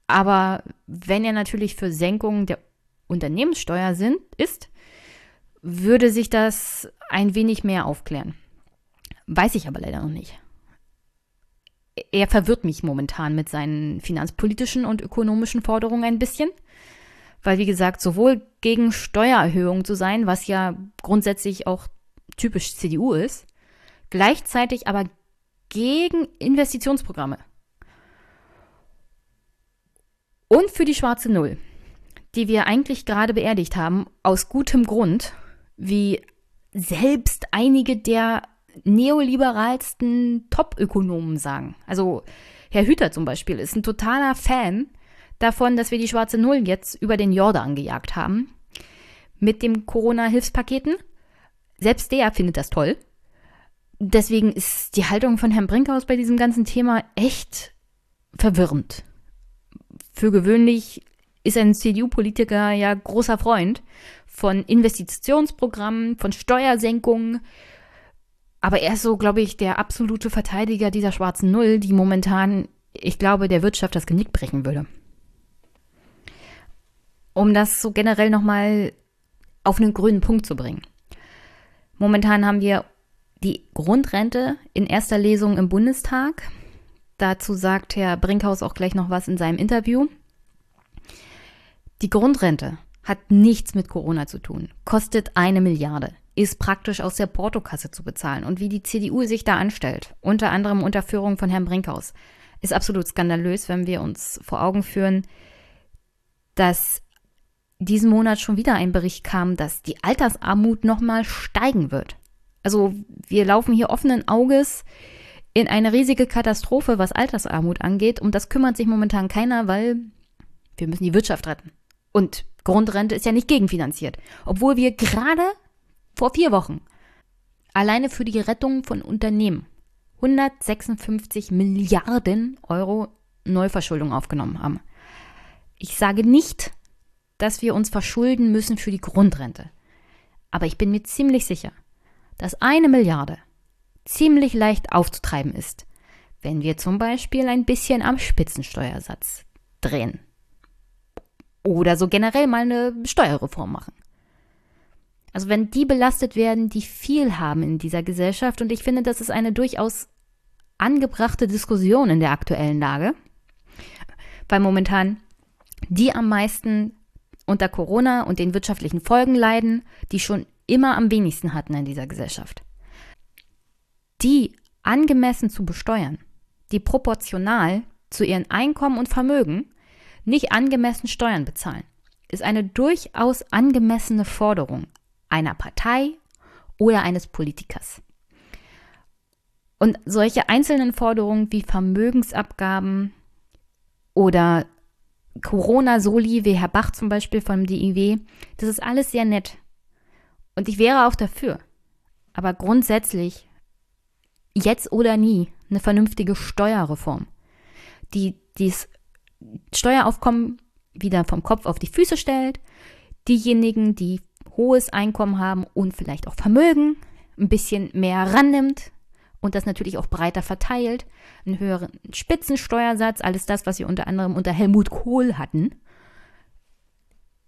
Aber wenn er natürlich für Senkungen der Unternehmenssteuer sind, ist, würde sich das ein wenig mehr aufklären. Weiß ich aber leider noch nicht. Er verwirrt mich momentan mit seinen finanzpolitischen und ökonomischen Forderungen ein bisschen, weil, wie gesagt, sowohl gegen Steuererhöhungen zu sein, was ja grundsätzlich auch typisch CDU ist, gleichzeitig aber gegen Investitionsprogramme. Und für die schwarze Null, die wir eigentlich gerade beerdigt haben, aus gutem Grund, wie selbst einige der neoliberalsten Top-Ökonomen sagen. Also Herr Hüter zum Beispiel ist ein totaler Fan davon, dass wir die schwarze Null jetzt über den Jordan gejagt haben. Mit den Corona-Hilfspaketen. Selbst der findet das toll. Deswegen ist die Haltung von Herrn Brinkhaus bei diesem ganzen Thema echt verwirrend. Für gewöhnlich ist ein CDU-Politiker ja großer Freund von Investitionsprogrammen, von Steuersenkungen. Aber er ist so, glaube ich, der absolute Verteidiger dieser schwarzen Null, die momentan, ich glaube, der Wirtschaft das Genick brechen würde. Um das so generell nochmal auf einen grünen Punkt zu bringen. Momentan haben wir die Grundrente in erster Lesung im Bundestag. Dazu sagt Herr Brinkhaus auch gleich noch was in seinem Interview. Die Grundrente hat nichts mit Corona zu tun, kostet eine Milliarde, ist praktisch aus der Portokasse zu bezahlen. Und wie die CDU sich da anstellt, unter anderem unter Führung von Herrn Brinkhaus, ist absolut skandalös, wenn wir uns vor Augen führen, dass diesen Monat schon wieder ein Bericht kam, dass die Altersarmut nochmal steigen wird. Also wir laufen hier offenen Auges in eine riesige Katastrophe, was Altersarmut angeht. Und das kümmert sich momentan keiner, weil wir müssen die Wirtschaft retten. Und Grundrente ist ja nicht gegenfinanziert. Obwohl wir gerade vor vier Wochen alleine für die Rettung von Unternehmen 156 Milliarden Euro Neuverschuldung aufgenommen haben. Ich sage nicht, dass wir uns verschulden müssen für die Grundrente. Aber ich bin mir ziemlich sicher, dass eine Milliarde ziemlich leicht aufzutreiben ist, wenn wir zum Beispiel ein bisschen am Spitzensteuersatz drehen. Oder so generell mal eine Steuerreform machen. Also wenn die belastet werden, die viel haben in dieser Gesellschaft, und ich finde, das ist eine durchaus angebrachte Diskussion in der aktuellen Lage, weil momentan die am meisten unter Corona und den wirtschaftlichen Folgen leiden, die schon immer am wenigsten hatten in dieser Gesellschaft. Die angemessen zu besteuern, die proportional zu ihren Einkommen und Vermögen nicht angemessen Steuern bezahlen, ist eine durchaus angemessene Forderung einer Partei oder eines Politikers. Und solche einzelnen Forderungen wie Vermögensabgaben oder Corona-Soli, wie Herr Bach zum Beispiel vom DIW, das ist alles sehr nett. Und ich wäre auch dafür. Aber grundsätzlich, jetzt oder nie, eine vernünftige Steuerreform, die das Steueraufkommen wieder vom Kopf auf die Füße stellt, diejenigen, die hohes Einkommen haben und vielleicht auch Vermögen, ein bisschen mehr rannimmt und das natürlich auch breiter verteilt, einen höheren Spitzensteuersatz, alles das, was wir unter anderem unter Helmut Kohl hatten,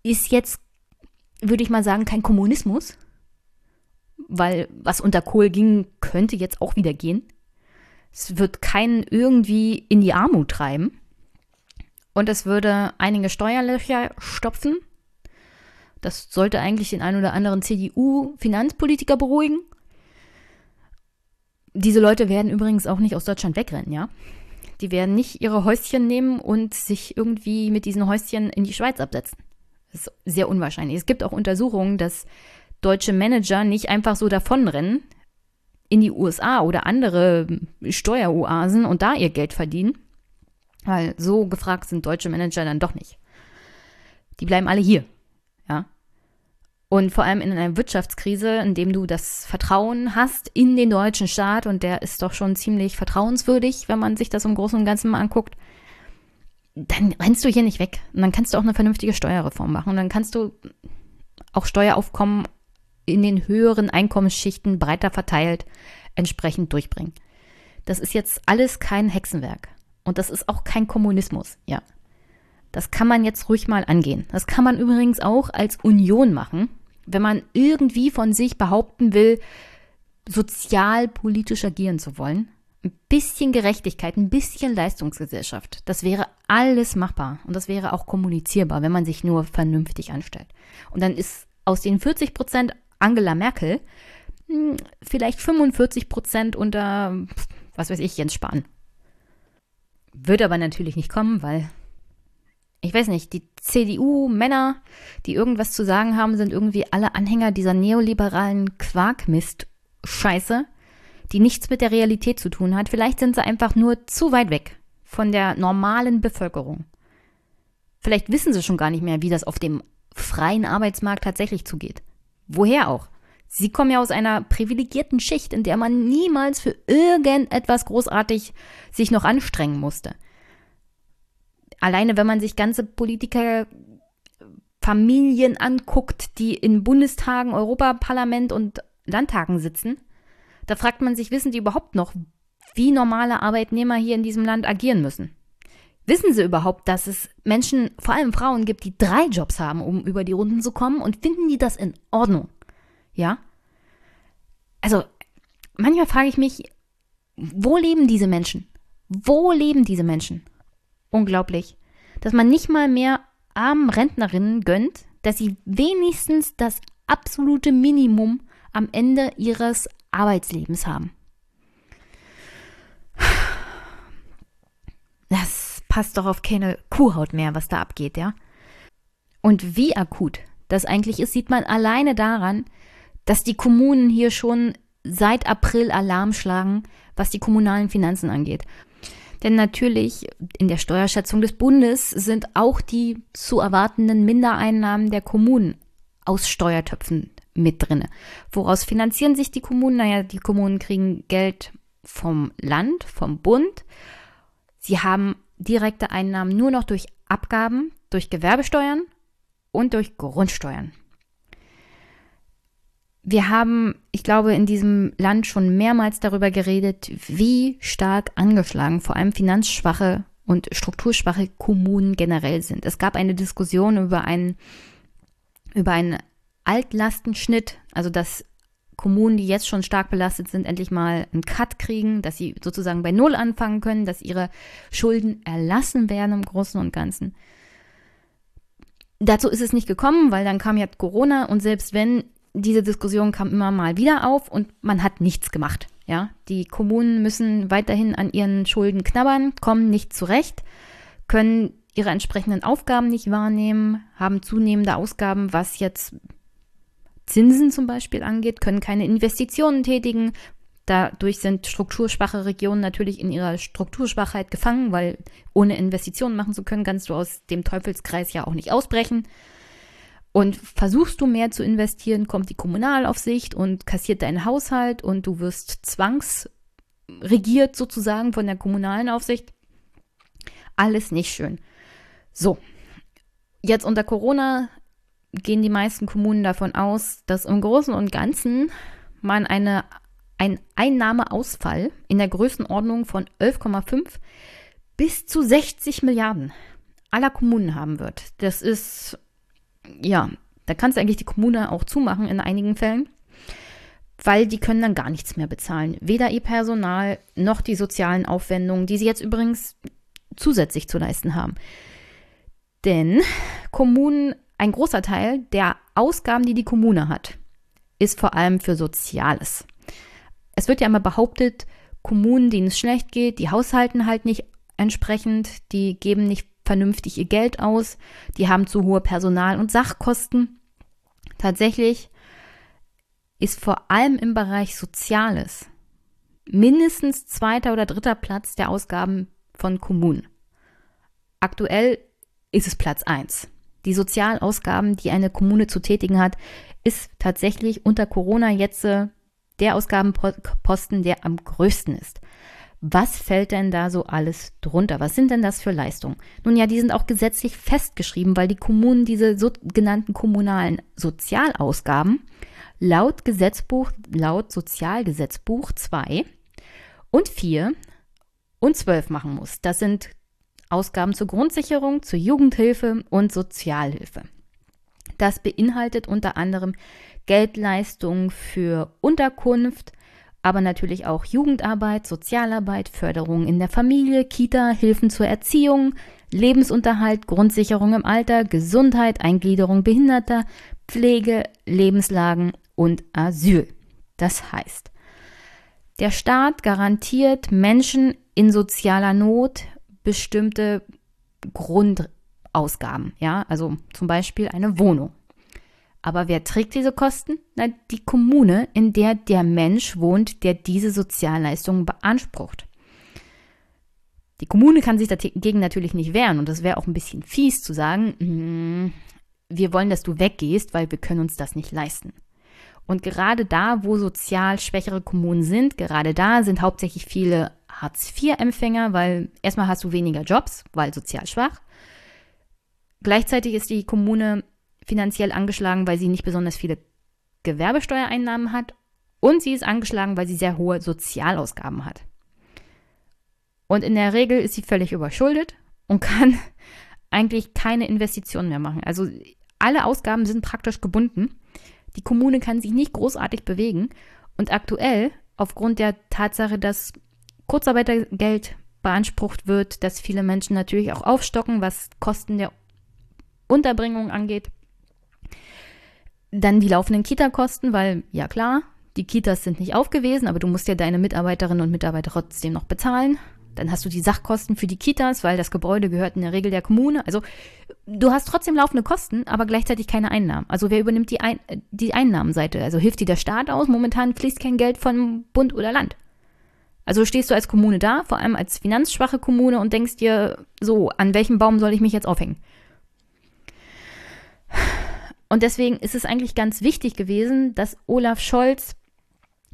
ist jetzt würde ich mal sagen, kein Kommunismus, weil was unter Kohl ging, könnte jetzt auch wieder gehen. Es wird keinen irgendwie in die Armut treiben. Und es würde einige Steuerlöcher stopfen. Das sollte eigentlich den einen oder anderen CDU-Finanzpolitiker beruhigen. Diese Leute werden übrigens auch nicht aus Deutschland wegrennen, ja. Die werden nicht ihre Häuschen nehmen und sich irgendwie mit diesen Häuschen in die Schweiz absetzen. Das ist sehr unwahrscheinlich. Es gibt auch Untersuchungen, dass deutsche Manager nicht einfach so davonrennen in die USA oder andere Steueroasen und da ihr Geld verdienen. Weil so gefragt sind deutsche Manager dann doch nicht. Die bleiben alle hier. Ja. Und vor allem in einer Wirtschaftskrise, in dem du das Vertrauen hast in den deutschen Staat und der ist doch schon ziemlich vertrauenswürdig, wenn man sich das im Großen und Ganzen mal anguckt, dann rennst du hier nicht weg. Und dann kannst du auch eine vernünftige Steuerreform machen. Und dann kannst du auch Steueraufkommen in den höheren Einkommensschichten breiter verteilt entsprechend durchbringen. Das ist jetzt alles kein Hexenwerk. Und das ist auch kein Kommunismus, ja. Das kann man jetzt ruhig mal angehen. Das kann man übrigens auch als Union machen, wenn man irgendwie von sich behaupten will, sozialpolitisch agieren zu wollen ein bisschen Gerechtigkeit, ein bisschen Leistungsgesellschaft, das wäre alles machbar und das wäre auch kommunizierbar, wenn man sich nur vernünftig anstellt. Und dann ist aus den 40 Prozent Angela Merkel hm, vielleicht 45 Prozent unter, was weiß ich, Jens Spahn. Wird aber natürlich nicht kommen, weil, ich weiß nicht, die CDU-Männer, die irgendwas zu sagen haben, sind irgendwie alle Anhänger dieser neoliberalen Quarkmist-Scheiße die nichts mit der Realität zu tun hat. Vielleicht sind sie einfach nur zu weit weg von der normalen Bevölkerung. Vielleicht wissen sie schon gar nicht mehr, wie das auf dem freien Arbeitsmarkt tatsächlich zugeht. Woher auch? Sie kommen ja aus einer privilegierten Schicht, in der man niemals für irgendetwas großartig sich noch anstrengen musste. Alleine wenn man sich ganze Politikerfamilien anguckt, die in Bundestagen, Europaparlament und Landtagen sitzen, da fragt man sich, wissen die überhaupt noch, wie normale Arbeitnehmer hier in diesem Land agieren müssen? Wissen sie überhaupt, dass es Menschen, vor allem Frauen gibt, die drei Jobs haben, um über die Runden zu kommen? Und finden die das in Ordnung? Ja? Also, manchmal frage ich mich, wo leben diese Menschen? Wo leben diese Menschen? Unglaublich. Dass man nicht mal mehr armen Rentnerinnen gönnt, dass sie wenigstens das absolute Minimum am Ende ihres Arbeitslebens haben. Das passt doch auf keine Kuhhaut mehr, was da abgeht, ja? Und wie akut das eigentlich ist, sieht man alleine daran, dass die Kommunen hier schon seit April Alarm schlagen, was die kommunalen Finanzen angeht. Denn natürlich in der Steuerschätzung des Bundes sind auch die zu erwartenden Mindereinnahmen der Kommunen aus Steuertöpfen mit drin. Woraus finanzieren sich die Kommunen? Naja, die Kommunen kriegen Geld vom Land, vom Bund. Sie haben direkte Einnahmen nur noch durch Abgaben, durch Gewerbesteuern und durch Grundsteuern. Wir haben, ich glaube, in diesem Land schon mehrmals darüber geredet, wie stark angeschlagen vor allem finanzschwache und strukturschwache Kommunen generell sind. Es gab eine Diskussion über einen, über einen Altlastenschnitt, also dass Kommunen, die jetzt schon stark belastet sind, endlich mal einen Cut kriegen, dass sie sozusagen bei Null anfangen können, dass ihre Schulden erlassen werden im Großen und Ganzen. Dazu ist es nicht gekommen, weil dann kam ja Corona und selbst wenn diese Diskussion kam immer mal wieder auf und man hat nichts gemacht. Ja, die Kommunen müssen weiterhin an ihren Schulden knabbern, kommen nicht zurecht, können ihre entsprechenden Aufgaben nicht wahrnehmen, haben zunehmende Ausgaben, was jetzt Zinsen zum Beispiel angeht, können keine Investitionen tätigen. Dadurch sind strukturschwache Regionen natürlich in ihrer Strukturschwachheit gefangen, weil ohne Investitionen machen zu können, kannst du aus dem Teufelskreis ja auch nicht ausbrechen. Und versuchst du mehr zu investieren, kommt die Kommunalaufsicht und kassiert deinen Haushalt und du wirst zwangsregiert sozusagen von der kommunalen Aufsicht. Alles nicht schön. So, jetzt unter Corona gehen die meisten Kommunen davon aus, dass im Großen und Ganzen man eine, einen Einnahmeausfall in der Größenordnung von 11,5 bis zu 60 Milliarden aller Kommunen haben wird. Das ist, ja, da kannst du eigentlich die Kommune auch zumachen in einigen Fällen, weil die können dann gar nichts mehr bezahlen. Weder ihr Personal noch die sozialen Aufwendungen, die sie jetzt übrigens zusätzlich zu leisten haben. Denn Kommunen ein großer Teil der Ausgaben, die die Kommune hat, ist vor allem für Soziales. Es wird ja immer behauptet, Kommunen, denen es schlecht geht, die haushalten halt nicht entsprechend, die geben nicht vernünftig ihr Geld aus, die haben zu hohe Personal- und Sachkosten. Tatsächlich ist vor allem im Bereich Soziales mindestens zweiter oder dritter Platz der Ausgaben von Kommunen. Aktuell ist es Platz eins die Sozialausgaben, die eine Kommune zu tätigen hat, ist tatsächlich unter Corona jetzt äh, der Ausgabenposten, der am größten ist. Was fällt denn da so alles drunter? Was sind denn das für Leistungen? Nun ja, die sind auch gesetzlich festgeschrieben, weil die Kommunen diese sogenannten kommunalen Sozialausgaben laut Gesetzbuch, laut Sozialgesetzbuch 2 und 4 und 12 machen muss. Das sind Ausgaben zur Grundsicherung, zur Jugendhilfe und Sozialhilfe. Das beinhaltet unter anderem Geldleistungen für Unterkunft, aber natürlich auch Jugendarbeit, Sozialarbeit, Förderung in der Familie, Kita, Hilfen zur Erziehung, Lebensunterhalt, Grundsicherung im Alter, Gesundheit, Eingliederung Behinderter, Pflege, Lebenslagen und Asyl. Das heißt, der Staat garantiert Menschen in sozialer Not bestimmte Grundausgaben, ja, also zum Beispiel eine Wohnung. Aber wer trägt diese Kosten? Na, die Kommune, in der der Mensch wohnt, der diese Sozialleistungen beansprucht. Die Kommune kann sich dagegen natürlich nicht wehren und das wäre auch ein bisschen fies zu sagen, mm, wir wollen, dass du weggehst, weil wir können uns das nicht leisten. Und gerade da, wo sozial schwächere Kommunen sind, gerade da sind hauptsächlich viele Hartz-IV-Empfänger, weil erstmal hast du weniger Jobs, weil sozial schwach. Gleichzeitig ist die Kommune finanziell angeschlagen, weil sie nicht besonders viele Gewerbesteuereinnahmen hat und sie ist angeschlagen, weil sie sehr hohe Sozialausgaben hat. Und in der Regel ist sie völlig überschuldet und [laughs] kann eigentlich keine Investitionen mehr machen. Also alle Ausgaben sind praktisch gebunden. Die Kommune kann sich nicht großartig bewegen. Und aktuell, aufgrund der Tatsache, dass Kurzarbeitergeld beansprucht wird, dass viele Menschen natürlich auch aufstocken, was Kosten der Unterbringung angeht, dann die laufenden Kita-Kosten, weil, ja klar, die Kitas sind nicht aufgewesen, aber du musst ja deine Mitarbeiterinnen und Mitarbeiter trotzdem noch bezahlen. Dann hast du die Sachkosten für die Kitas, weil das Gebäude gehört in der Regel der Kommune. Also du hast trotzdem laufende Kosten, aber gleichzeitig keine Einnahmen. Also wer übernimmt die, Ein die Einnahmenseite? Also hilft dir der Staat aus? Momentan fließt kein Geld von Bund oder Land. Also stehst du als Kommune da, vor allem als finanzschwache Kommune und denkst dir, so, an welchem Baum soll ich mich jetzt aufhängen? Und deswegen ist es eigentlich ganz wichtig gewesen, dass Olaf Scholz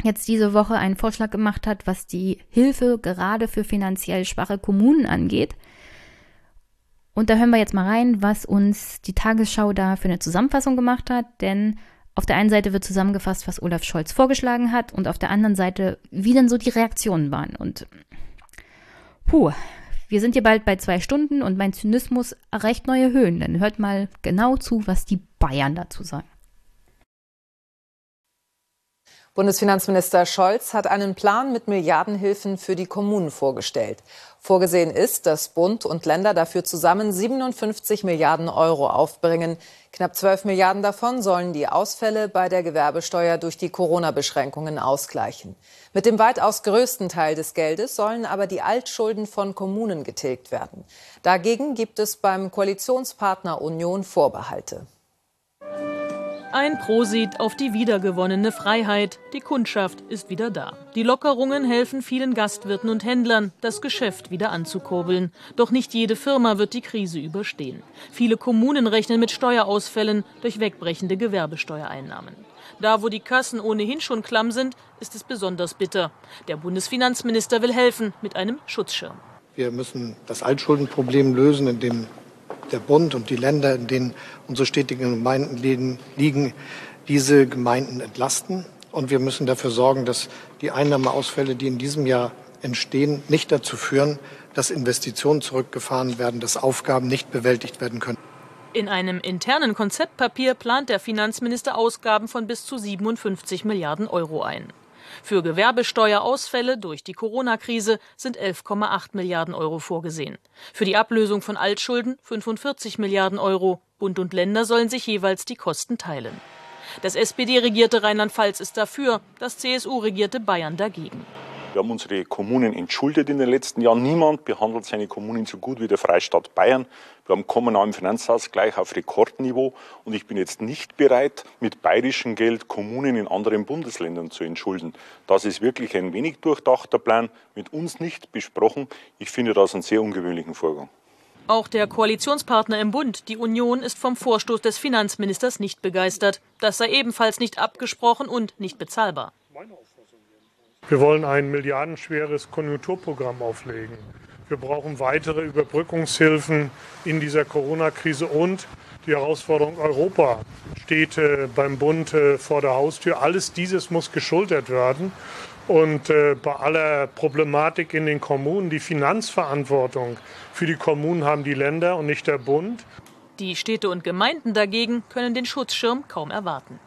jetzt diese Woche einen Vorschlag gemacht hat, was die Hilfe gerade für finanziell schwache Kommunen angeht. Und da hören wir jetzt mal rein, was uns die Tagesschau da für eine Zusammenfassung gemacht hat, denn auf der einen Seite wird zusammengefasst, was Olaf Scholz vorgeschlagen hat und auf der anderen Seite, wie denn so die Reaktionen waren. Und puh, wir sind hier bald bei zwei Stunden und mein Zynismus erreicht neue Höhen. Dann hört mal genau zu, was die Bayern dazu sagen. Bundesfinanzminister Scholz hat einen Plan mit Milliardenhilfen für die Kommunen vorgestellt. Vorgesehen ist, dass Bund und Länder dafür zusammen 57 Milliarden Euro aufbringen. Knapp 12 Milliarden davon sollen die Ausfälle bei der Gewerbesteuer durch die Corona-Beschränkungen ausgleichen. Mit dem weitaus größten Teil des Geldes sollen aber die Altschulden von Kommunen getilgt werden. Dagegen gibt es beim Koalitionspartner Union Vorbehalte. Ein Prosit auf die wiedergewonnene Freiheit. Die Kundschaft ist wieder da. Die Lockerungen helfen vielen Gastwirten und Händlern, das Geschäft wieder anzukurbeln. Doch nicht jede Firma wird die Krise überstehen. Viele Kommunen rechnen mit Steuerausfällen durch wegbrechende Gewerbesteuereinnahmen. Da, wo die Kassen ohnehin schon klamm sind, ist es besonders bitter. Der Bundesfinanzminister will helfen mit einem Schutzschirm. Wir müssen das Altschuldenproblem lösen, indem der Bund und die Länder, in denen unsere städtischen Gemeinden liegen, diese Gemeinden entlasten. Und wir müssen dafür sorgen, dass die Einnahmeausfälle, die in diesem Jahr entstehen, nicht dazu führen, dass Investitionen zurückgefahren werden, dass Aufgaben nicht bewältigt werden können. In einem internen Konzeptpapier plant der Finanzminister Ausgaben von bis zu 57 Milliarden Euro ein. Für Gewerbesteuerausfälle durch die Corona-Krise sind 11,8 Milliarden Euro vorgesehen. Für die Ablösung von Altschulden 45 Milliarden Euro. Bund und Länder sollen sich jeweils die Kosten teilen. Das SPD-regierte Rheinland-Pfalz ist dafür, das CSU-regierte Bayern dagegen. Wir haben unsere Kommunen entschuldet in den letzten Jahren. Niemand behandelt seine Kommunen so gut wie der Freistaat Bayern. Wir haben kommunalen Finanzausgleich auf Rekordniveau. Und ich bin jetzt nicht bereit, mit bayerischem Geld Kommunen in anderen Bundesländern zu entschulden. Das ist wirklich ein wenig durchdachter Plan, mit uns nicht besprochen. Ich finde das einen sehr ungewöhnlichen Vorgang. Auch der Koalitionspartner im Bund, die Union, ist vom Vorstoß des Finanzministers nicht begeistert. Das sei ebenfalls nicht abgesprochen und nicht bezahlbar. Wir wollen ein milliardenschweres Konjunkturprogramm auflegen. Wir brauchen weitere Überbrückungshilfen in dieser Corona-Krise und die Herausforderung Europa steht äh, beim Bund äh, vor der Haustür. Alles dieses muss geschultert werden. Und äh, bei aller Problematik in den Kommunen, die Finanzverantwortung für die Kommunen haben die Länder und nicht der Bund. Die Städte und Gemeinden dagegen können den Schutzschirm kaum erwarten.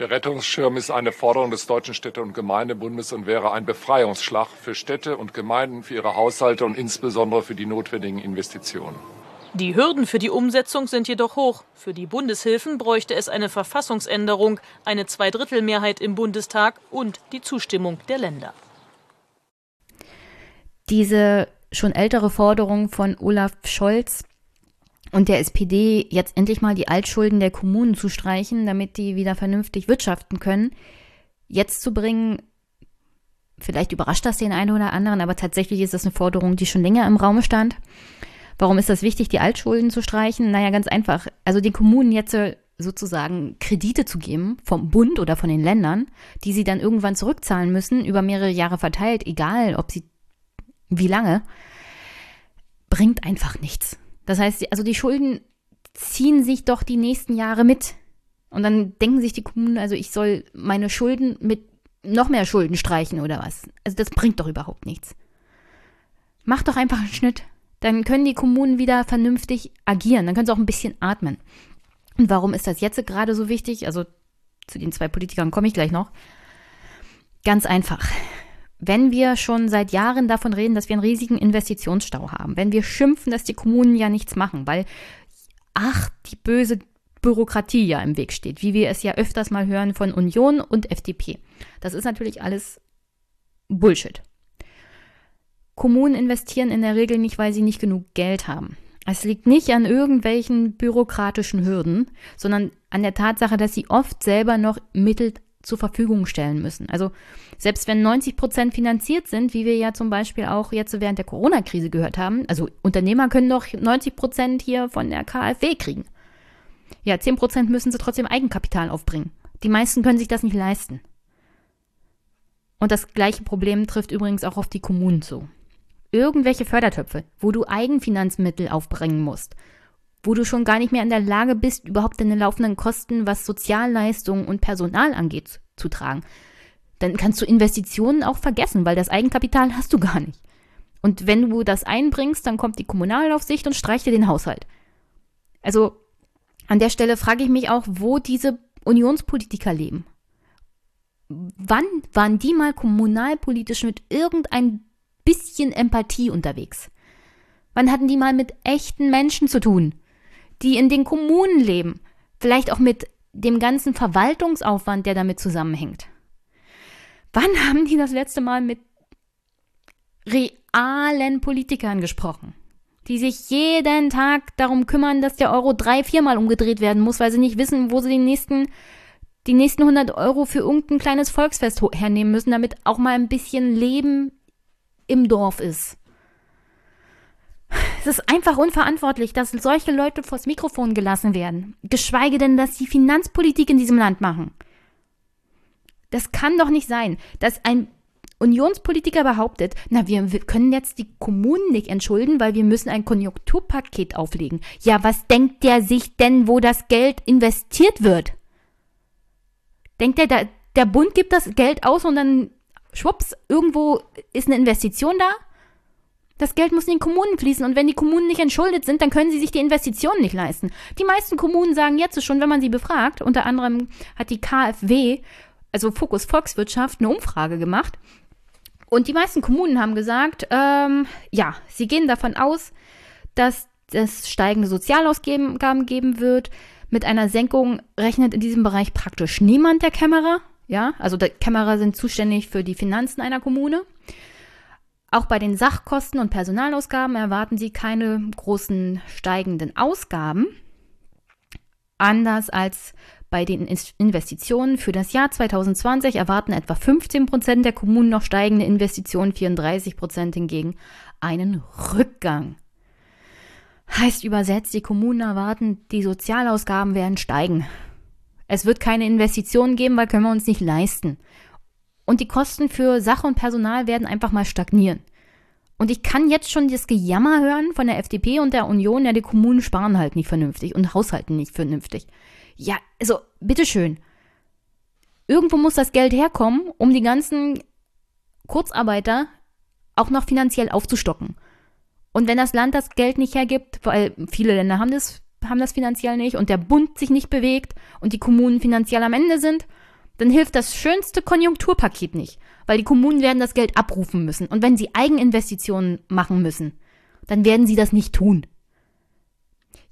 Der Rettungsschirm ist eine Forderung des Deutschen Städte- und Gemeindebundes und wäre ein Befreiungsschlag für Städte und Gemeinden, für ihre Haushalte und insbesondere für die notwendigen Investitionen. Die Hürden für die Umsetzung sind jedoch hoch. Für die Bundeshilfen bräuchte es eine Verfassungsänderung, eine Zweidrittelmehrheit im Bundestag und die Zustimmung der Länder. Diese schon ältere Forderung von Olaf Scholz und der SPD jetzt endlich mal die Altschulden der Kommunen zu streichen, damit die wieder vernünftig wirtschaften können, jetzt zu bringen, vielleicht überrascht das den einen oder anderen, aber tatsächlich ist das eine Forderung, die schon länger im Raum stand. Warum ist das wichtig, die Altschulden zu streichen? Naja, ganz einfach. Also den Kommunen jetzt sozusagen Kredite zu geben vom Bund oder von den Ländern, die sie dann irgendwann zurückzahlen müssen, über mehrere Jahre verteilt, egal ob sie wie lange, bringt einfach nichts. Das heißt, also die Schulden ziehen sich doch die nächsten Jahre mit. Und dann denken sich die Kommunen, also ich soll meine Schulden mit noch mehr Schulden streichen oder was. Also das bringt doch überhaupt nichts. Mach doch einfach einen Schnitt. Dann können die Kommunen wieder vernünftig agieren. Dann können sie auch ein bisschen atmen. Und warum ist das jetzt gerade so wichtig? Also zu den zwei Politikern komme ich gleich noch. Ganz einfach wenn wir schon seit Jahren davon reden, dass wir einen riesigen Investitionsstau haben, wenn wir schimpfen, dass die Kommunen ja nichts machen, weil, ach, die böse Bürokratie ja im Weg steht, wie wir es ja öfters mal hören von Union und FDP. Das ist natürlich alles Bullshit. Kommunen investieren in der Regel nicht, weil sie nicht genug Geld haben. Es liegt nicht an irgendwelchen bürokratischen Hürden, sondern an der Tatsache, dass sie oft selber noch Mittel zur Verfügung stellen müssen. Also selbst wenn 90 Prozent finanziert sind, wie wir ja zum Beispiel auch jetzt während der Corona-Krise gehört haben, also Unternehmer können doch 90 Prozent hier von der KfW kriegen. Ja, 10 Prozent müssen sie trotzdem Eigenkapital aufbringen. Die meisten können sich das nicht leisten. Und das gleiche Problem trifft übrigens auch auf die Kommunen zu. Irgendwelche Fördertöpfe, wo du Eigenfinanzmittel aufbringen musst wo du schon gar nicht mehr in der Lage bist, überhaupt deine laufenden Kosten, was Sozialleistungen und Personal angeht, zu tragen. Dann kannst du Investitionen auch vergessen, weil das Eigenkapital [laughs] hast du gar nicht. Und wenn du das einbringst, dann kommt die Kommunalaufsicht und streicht dir den Haushalt. Also an der Stelle frage ich mich auch, wo diese Unionspolitiker leben. Wann waren die mal kommunalpolitisch mit irgendein bisschen Empathie unterwegs? Wann hatten die mal mit echten Menschen zu tun? die in den Kommunen leben. Vielleicht auch mit dem ganzen Verwaltungsaufwand, der damit zusammenhängt. Wann haben die das letzte Mal mit realen Politikern gesprochen, die sich jeden Tag darum kümmern, dass der Euro drei, viermal umgedreht werden muss, weil sie nicht wissen, wo sie den nächsten, die nächsten 100 Euro für irgendein kleines Volksfest hernehmen müssen, damit auch mal ein bisschen Leben im Dorf ist. Es ist einfach unverantwortlich, dass solche Leute vors Mikrofon gelassen werden. Geschweige denn, dass sie Finanzpolitik in diesem Land machen. Das kann doch nicht sein, dass ein Unionspolitiker behauptet, na, wir, können jetzt die Kommunen nicht entschulden, weil wir müssen ein Konjunkturpaket auflegen. Ja, was denkt der sich denn, wo das Geld investiert wird? Denkt der, der, der Bund gibt das Geld aus und dann schwupps, irgendwo ist eine Investition da? Das Geld muss in die Kommunen fließen und wenn die Kommunen nicht entschuldet sind, dann können sie sich die Investitionen nicht leisten. Die meisten Kommunen sagen jetzt schon, wenn man sie befragt, unter anderem hat die KfW, also Fokus Volkswirtschaft, eine Umfrage gemacht. Und die meisten Kommunen haben gesagt, ähm, ja, sie gehen davon aus, dass es steigende Sozialausgaben geben wird. Mit einer Senkung rechnet in diesem Bereich praktisch niemand der Kämmerer. Ja, also die Kämmerer sind zuständig für die Finanzen einer Kommune. Auch bei den Sachkosten und Personalausgaben erwarten Sie keine großen steigenden Ausgaben. Anders als bei den Investitionen für das Jahr 2020 erwarten etwa 15 Prozent der Kommunen noch steigende Investitionen, 34 Prozent hingegen einen Rückgang. Heißt übersetzt, die Kommunen erwarten, die Sozialausgaben werden steigen. Es wird keine Investitionen geben, weil können wir uns nicht leisten. Und die Kosten für Sache und Personal werden einfach mal stagnieren. Und ich kann jetzt schon das Gejammer hören von der FDP und der Union, ja, die Kommunen sparen halt nicht vernünftig und haushalten nicht vernünftig. Ja, also, bitteschön. Irgendwo muss das Geld herkommen, um die ganzen Kurzarbeiter auch noch finanziell aufzustocken. Und wenn das Land das Geld nicht hergibt, weil viele Länder haben das, haben das finanziell nicht und der Bund sich nicht bewegt und die Kommunen finanziell am Ende sind, dann hilft das schönste Konjunkturpaket nicht, weil die Kommunen werden das Geld abrufen müssen. Und wenn sie Eigeninvestitionen machen müssen, dann werden sie das nicht tun.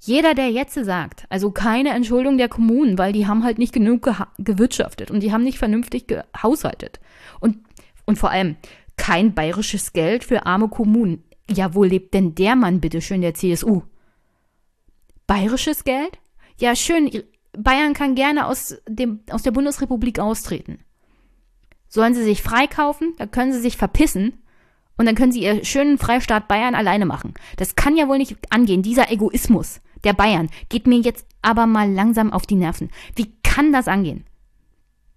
Jeder, der jetzt sagt, also keine Entschuldung der Kommunen, weil die haben halt nicht genug ge gewirtschaftet und die haben nicht vernünftig gehaushaltet. Und, und vor allem kein bayerisches Geld für arme Kommunen. Ja, wo lebt denn der Mann, bitteschön, der CSU? Bayerisches Geld? Ja, schön. Bayern kann gerne aus, dem, aus der Bundesrepublik austreten. Sollen sie sich freikaufen, dann können sie sich verpissen und dann können sie ihr schönen Freistaat Bayern alleine machen. Das kann ja wohl nicht angehen. Dieser Egoismus der Bayern geht mir jetzt aber mal langsam auf die Nerven. Wie kann das angehen?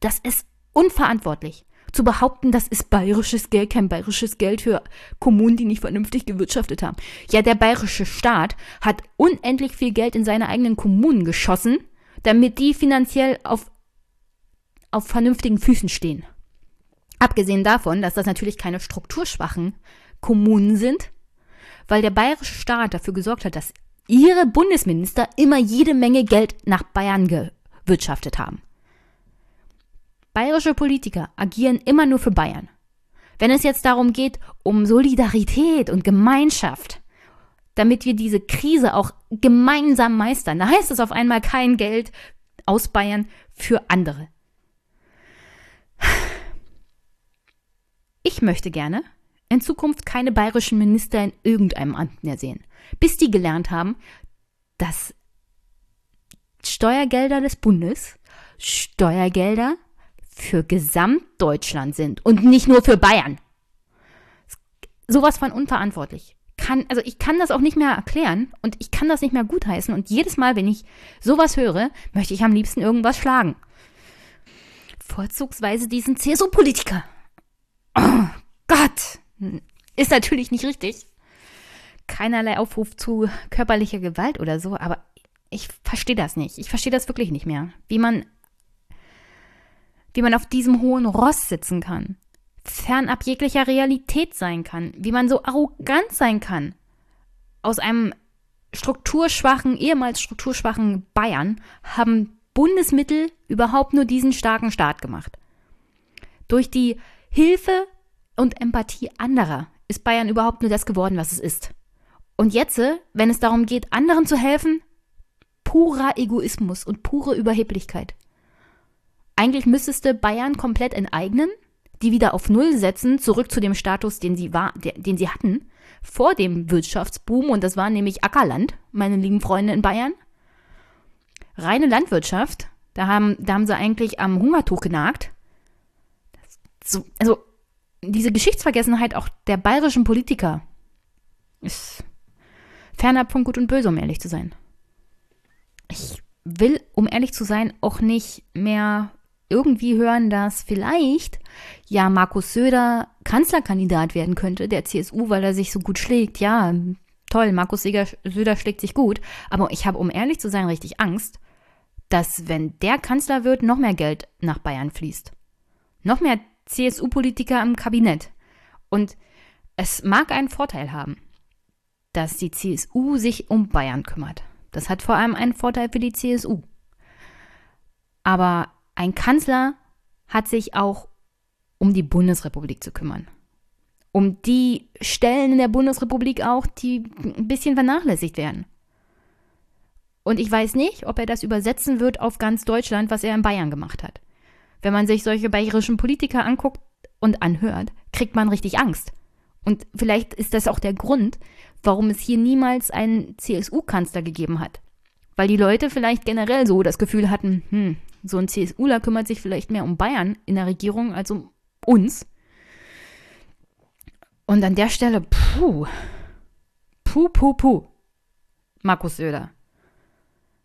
Das ist unverantwortlich. Zu behaupten, das ist bayerisches Geld, kein bayerisches Geld für Kommunen, die nicht vernünftig gewirtschaftet haben. Ja, der bayerische Staat hat unendlich viel Geld in seine eigenen Kommunen geschossen, damit die finanziell auf, auf vernünftigen Füßen stehen. Abgesehen davon, dass das natürlich keine strukturschwachen Kommunen sind, weil der bayerische Staat dafür gesorgt hat, dass ihre Bundesminister immer jede Menge Geld nach Bayern gewirtschaftet haben. Bayerische Politiker agieren immer nur für Bayern. Wenn es jetzt darum geht, um Solidarität und Gemeinschaft, damit wir diese Krise auch gemeinsam meistern, da heißt es auf einmal kein Geld aus Bayern für andere. Ich möchte gerne in Zukunft keine bayerischen Minister in irgendeinem Amt mehr sehen, bis die gelernt haben, dass Steuergelder des Bundes Steuergelder für Gesamtdeutschland sind und nicht nur für Bayern. Sowas von unverantwortlich. Kann, also ich kann das auch nicht mehr erklären und ich kann das nicht mehr gutheißen und jedes Mal, wenn ich sowas höre, möchte ich am liebsten irgendwas schlagen. Vorzugsweise diesen CSU-Politiker. Oh Gott! Ist natürlich nicht richtig. Keinerlei Aufruf zu körperlicher Gewalt oder so, aber ich verstehe das nicht. Ich verstehe das wirklich nicht mehr. Wie man wie man auf diesem hohen Ross sitzen kann, fernab jeglicher Realität sein kann, wie man so arrogant sein kann. Aus einem strukturschwachen, ehemals strukturschwachen Bayern haben Bundesmittel überhaupt nur diesen starken Staat gemacht. Durch die Hilfe und Empathie anderer ist Bayern überhaupt nur das geworden, was es ist. Und jetzt, wenn es darum geht, anderen zu helfen, purer Egoismus und pure Überheblichkeit. Eigentlich müsstest du Bayern komplett enteignen, die wieder auf Null setzen, zurück zu dem Status, den sie, war, den sie hatten, vor dem Wirtschaftsboom, und das war nämlich Ackerland, meine lieben Freunde in Bayern. Reine Landwirtschaft, da haben, da haben sie eigentlich am Hungertuch genagt. So, also, diese Geschichtsvergessenheit auch der bayerischen Politiker ist fernab von Gut und Böse, um ehrlich zu sein. Ich will, um ehrlich zu sein, auch nicht mehr irgendwie hören, dass vielleicht ja Markus Söder Kanzlerkandidat werden könnte, der CSU, weil er sich so gut schlägt. Ja, toll, Markus Söder schlägt sich gut. Aber ich habe, um ehrlich zu sein, richtig Angst, dass wenn der Kanzler wird, noch mehr Geld nach Bayern fließt. Noch mehr CSU-Politiker im Kabinett. Und es mag einen Vorteil haben, dass die CSU sich um Bayern kümmert. Das hat vor allem einen Vorteil für die CSU. Aber ein Kanzler hat sich auch um die Bundesrepublik zu kümmern. Um die Stellen in der Bundesrepublik auch, die ein bisschen vernachlässigt werden. Und ich weiß nicht, ob er das übersetzen wird auf ganz Deutschland, was er in Bayern gemacht hat. Wenn man sich solche bayerischen Politiker anguckt und anhört, kriegt man richtig Angst. Und vielleicht ist das auch der Grund, warum es hier niemals einen CSU-Kanzler gegeben hat. Weil die Leute vielleicht generell so das Gefühl hatten, hm, so ein CSUler kümmert sich vielleicht mehr um Bayern in der Regierung als um uns. Und an der Stelle, puh, puh, puh, puh, Markus Söder.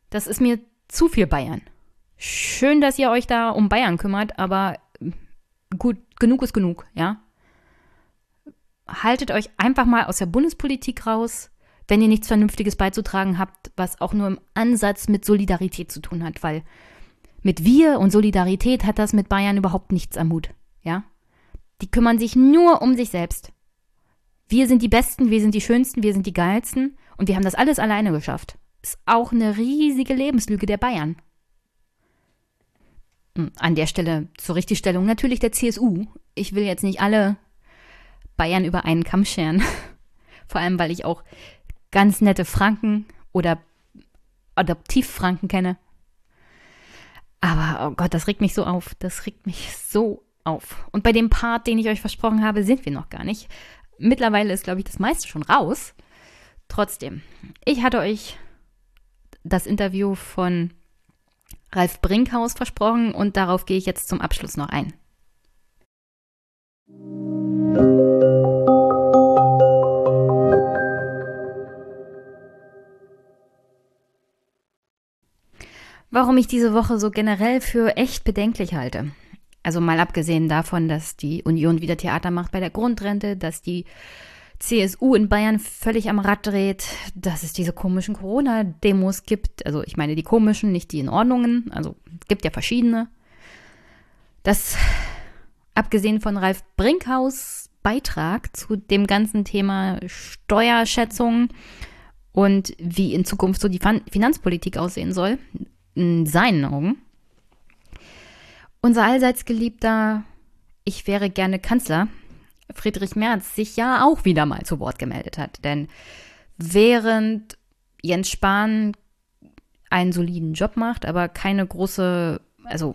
Das ist mir zu viel Bayern. Schön, dass ihr euch da um Bayern kümmert, aber gut, genug ist genug, ja? Haltet euch einfach mal aus der Bundespolitik raus, wenn ihr nichts Vernünftiges beizutragen habt, was auch nur im Ansatz mit Solidarität zu tun hat, weil mit wir und Solidarität hat das mit Bayern überhaupt nichts am Hut, ja? Die kümmern sich nur um sich selbst. Wir sind die Besten, wir sind die Schönsten, wir sind die Geilsten und wir haben das alles alleine geschafft. Ist auch eine riesige Lebenslüge der Bayern. Hm, an der Stelle zur Richtigstellung natürlich der CSU. Ich will jetzt nicht alle Bayern über einen Kamm scheren. [laughs] Vor allem, weil ich auch ganz nette Franken oder Adoptivfranken kenne. Aber oh Gott, das regt mich so auf. Das regt mich so auf. Und bei dem Part, den ich euch versprochen habe, sind wir noch gar nicht. Mittlerweile ist, glaube ich, das meiste schon raus. Trotzdem, ich hatte euch das Interview von Ralf Brinkhaus versprochen und darauf gehe ich jetzt zum Abschluss noch ein. Warum ich diese Woche so generell für echt bedenklich halte. Also mal abgesehen davon, dass die Union wieder Theater macht bei der Grundrente, dass die CSU in Bayern völlig am Rad dreht, dass es diese komischen Corona-Demos gibt. Also ich meine die komischen, nicht die in Ordnungen. Also es gibt ja verschiedene. Das, abgesehen von Ralf Brinkhaus Beitrag zu dem ganzen Thema Steuerschätzung und wie in Zukunft so die Finanzpolitik aussehen soll, in seinen Augen. Unser allseits geliebter Ich wäre gerne Kanzler Friedrich Merz sich ja auch wieder mal zu Wort gemeldet hat. Denn während Jens Spahn einen soliden Job macht, aber keine große, also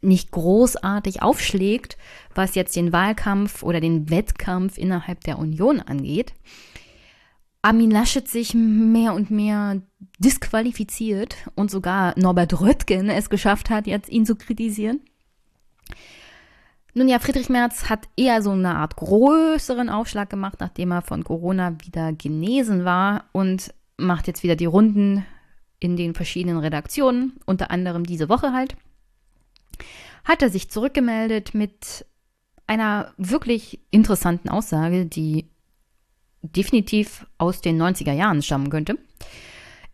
nicht großartig aufschlägt, was jetzt den Wahlkampf oder den Wettkampf innerhalb der Union angeht, Armin Laschet sich mehr und mehr disqualifiziert und sogar Norbert Röttgen es geschafft hat, jetzt ihn zu kritisieren. Nun ja, Friedrich Merz hat eher so eine Art größeren Aufschlag gemacht, nachdem er von Corona wieder genesen war und macht jetzt wieder die Runden in den verschiedenen Redaktionen, unter anderem diese Woche halt. Hat er sich zurückgemeldet mit einer wirklich interessanten Aussage, die definitiv aus den 90er Jahren stammen könnte.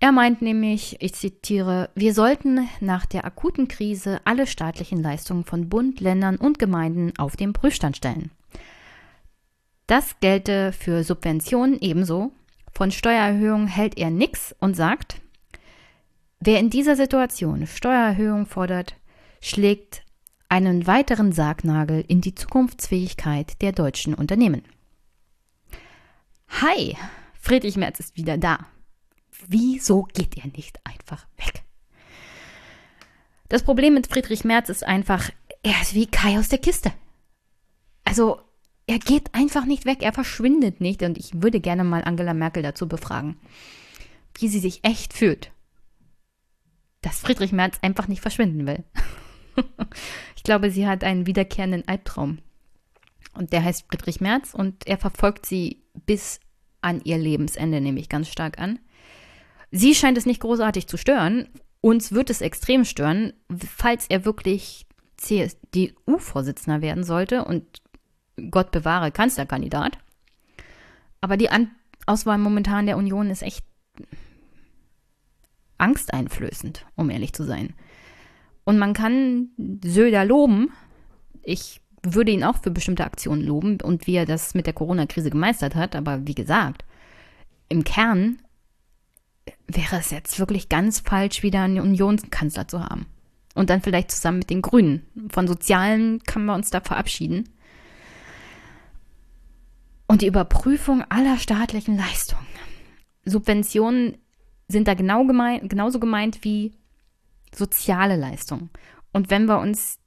Er meint nämlich, ich zitiere, wir sollten nach der akuten Krise alle staatlichen Leistungen von Bund, Ländern und Gemeinden auf den Prüfstand stellen. Das gelte für Subventionen ebenso. Von Steuererhöhungen hält er nichts und sagt, wer in dieser Situation Steuererhöhung fordert, schlägt einen weiteren Sargnagel in die Zukunftsfähigkeit der deutschen Unternehmen. Hi, Friedrich Merz ist wieder da. Wieso geht er nicht einfach weg? Das Problem mit Friedrich Merz ist einfach, er ist wie Kai aus der Kiste. Also, er geht einfach nicht weg, er verschwindet nicht und ich würde gerne mal Angela Merkel dazu befragen, wie sie sich echt fühlt. Dass Friedrich Merz einfach nicht verschwinden will. [laughs] ich glaube, sie hat einen wiederkehrenden Albtraum. Und der heißt Friedrich Merz und er verfolgt sie bis an ihr Lebensende, nämlich ganz stark an. Sie scheint es nicht großartig zu stören. Uns wird es extrem stören, falls er wirklich CSDU-Vorsitzender werden sollte und Gott bewahre Kanzlerkandidat. Aber die An Auswahl momentan der Union ist echt angsteinflößend, um ehrlich zu sein. Und man kann Söder loben. Ich würde ihn auch für bestimmte Aktionen loben und wie er das mit der Corona-Krise gemeistert hat. Aber wie gesagt, im Kern wäre es jetzt wirklich ganz falsch, wieder einen Unionskanzler zu haben. Und dann vielleicht zusammen mit den Grünen. Von Sozialen kann man uns da verabschieden. Und die Überprüfung aller staatlichen Leistungen. Subventionen sind da genau gemein, genauso gemeint wie soziale Leistungen. Und wenn wir uns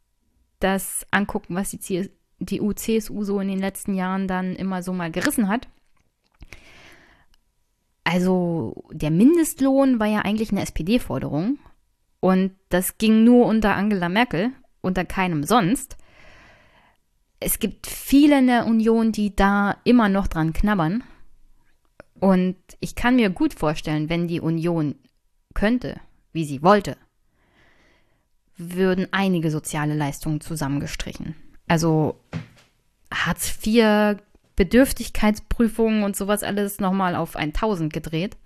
das angucken, was die CDU, CSU so in den letzten Jahren dann immer so mal gerissen hat, also der Mindestlohn war ja eigentlich eine SPD-Forderung und das ging nur unter Angela Merkel, unter keinem sonst. Es gibt viele in der Union, die da immer noch dran knabbern. Und ich kann mir gut vorstellen, wenn die Union könnte, wie sie wollte, würden einige soziale Leistungen zusammengestrichen. Also Hartz IV Bedürftigkeitsprüfungen und sowas alles nochmal auf 1000 gedreht.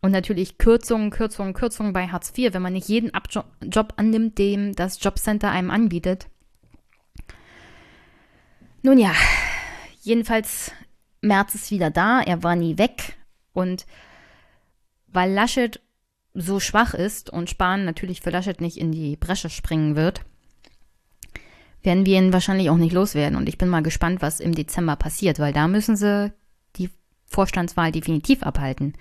Und natürlich Kürzungen, Kürzungen, Kürzungen bei Hartz IV, wenn man nicht jeden Abjo Job annimmt, dem das Jobcenter einem anbietet. Nun ja, jedenfalls März ist wieder da, er war nie weg. Und weil Laschet so schwach ist und Spahn natürlich für Laschet nicht in die Bresche springen wird, werden wir ihn wahrscheinlich auch nicht loswerden. Und ich bin mal gespannt, was im Dezember passiert, weil da müssen sie die Vorstandswahl definitiv abhalten.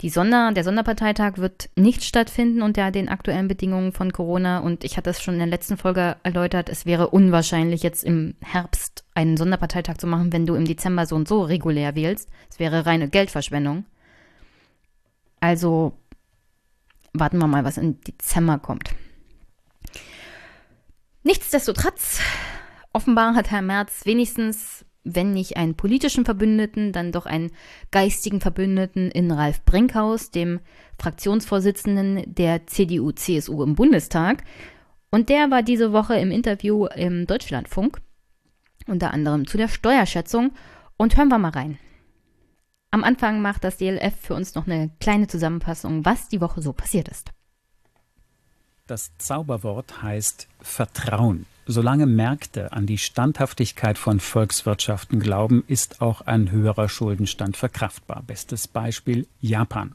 Die Sonder, der Sonderparteitag wird nicht stattfinden unter den aktuellen Bedingungen von Corona. Und ich hatte es schon in der letzten Folge erläutert, es wäre unwahrscheinlich, jetzt im Herbst einen Sonderparteitag zu machen, wenn du im Dezember so und so regulär wählst. Es wäre reine Geldverschwendung. Also warten wir mal, was im Dezember kommt. Nichtsdestotrotz, offenbar hat Herr Merz wenigstens, wenn nicht einen politischen Verbündeten, dann doch einen geistigen Verbündeten in Ralf Brinkhaus, dem Fraktionsvorsitzenden der CDU-CSU im Bundestag. Und der war diese Woche im Interview im Deutschlandfunk, unter anderem zu der Steuerschätzung. Und hören wir mal rein. Am Anfang macht das DLF für uns noch eine kleine Zusammenfassung, was die Woche so passiert ist. Das Zauberwort heißt Vertrauen. Solange Märkte an die Standhaftigkeit von Volkswirtschaften glauben, ist auch ein höherer Schuldenstand verkraftbar. Bestes Beispiel Japan.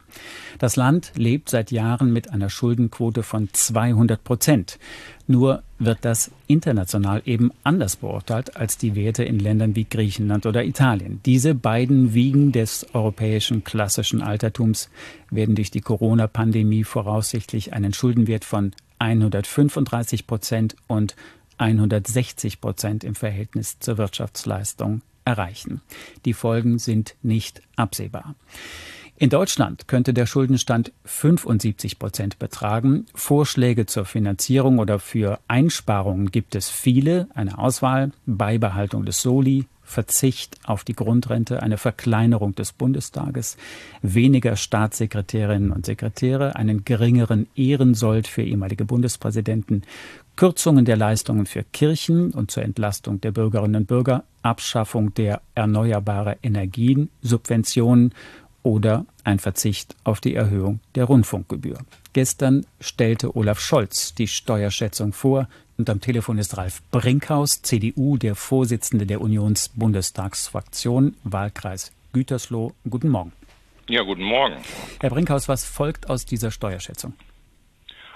Das Land lebt seit Jahren mit einer Schuldenquote von 200 Prozent. Nur wird das international eben anders beurteilt als die Werte in Ländern wie Griechenland oder Italien. Diese beiden Wiegen des europäischen klassischen Altertums werden durch die Corona-Pandemie voraussichtlich einen Schuldenwert von 135 Prozent und 160 Prozent im Verhältnis zur Wirtschaftsleistung erreichen. Die Folgen sind nicht absehbar. In Deutschland könnte der Schuldenstand 75 Prozent betragen. Vorschläge zur Finanzierung oder für Einsparungen gibt es viele. Eine Auswahl, Beibehaltung des Soli, Verzicht auf die Grundrente, eine Verkleinerung des Bundestages, weniger Staatssekretärinnen und Sekretäre, einen geringeren Ehrensold für ehemalige Bundespräsidenten, Kürzungen der Leistungen für Kirchen und zur Entlastung der Bürgerinnen und Bürger, Abschaffung der erneuerbaren Energien, Subventionen oder ein Verzicht auf die Erhöhung der Rundfunkgebühr. Gestern stellte Olaf Scholz die Steuerschätzung vor und am Telefon ist Ralf Brinkhaus, CDU, der Vorsitzende der Unionsbundestagsfraktion, Wahlkreis Gütersloh. Guten Morgen. Ja, guten Morgen. Herr Brinkhaus, was folgt aus dieser Steuerschätzung?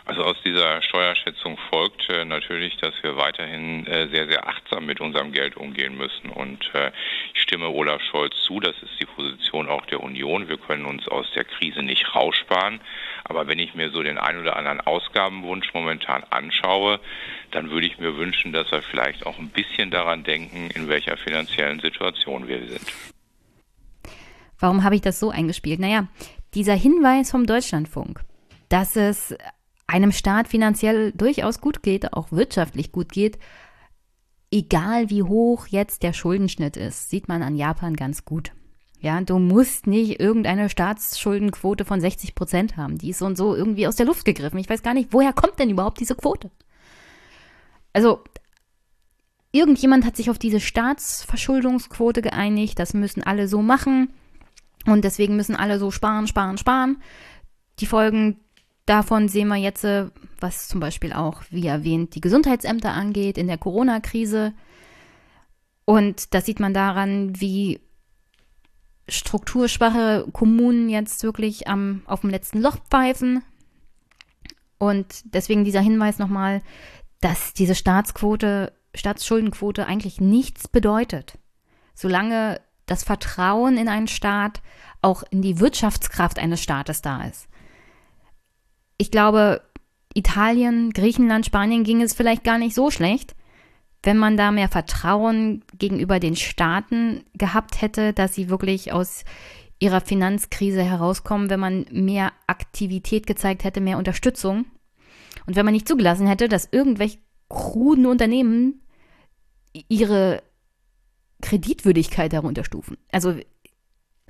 Also aus dieser Steuerschätzung folgt äh, natürlich, dass wir weiterhin äh, sehr, sehr achtsam mit unserem Geld umgehen müssen. Und äh, ich stimme Olaf Scholz zu, das ist die Position auch der Union. Wir können uns aus der Krise nicht raussparen. Aber wenn ich mir so den ein oder anderen Ausgabenwunsch momentan anschaue, dann würde ich mir wünschen, dass wir vielleicht auch ein bisschen daran denken, in welcher finanziellen Situation wir sind. Warum habe ich das so eingespielt? Naja, dieser Hinweis vom Deutschlandfunk, dass es einem Staat finanziell durchaus gut geht, auch wirtschaftlich gut geht, egal wie hoch jetzt der Schuldenschnitt ist, sieht man an Japan ganz gut. Ja, du musst nicht irgendeine Staatsschuldenquote von 60 Prozent haben. Die ist so und so irgendwie aus der Luft gegriffen. Ich weiß gar nicht, woher kommt denn überhaupt diese Quote? Also, irgendjemand hat sich auf diese Staatsverschuldungsquote geeinigt. Das müssen alle so machen. Und deswegen müssen alle so sparen, sparen, sparen. Die Folgen Davon sehen wir jetzt, äh, was zum Beispiel auch, wie erwähnt, die Gesundheitsämter angeht in der Corona-Krise. Und das sieht man daran, wie strukturschwache Kommunen jetzt wirklich am, auf dem letzten Loch pfeifen. Und deswegen dieser Hinweis nochmal, dass diese Staatsquote, Staatsschuldenquote eigentlich nichts bedeutet. Solange das Vertrauen in einen Staat auch in die Wirtschaftskraft eines Staates da ist ich glaube, Italien, Griechenland, Spanien ging es vielleicht gar nicht so schlecht, wenn man da mehr Vertrauen gegenüber den Staaten gehabt hätte, dass sie wirklich aus ihrer Finanzkrise herauskommen, wenn man mehr Aktivität gezeigt hätte, mehr Unterstützung. Und wenn man nicht zugelassen hätte, dass irgendwelche kruden Unternehmen ihre Kreditwürdigkeit herunterstufen. Also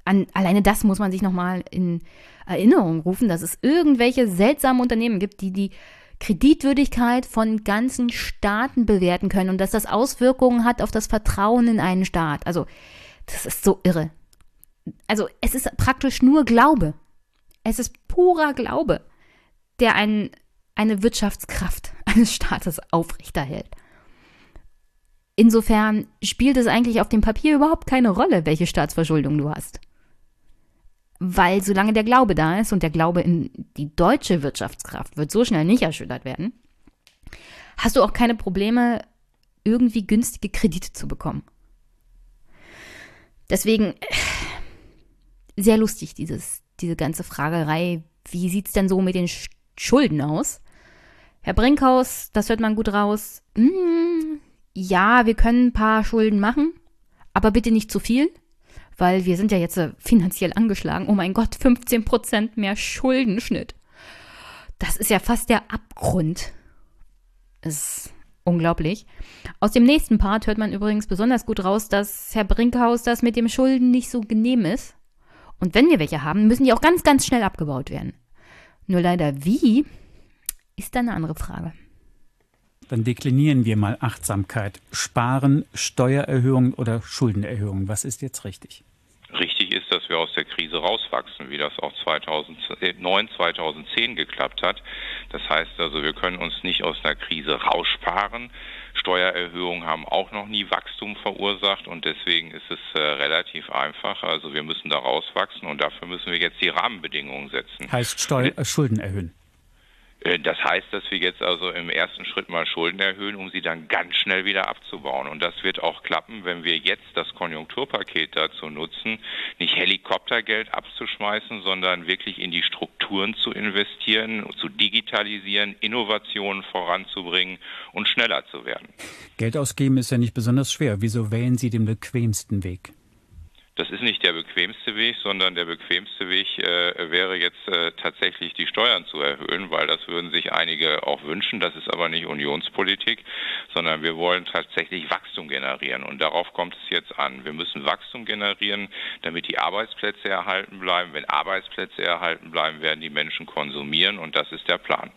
an, alleine das muss man sich nochmal in Erinnerung rufen, dass es irgendwelche seltsamen Unternehmen gibt, die die Kreditwürdigkeit von ganzen Staaten bewerten können und dass das Auswirkungen hat auf das Vertrauen in einen Staat. Also, das ist so irre. Also, es ist praktisch nur Glaube. Es ist purer Glaube, der ein, eine Wirtschaftskraft [laughs] eines Staates aufrechterhält. Insofern spielt es eigentlich auf dem Papier überhaupt keine Rolle, welche Staatsverschuldung du hast weil solange der Glaube da ist und der Glaube in die deutsche Wirtschaftskraft wird so schnell nicht erschüttert werden, hast du auch keine Probleme, irgendwie günstige Kredite zu bekommen. Deswegen sehr lustig, dieses, diese ganze Fragerei. Wie sieht es denn so mit den Schulden aus? Herr Brinkhaus, das hört man gut raus. Hm, ja, wir können ein paar Schulden machen, aber bitte nicht zu viel weil wir sind ja jetzt äh, finanziell angeschlagen. Oh mein Gott, 15 Prozent mehr Schuldenschnitt. Das ist ja fast der Abgrund. Ist unglaublich. Aus dem nächsten Part hört man übrigens besonders gut raus, dass Herr Brinkhaus das mit dem Schulden nicht so genehm ist. Und wenn wir welche haben, müssen die auch ganz, ganz schnell abgebaut werden. Nur leider wie, ist dann eine andere Frage. Dann deklinieren wir mal Achtsamkeit. Sparen, Steuererhöhungen oder Schuldenerhöhungen. Was ist jetzt richtig? Richtig ist, dass wir aus der Krise rauswachsen, wie das auch 2009, 2010 geklappt hat. Das heißt also, wir können uns nicht aus einer Krise raussparen. Steuererhöhungen haben auch noch nie Wachstum verursacht und deswegen ist es äh, relativ einfach. Also wir müssen da rauswachsen und dafür müssen wir jetzt die Rahmenbedingungen setzen. Heißt Steu äh, Schulden erhöhen. Äh, das heißt, dass wir jetzt also im ersten Schritt mal Schulden erhöhen, um sie dann ganz schnell wieder abzubauen. Und das wird auch klappen, wenn wir jetzt das Konjunkturpaket dazu nutzen, nicht Helikoptergeld abzuschmeißen, sondern wirklich in die Strukturen zu investieren, zu digitalisieren, Innovationen voranzubringen und schneller zu werden. Geld ausgeben ist ja nicht besonders schwer. Wieso wählen Sie den bequemsten Weg? Das ist nicht der bequemste Weg, sondern der bequemste Weg äh, wäre jetzt äh, tatsächlich die Steuern zu erhöhen, weil das würden sich einige auch wünschen. Das ist aber nicht Unionspolitik, sondern wir wollen tatsächlich Wachstum generieren und darauf kommt es jetzt an. Wir müssen Wachstum generieren, damit die Arbeitsplätze erhalten bleiben. Wenn Arbeitsplätze erhalten bleiben, werden die Menschen konsumieren und das ist der Plan.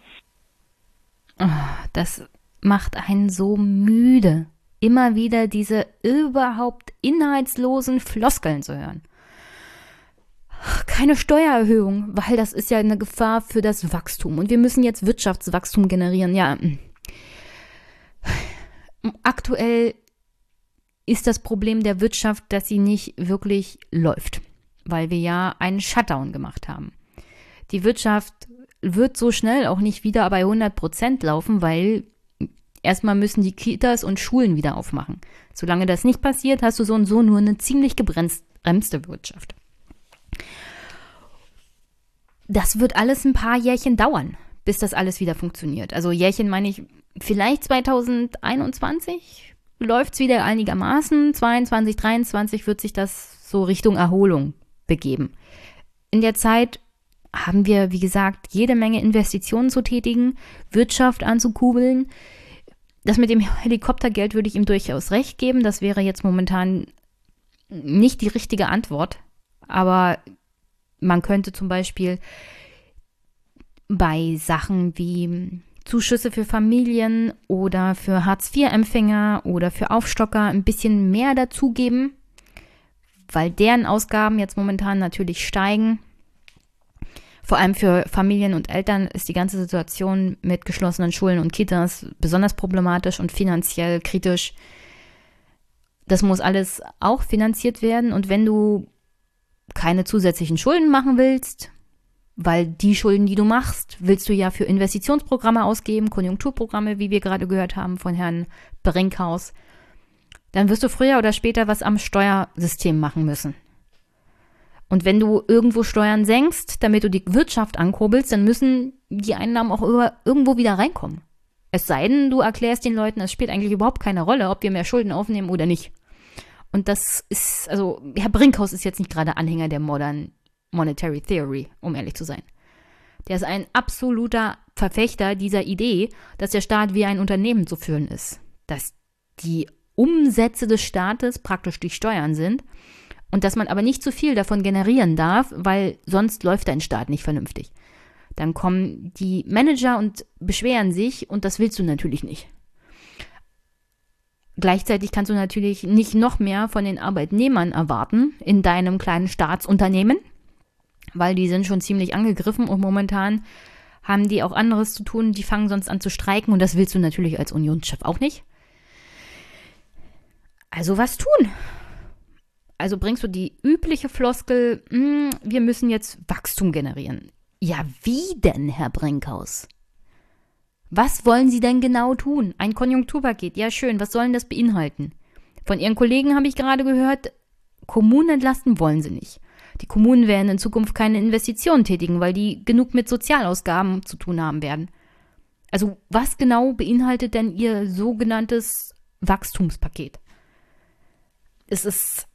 Ah, das macht einen so müde immer wieder diese überhaupt inhaltslosen Floskeln zu hören. Keine Steuererhöhung, weil das ist ja eine Gefahr für das Wachstum. Und wir müssen jetzt Wirtschaftswachstum generieren. Ja, aktuell ist das Problem der Wirtschaft, dass sie nicht wirklich läuft, weil wir ja einen Shutdown gemacht haben. Die Wirtschaft wird so schnell auch nicht wieder bei 100 Prozent laufen, weil Erstmal müssen die Kitas und Schulen wieder aufmachen. Solange das nicht passiert, hast du so und so nur eine ziemlich gebremste Wirtschaft. Das wird alles ein paar Jährchen dauern, bis das alles wieder funktioniert. Also Jährchen meine ich, vielleicht 2021 läuft es wieder einigermaßen. 22, 23 wird sich das so Richtung Erholung begeben. In der Zeit haben wir, wie gesagt, jede Menge Investitionen zu tätigen, Wirtschaft anzukurbeln, das mit dem Helikoptergeld würde ich ihm durchaus recht geben. Das wäre jetzt momentan nicht die richtige Antwort. Aber man könnte zum Beispiel bei Sachen wie Zuschüsse für Familien oder für Hartz-IV-Empfänger oder für Aufstocker ein bisschen mehr dazugeben, weil deren Ausgaben jetzt momentan natürlich steigen. Vor allem für Familien und Eltern ist die ganze Situation mit geschlossenen Schulen und Kitas besonders problematisch und finanziell kritisch. Das muss alles auch finanziert werden. Und wenn du keine zusätzlichen Schulden machen willst, weil die Schulden, die du machst, willst du ja für Investitionsprogramme ausgeben, Konjunkturprogramme, wie wir gerade gehört haben von Herrn Brinkhaus, dann wirst du früher oder später was am Steuersystem machen müssen. Und wenn du irgendwo Steuern senkst, damit du die Wirtschaft ankurbelst, dann müssen die Einnahmen auch irgendwo wieder reinkommen. Es sei denn, du erklärst den Leuten, es spielt eigentlich überhaupt keine Rolle, ob wir mehr Schulden aufnehmen oder nicht. Und das ist, also, Herr Brinkhaus ist jetzt nicht gerade Anhänger der Modern Monetary Theory, um ehrlich zu sein. Der ist ein absoluter Verfechter dieser Idee, dass der Staat wie ein Unternehmen zu führen ist. Dass die Umsätze des Staates praktisch die Steuern sind und dass man aber nicht zu viel davon generieren darf, weil sonst läuft dein Staat nicht vernünftig. Dann kommen die Manager und beschweren sich und das willst du natürlich nicht. Gleichzeitig kannst du natürlich nicht noch mehr von den Arbeitnehmern erwarten in deinem kleinen Staatsunternehmen, weil die sind schon ziemlich angegriffen und momentan haben die auch anderes zu tun, die fangen sonst an zu streiken und das willst du natürlich als Unionschef auch nicht. Also was tun? Also bringst du die übliche Floskel, hm, wir müssen jetzt Wachstum generieren. Ja, wie denn, Herr Brinkhaus? Was wollen Sie denn genau tun? Ein Konjunkturpaket, ja schön, was sollen das beinhalten? Von Ihren Kollegen habe ich gerade gehört, Kommunen entlasten wollen Sie nicht. Die Kommunen werden in Zukunft keine Investitionen tätigen, weil die genug mit Sozialausgaben zu tun haben werden. Also was genau beinhaltet denn Ihr sogenanntes Wachstumspaket? Es ist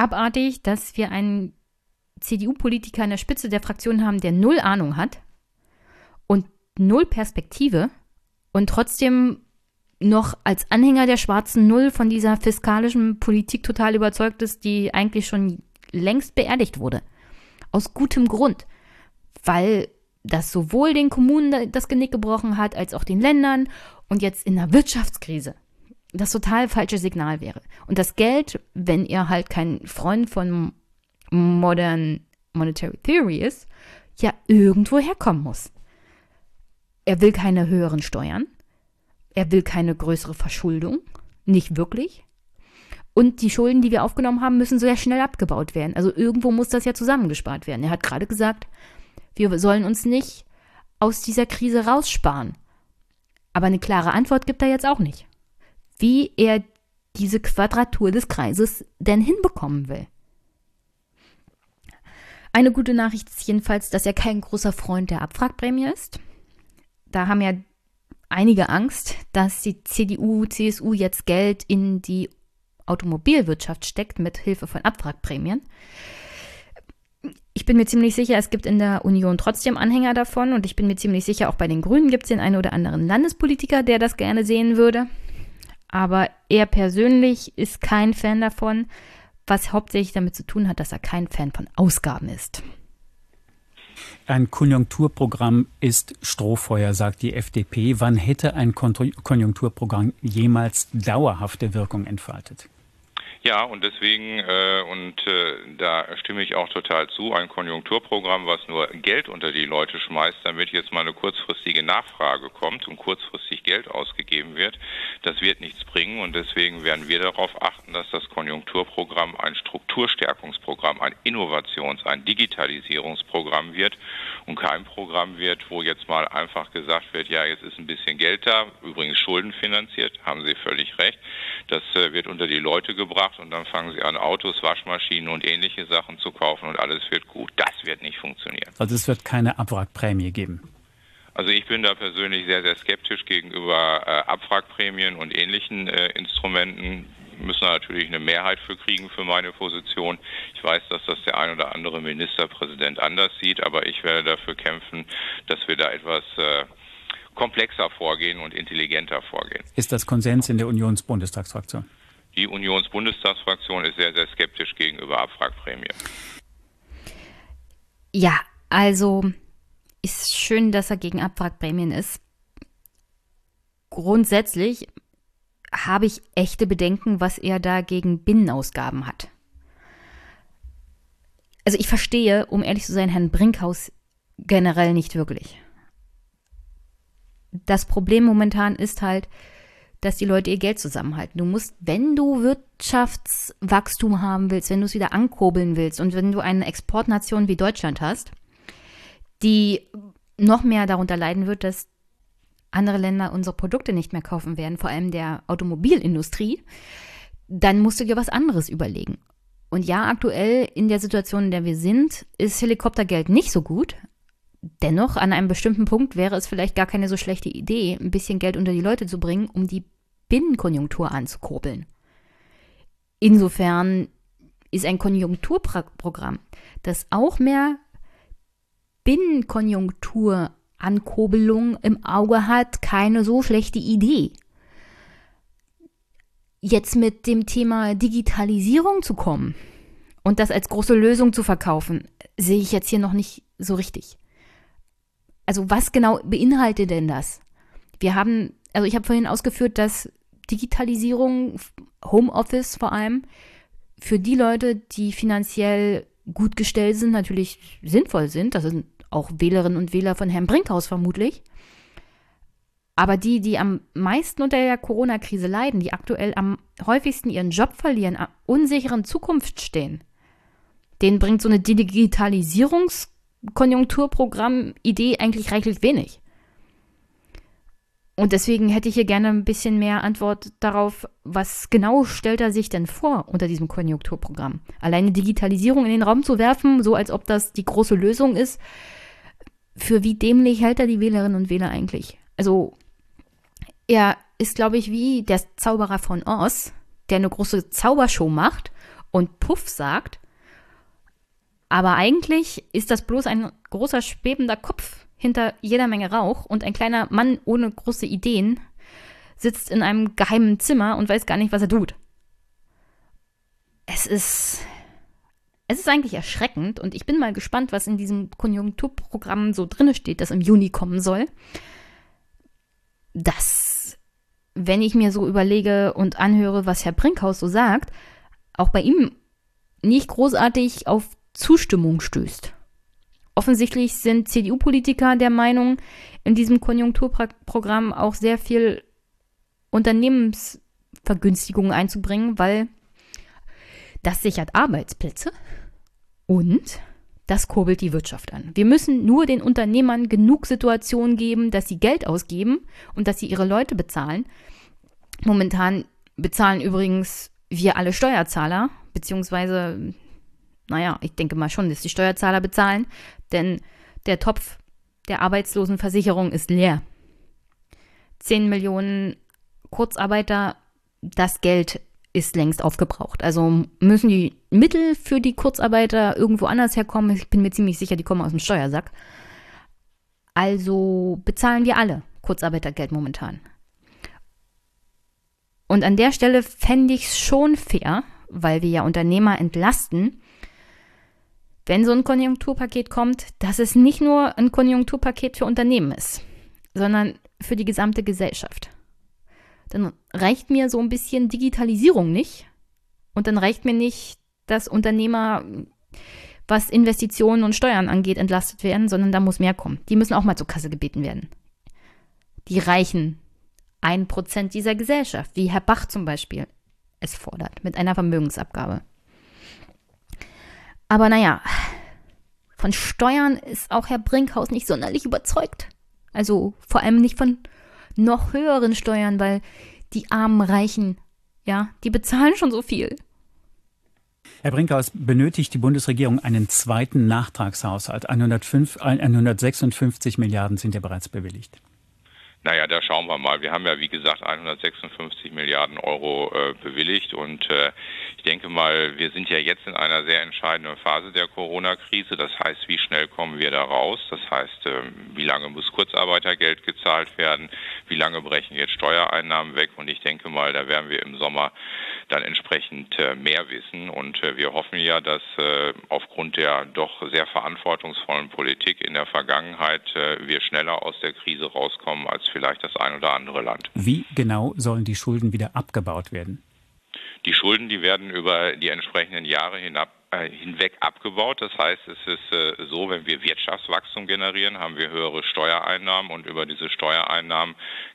abartig, dass wir einen CDU-Politiker an der Spitze der Fraktion haben, der null Ahnung hat und null Perspektive und trotzdem noch als Anhänger der schwarzen Null von dieser fiskalischen Politik total überzeugt ist, die eigentlich schon längst beerdigt wurde. Aus gutem Grund, weil das sowohl den Kommunen das Genick gebrochen hat, als auch den Ländern und jetzt in der Wirtschaftskrise das total falsche Signal wäre. Und das Geld, wenn ihr halt kein Freund von Modern Monetary Theory ist, ja irgendwo herkommen muss. Er will keine höheren Steuern. Er will keine größere Verschuldung. Nicht wirklich. Und die Schulden, die wir aufgenommen haben, müssen sehr schnell abgebaut werden. Also irgendwo muss das ja zusammengespart werden. Er hat gerade gesagt, wir sollen uns nicht aus dieser Krise raussparen. Aber eine klare Antwort gibt er jetzt auch nicht. Wie er diese Quadratur des Kreises denn hinbekommen will. Eine gute Nachricht ist jedenfalls, dass er kein großer Freund der Abwrackprämie ist. Da haben ja einige Angst, dass die CDU, CSU jetzt Geld in die Automobilwirtschaft steckt mit Hilfe von Abwrackprämien. Ich bin mir ziemlich sicher, es gibt in der Union trotzdem Anhänger davon und ich bin mir ziemlich sicher, auch bei den Grünen gibt es den einen oder anderen Landespolitiker, der das gerne sehen würde. Aber er persönlich ist kein Fan davon, was hauptsächlich damit zu tun hat, dass er kein Fan von Ausgaben ist. Ein Konjunkturprogramm ist Strohfeuer, sagt die FDP. Wann hätte ein Konjunkturprogramm jemals dauerhafte Wirkung entfaltet? Ja, und deswegen, äh, und äh, da stimme ich auch total zu, ein Konjunkturprogramm, was nur Geld unter die Leute schmeißt, damit jetzt mal eine kurzfristige Nachfrage kommt und kurzfristig Geld ausgegeben wird, das wird nichts bringen. Und deswegen werden wir darauf achten, dass das Konjunkturprogramm ein Strukturstärkungsprogramm, ein Innovations-, ein Digitalisierungsprogramm wird und kein Programm wird, wo jetzt mal einfach gesagt wird, ja, jetzt ist ein bisschen Geld da, übrigens schuldenfinanziert, haben Sie völlig recht. Das äh, wird unter die Leute gebracht und dann fangen sie an, Autos, Waschmaschinen und ähnliche Sachen zu kaufen und alles wird gut. Das wird nicht funktionieren. Also es wird keine Abwrackprämie geben. Also ich bin da persönlich sehr, sehr skeptisch gegenüber äh, Abwrackprämien und ähnlichen äh, Instrumenten. Müssen natürlich eine Mehrheit für kriegen für meine Position. Ich weiß, dass das der ein oder andere Ministerpräsident anders sieht, aber ich werde dafür kämpfen, dass wir da etwas äh, komplexer vorgehen und intelligenter vorgehen. Ist das Konsens in der Unionsbundestagsfraktion? Die Unionsbundestagsfraktion ist sehr, sehr skeptisch gegenüber Abwrackprämien. Ja, also ist schön, dass er gegen Abwrackprämien ist. Grundsätzlich habe ich echte Bedenken, was er da gegen Binnenausgaben hat. Also ich verstehe, um ehrlich zu sein, Herrn Brinkhaus generell nicht wirklich das Problem momentan ist halt, dass die Leute ihr Geld zusammenhalten. Du musst, wenn du Wirtschaftswachstum haben willst, wenn du es wieder ankurbeln willst und wenn du eine Exportnation wie Deutschland hast, die noch mehr darunter leiden wird, dass andere Länder unsere Produkte nicht mehr kaufen werden, vor allem der Automobilindustrie, dann musst du dir was anderes überlegen. Und ja, aktuell in der Situation, in der wir sind, ist Helikoptergeld nicht so gut, Dennoch, an einem bestimmten Punkt wäre es vielleicht gar keine so schlechte Idee, ein bisschen Geld unter die Leute zu bringen, um die Binnenkonjunktur anzukurbeln. Insofern ist ein Konjunkturprogramm, das auch mehr Binnenkonjunkturankurbelung im Auge hat, keine so schlechte Idee. Jetzt mit dem Thema Digitalisierung zu kommen und das als große Lösung zu verkaufen, sehe ich jetzt hier noch nicht so richtig also was genau beinhaltet denn das? Wir haben, also ich habe vorhin ausgeführt, dass Digitalisierung, Homeoffice vor allem, für die Leute, die finanziell gut gestellt sind, natürlich sinnvoll sind. Das sind auch Wählerinnen und Wähler von Herrn Brinkhaus vermutlich. Aber die, die am meisten unter der Corona-Krise leiden, die aktuell am häufigsten ihren Job verlieren, unsicheren Zukunft stehen, denen bringt so eine Digitalisierungs- Konjunkturprogramm-Idee eigentlich reichlich wenig. Und deswegen hätte ich hier gerne ein bisschen mehr Antwort darauf, was genau stellt er sich denn vor unter diesem Konjunkturprogramm? Alleine Digitalisierung in den Raum zu werfen, so als ob das die große Lösung ist, für wie dämlich hält er die Wählerinnen und Wähler eigentlich? Also, er ist, glaube ich, wie der Zauberer von Oz, der eine große Zaubershow macht und Puff sagt aber eigentlich ist das bloß ein großer schwebender Kopf hinter jeder Menge Rauch und ein kleiner Mann ohne große Ideen sitzt in einem geheimen Zimmer und weiß gar nicht, was er tut. Es ist es ist eigentlich erschreckend und ich bin mal gespannt, was in diesem Konjunkturprogramm so drinne steht, das im Juni kommen soll. Dass, wenn ich mir so überlege und anhöre, was Herr Brinkhaus so sagt, auch bei ihm nicht großartig auf Zustimmung stößt. Offensichtlich sind CDU-Politiker der Meinung, in diesem Konjunkturprogramm auch sehr viel Unternehmensvergünstigungen einzubringen, weil das sichert Arbeitsplätze und das kurbelt die Wirtschaft an. Wir müssen nur den Unternehmern genug Situationen geben, dass sie Geld ausgeben und dass sie ihre Leute bezahlen. Momentan bezahlen übrigens wir alle Steuerzahler, beziehungsweise, naja, ich denke mal schon, dass die Steuerzahler bezahlen, denn der Topf der Arbeitslosenversicherung ist leer. 10 Millionen Kurzarbeiter, das Geld ist längst aufgebraucht. Also müssen die Mittel für die Kurzarbeiter irgendwo anders herkommen. Ich bin mir ziemlich sicher, die kommen aus dem Steuersack. Also bezahlen wir alle Kurzarbeitergeld momentan. Und an der Stelle fände ich es schon fair, weil wir ja Unternehmer entlasten, wenn so ein Konjunkturpaket kommt, dass es nicht nur ein Konjunkturpaket für Unternehmen ist, sondern für die gesamte Gesellschaft dann reicht mir so ein bisschen Digitalisierung nicht. Und dann reicht mir nicht, dass Unternehmer, was Investitionen und Steuern angeht, entlastet werden, sondern da muss mehr kommen. Die müssen auch mal zur Kasse gebeten werden. Die reichen ein Prozent dieser Gesellschaft, wie Herr Bach zum Beispiel es fordert, mit einer Vermögensabgabe. Aber naja, von Steuern ist auch Herr Brinkhaus nicht sonderlich überzeugt. Also vor allem nicht von noch höheren Steuern, weil die armen Reichen, ja, die bezahlen schon so viel. Herr Brinkhaus, benötigt die Bundesregierung einen zweiten Nachtragshaushalt? 105, 156 Milliarden sind ja bereits bewilligt. Naja, da schauen wir mal. Wir haben ja, wie gesagt, 156 Milliarden Euro äh, bewilligt und äh, ich denke mal, wir sind ja jetzt in einer sehr entscheidenden Phase der Corona-Krise. Das heißt, wie schnell kommen wir da raus? Das heißt, äh, wie lange muss Kurzarbeitergeld gezahlt werden? Wie lange brechen jetzt Steuereinnahmen weg? Und ich denke mal, da werden wir im Sommer dann entsprechend äh, mehr wissen. Und äh, wir hoffen ja, dass äh, aufgrund der doch sehr verantwortungsvollen Politik in der Vergangenheit wir schneller aus der Krise rauskommen als vielleicht das ein oder andere Land. Wie genau sollen die Schulden wieder abgebaut werden? Die Schulden, die werden über die entsprechenden Jahre hinab hinweg abgebaut. Das heißt, es ist äh, so, wenn wir Wirtschaftswachstum generieren, haben wir höhere Steuereinnahmen und über diese Steuereinnahmen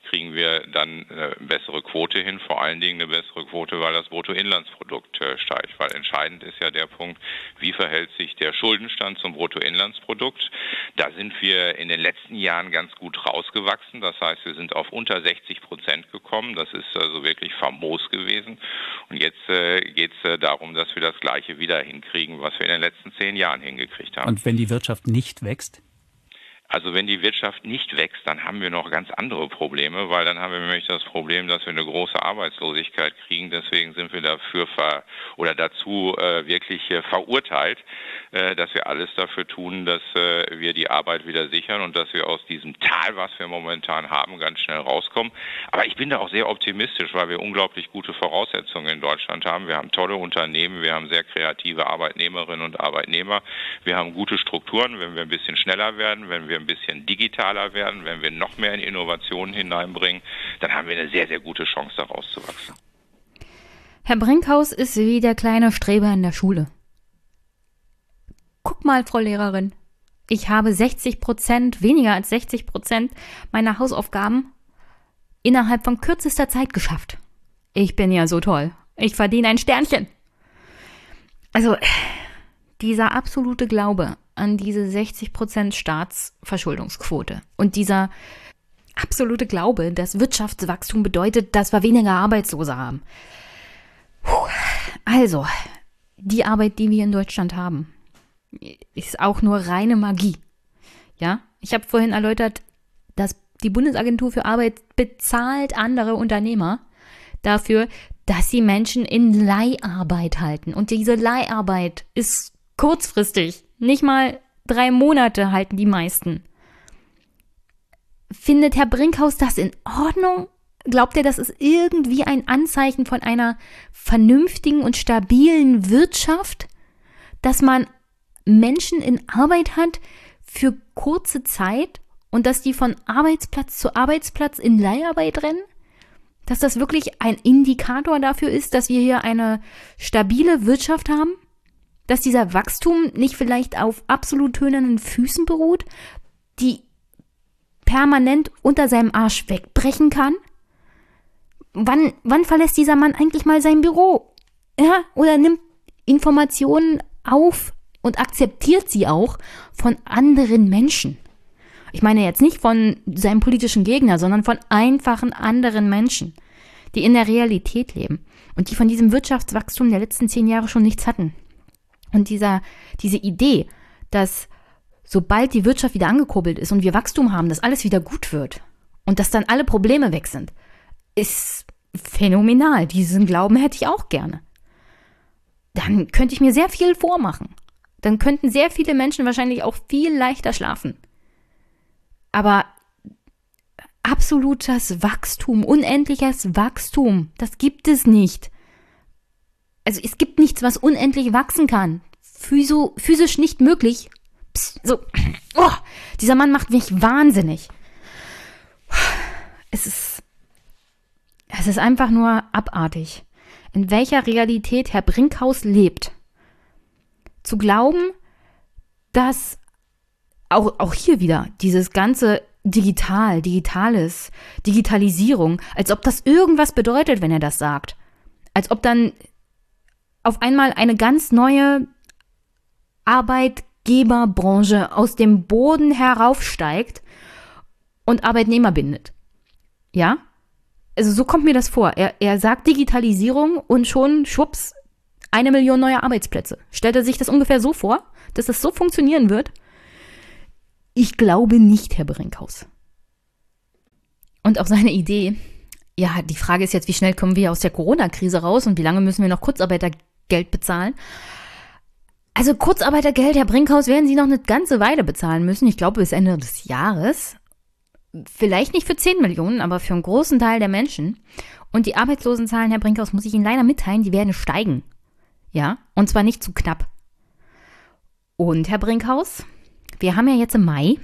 kriegen wir dann eine bessere Quote hin, vor allen Dingen eine bessere Quote, weil das Bruttoinlandsprodukt äh, steigt. Weil entscheidend ist ja der Punkt, wie verhält sich der Schuldenstand zum Bruttoinlandsprodukt. Da sind wir in den letzten Jahren ganz gut rausgewachsen. Das heißt, wir sind auf unter 60 Prozent gekommen. Das ist also wirklich famos gewesen. Und jetzt geht es darum, dass wir das Gleiche wieder hinkriegen hinkriegen, was wir in den letzten zehn Jahren hingekriegt haben. Und wenn die Wirtschaft nicht wächst? Also wenn die Wirtschaft nicht wächst, dann haben wir noch ganz andere Probleme, weil dann haben wir nämlich das Problem, dass wir eine große Arbeitslosigkeit kriegen. Deswegen sind wir dafür ver oder dazu äh, wirklich äh, verurteilt, äh, dass wir alles dafür tun, dass äh, wir die Arbeit wieder sichern und dass wir aus diesem Tal, was wir momentan haben, ganz schnell rauskommen. Aber ich bin da auch sehr optimistisch, weil wir unglaublich gute Voraussetzungen in Deutschland haben. Wir haben tolle Unternehmen, wir haben sehr kreative Arbeitnehmerinnen und Arbeitnehmer, wir haben gute Strukturen. Wenn wir ein bisschen schneller werden, wenn wir wir ein bisschen digitaler werden, wenn wir noch mehr in Innovationen hineinbringen, dann haben wir eine sehr, sehr gute Chance, daraus zu wachsen. Herr Brinkhaus ist wie der kleine Streber in der Schule. Guck mal, Frau Lehrerin, ich habe 60 Prozent, weniger als 60 Prozent meiner Hausaufgaben innerhalb von kürzester Zeit geschafft. Ich bin ja so toll. Ich verdiene ein Sternchen. Also, dieser absolute Glaube an diese 60% Staatsverschuldungsquote und dieser absolute Glaube, dass Wirtschaftswachstum bedeutet, dass wir weniger Arbeitslose haben. Puh. Also, die Arbeit, die wir in Deutschland haben, ist auch nur reine Magie. Ja, ich habe vorhin erläutert, dass die Bundesagentur für Arbeit bezahlt andere Unternehmer dafür, dass sie Menschen in Leiharbeit halten. Und diese Leiharbeit ist kurzfristig. Nicht mal drei Monate halten die meisten. Findet Herr Brinkhaus das in Ordnung? Glaubt er, das ist irgendwie ein Anzeichen von einer vernünftigen und stabilen Wirtschaft, dass man Menschen in Arbeit hat für kurze Zeit und dass die von Arbeitsplatz zu Arbeitsplatz in Leiharbeit rennen? Dass das wirklich ein Indikator dafür ist, dass wir hier eine stabile Wirtschaft haben? Dass dieser Wachstum nicht vielleicht auf absolut tönernen Füßen beruht, die permanent unter seinem Arsch wegbrechen kann? Wann, wann verlässt dieser Mann eigentlich mal sein Büro? Ja, oder nimmt Informationen auf und akzeptiert sie auch von anderen Menschen. Ich meine jetzt nicht von seinem politischen Gegner, sondern von einfachen anderen Menschen, die in der Realität leben und die von diesem Wirtschaftswachstum der letzten zehn Jahre schon nichts hatten. Und dieser, diese Idee, dass sobald die Wirtschaft wieder angekurbelt ist und wir Wachstum haben, dass alles wieder gut wird und dass dann alle Probleme weg sind, ist phänomenal. Diesen Glauben hätte ich auch gerne. Dann könnte ich mir sehr viel vormachen. Dann könnten sehr viele Menschen wahrscheinlich auch viel leichter schlafen. Aber absolutes Wachstum, unendliches Wachstum, das gibt es nicht. Also es gibt nichts, was unendlich wachsen kann. Physo, physisch nicht möglich. Psst, so, oh, dieser Mann macht mich wahnsinnig. Es ist, es ist einfach nur abartig, in welcher Realität Herr Brinkhaus lebt. Zu glauben, dass auch, auch hier wieder dieses ganze digital, digitales, Digitalisierung, als ob das irgendwas bedeutet, wenn er das sagt. Als ob dann auf einmal eine ganz neue Arbeitgeberbranche aus dem Boden heraufsteigt und Arbeitnehmer bindet. Ja? Also so kommt mir das vor. Er, er sagt Digitalisierung und schon schwupps eine Million neue Arbeitsplätze. Stellt er sich das ungefähr so vor, dass das so funktionieren wird? Ich glaube nicht, Herr Brinkhaus. Und auch seine Idee, ja, die Frage ist jetzt, wie schnell kommen wir aus der Corona-Krise raus und wie lange müssen wir noch Kurzarbeitergeld bezahlen? Also Kurzarbeitergeld, Herr Brinkhaus, werden Sie noch eine ganze Weile bezahlen müssen. Ich glaube bis Ende des Jahres. Vielleicht nicht für 10 Millionen, aber für einen großen Teil der Menschen. Und die Arbeitslosenzahlen, Herr Brinkhaus, muss ich Ihnen leider mitteilen, die werden steigen. Ja, und zwar nicht zu knapp. Und Herr Brinkhaus, wir haben ja jetzt im Mai,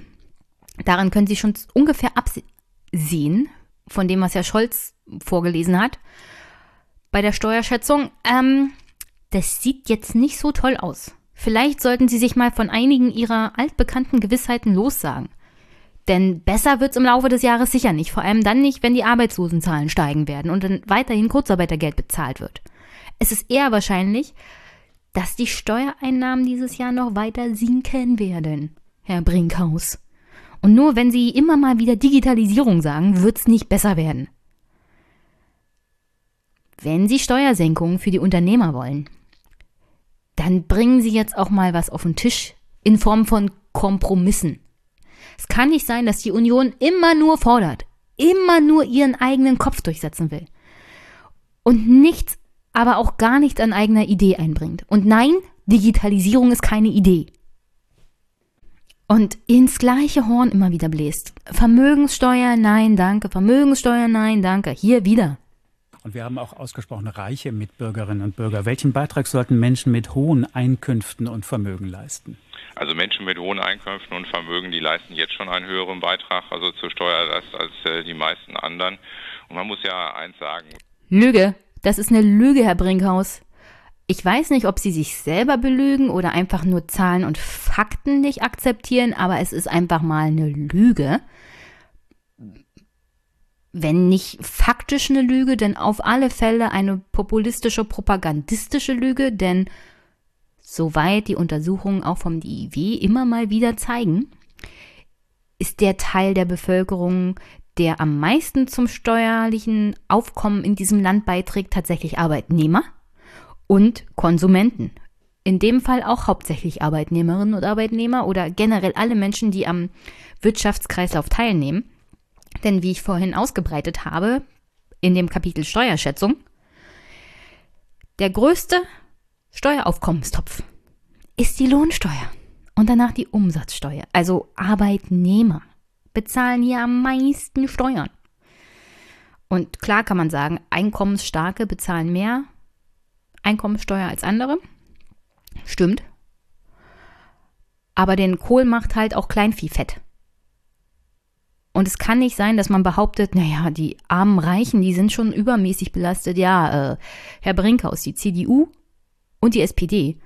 daran können Sie schon ungefähr absehen, von dem, was Herr Scholz vorgelesen hat, bei der Steuerschätzung. Ähm, das sieht jetzt nicht so toll aus. Vielleicht sollten Sie sich mal von einigen Ihrer altbekannten Gewissheiten lossagen. Denn besser wird es im Laufe des Jahres sicher nicht, vor allem dann nicht, wenn die Arbeitslosenzahlen steigen werden und dann weiterhin Kurzarbeitergeld bezahlt wird. Es ist eher wahrscheinlich, dass die Steuereinnahmen dieses Jahr noch weiter sinken werden, Herr Brinkhaus. Und nur wenn Sie immer mal wieder Digitalisierung sagen, wird es nicht besser werden. Wenn Sie Steuersenkungen für die Unternehmer wollen, dann bringen Sie jetzt auch mal was auf den Tisch in Form von Kompromissen. Es kann nicht sein, dass die Union immer nur fordert, immer nur ihren eigenen Kopf durchsetzen will und nichts aber auch gar nichts an eigener Idee einbringt. Und nein, Digitalisierung ist keine Idee. Und ins gleiche Horn immer wieder bläst. Vermögenssteuer, nein, danke. Vermögenssteuer, nein, danke. Hier wieder. Und wir haben auch ausgesprochen reiche Mitbürgerinnen und Bürger. Welchen Beitrag sollten Menschen mit hohen Einkünften und Vermögen leisten? Also Menschen mit hohen Einkünften und Vermögen, die leisten jetzt schon einen höheren Beitrag, also zur Steuerlast als äh, die meisten anderen. Und man muss ja eins sagen. Lüge. Das ist eine Lüge, Herr Brinkhaus. Ich weiß nicht, ob Sie sich selber belügen oder einfach nur Zahlen und Fakten nicht akzeptieren, aber es ist einfach mal eine Lüge. Wenn nicht faktisch eine Lüge, dann auf alle Fälle eine populistische, propagandistische Lüge, denn soweit die Untersuchungen auch vom DIW immer mal wieder zeigen, ist der Teil der Bevölkerung, der am meisten zum steuerlichen Aufkommen in diesem Land beiträgt, tatsächlich Arbeitnehmer und Konsumenten. In dem Fall auch hauptsächlich Arbeitnehmerinnen und Arbeitnehmer oder generell alle Menschen, die am Wirtschaftskreislauf teilnehmen. Denn wie ich vorhin ausgebreitet habe, in dem Kapitel Steuerschätzung, der größte Steueraufkommenstopf ist die Lohnsteuer und danach die Umsatzsteuer, also Arbeitnehmer bezahlen hier am meisten Steuern. Und klar kann man sagen, Einkommensstarke bezahlen mehr Einkommensteuer als andere. Stimmt. Aber den Kohl macht halt auch Kleinvieh fett. Und es kann nicht sein, dass man behauptet, naja, die armen Reichen, die sind schon übermäßig belastet. Ja, äh, Herr Brinkhaus, die CDU und die SPD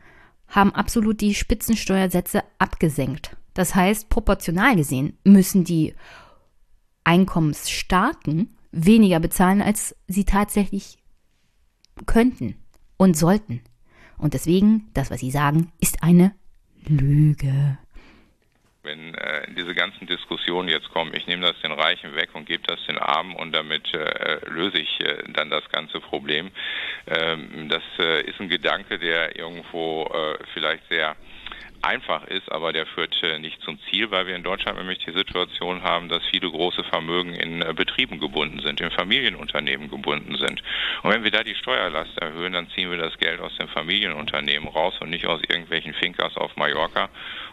haben absolut die Spitzensteuersätze abgesenkt. Das heißt, proportional gesehen müssen die Einkommensstarken weniger bezahlen, als sie tatsächlich könnten und sollten. Und deswegen, das, was sie sagen, ist eine Lüge wenn äh, diese ganzen Diskussionen jetzt kommen, ich nehme das den Reichen weg und gebe das den Armen und damit äh, löse ich äh, dann das ganze Problem. Ähm, das äh, ist ein Gedanke, der irgendwo äh, vielleicht sehr einfach ist, aber der führt äh, nicht zum Ziel, weil wir in Deutschland nämlich die Situation haben, dass viele große Vermögen in äh, Betrieben gebunden sind, in Familienunternehmen gebunden sind. Und wenn wir da die Steuerlast erhöhen, dann ziehen wir das Geld aus den Familienunternehmen raus und nicht aus irgendwelchen Finkers auf Mallorca.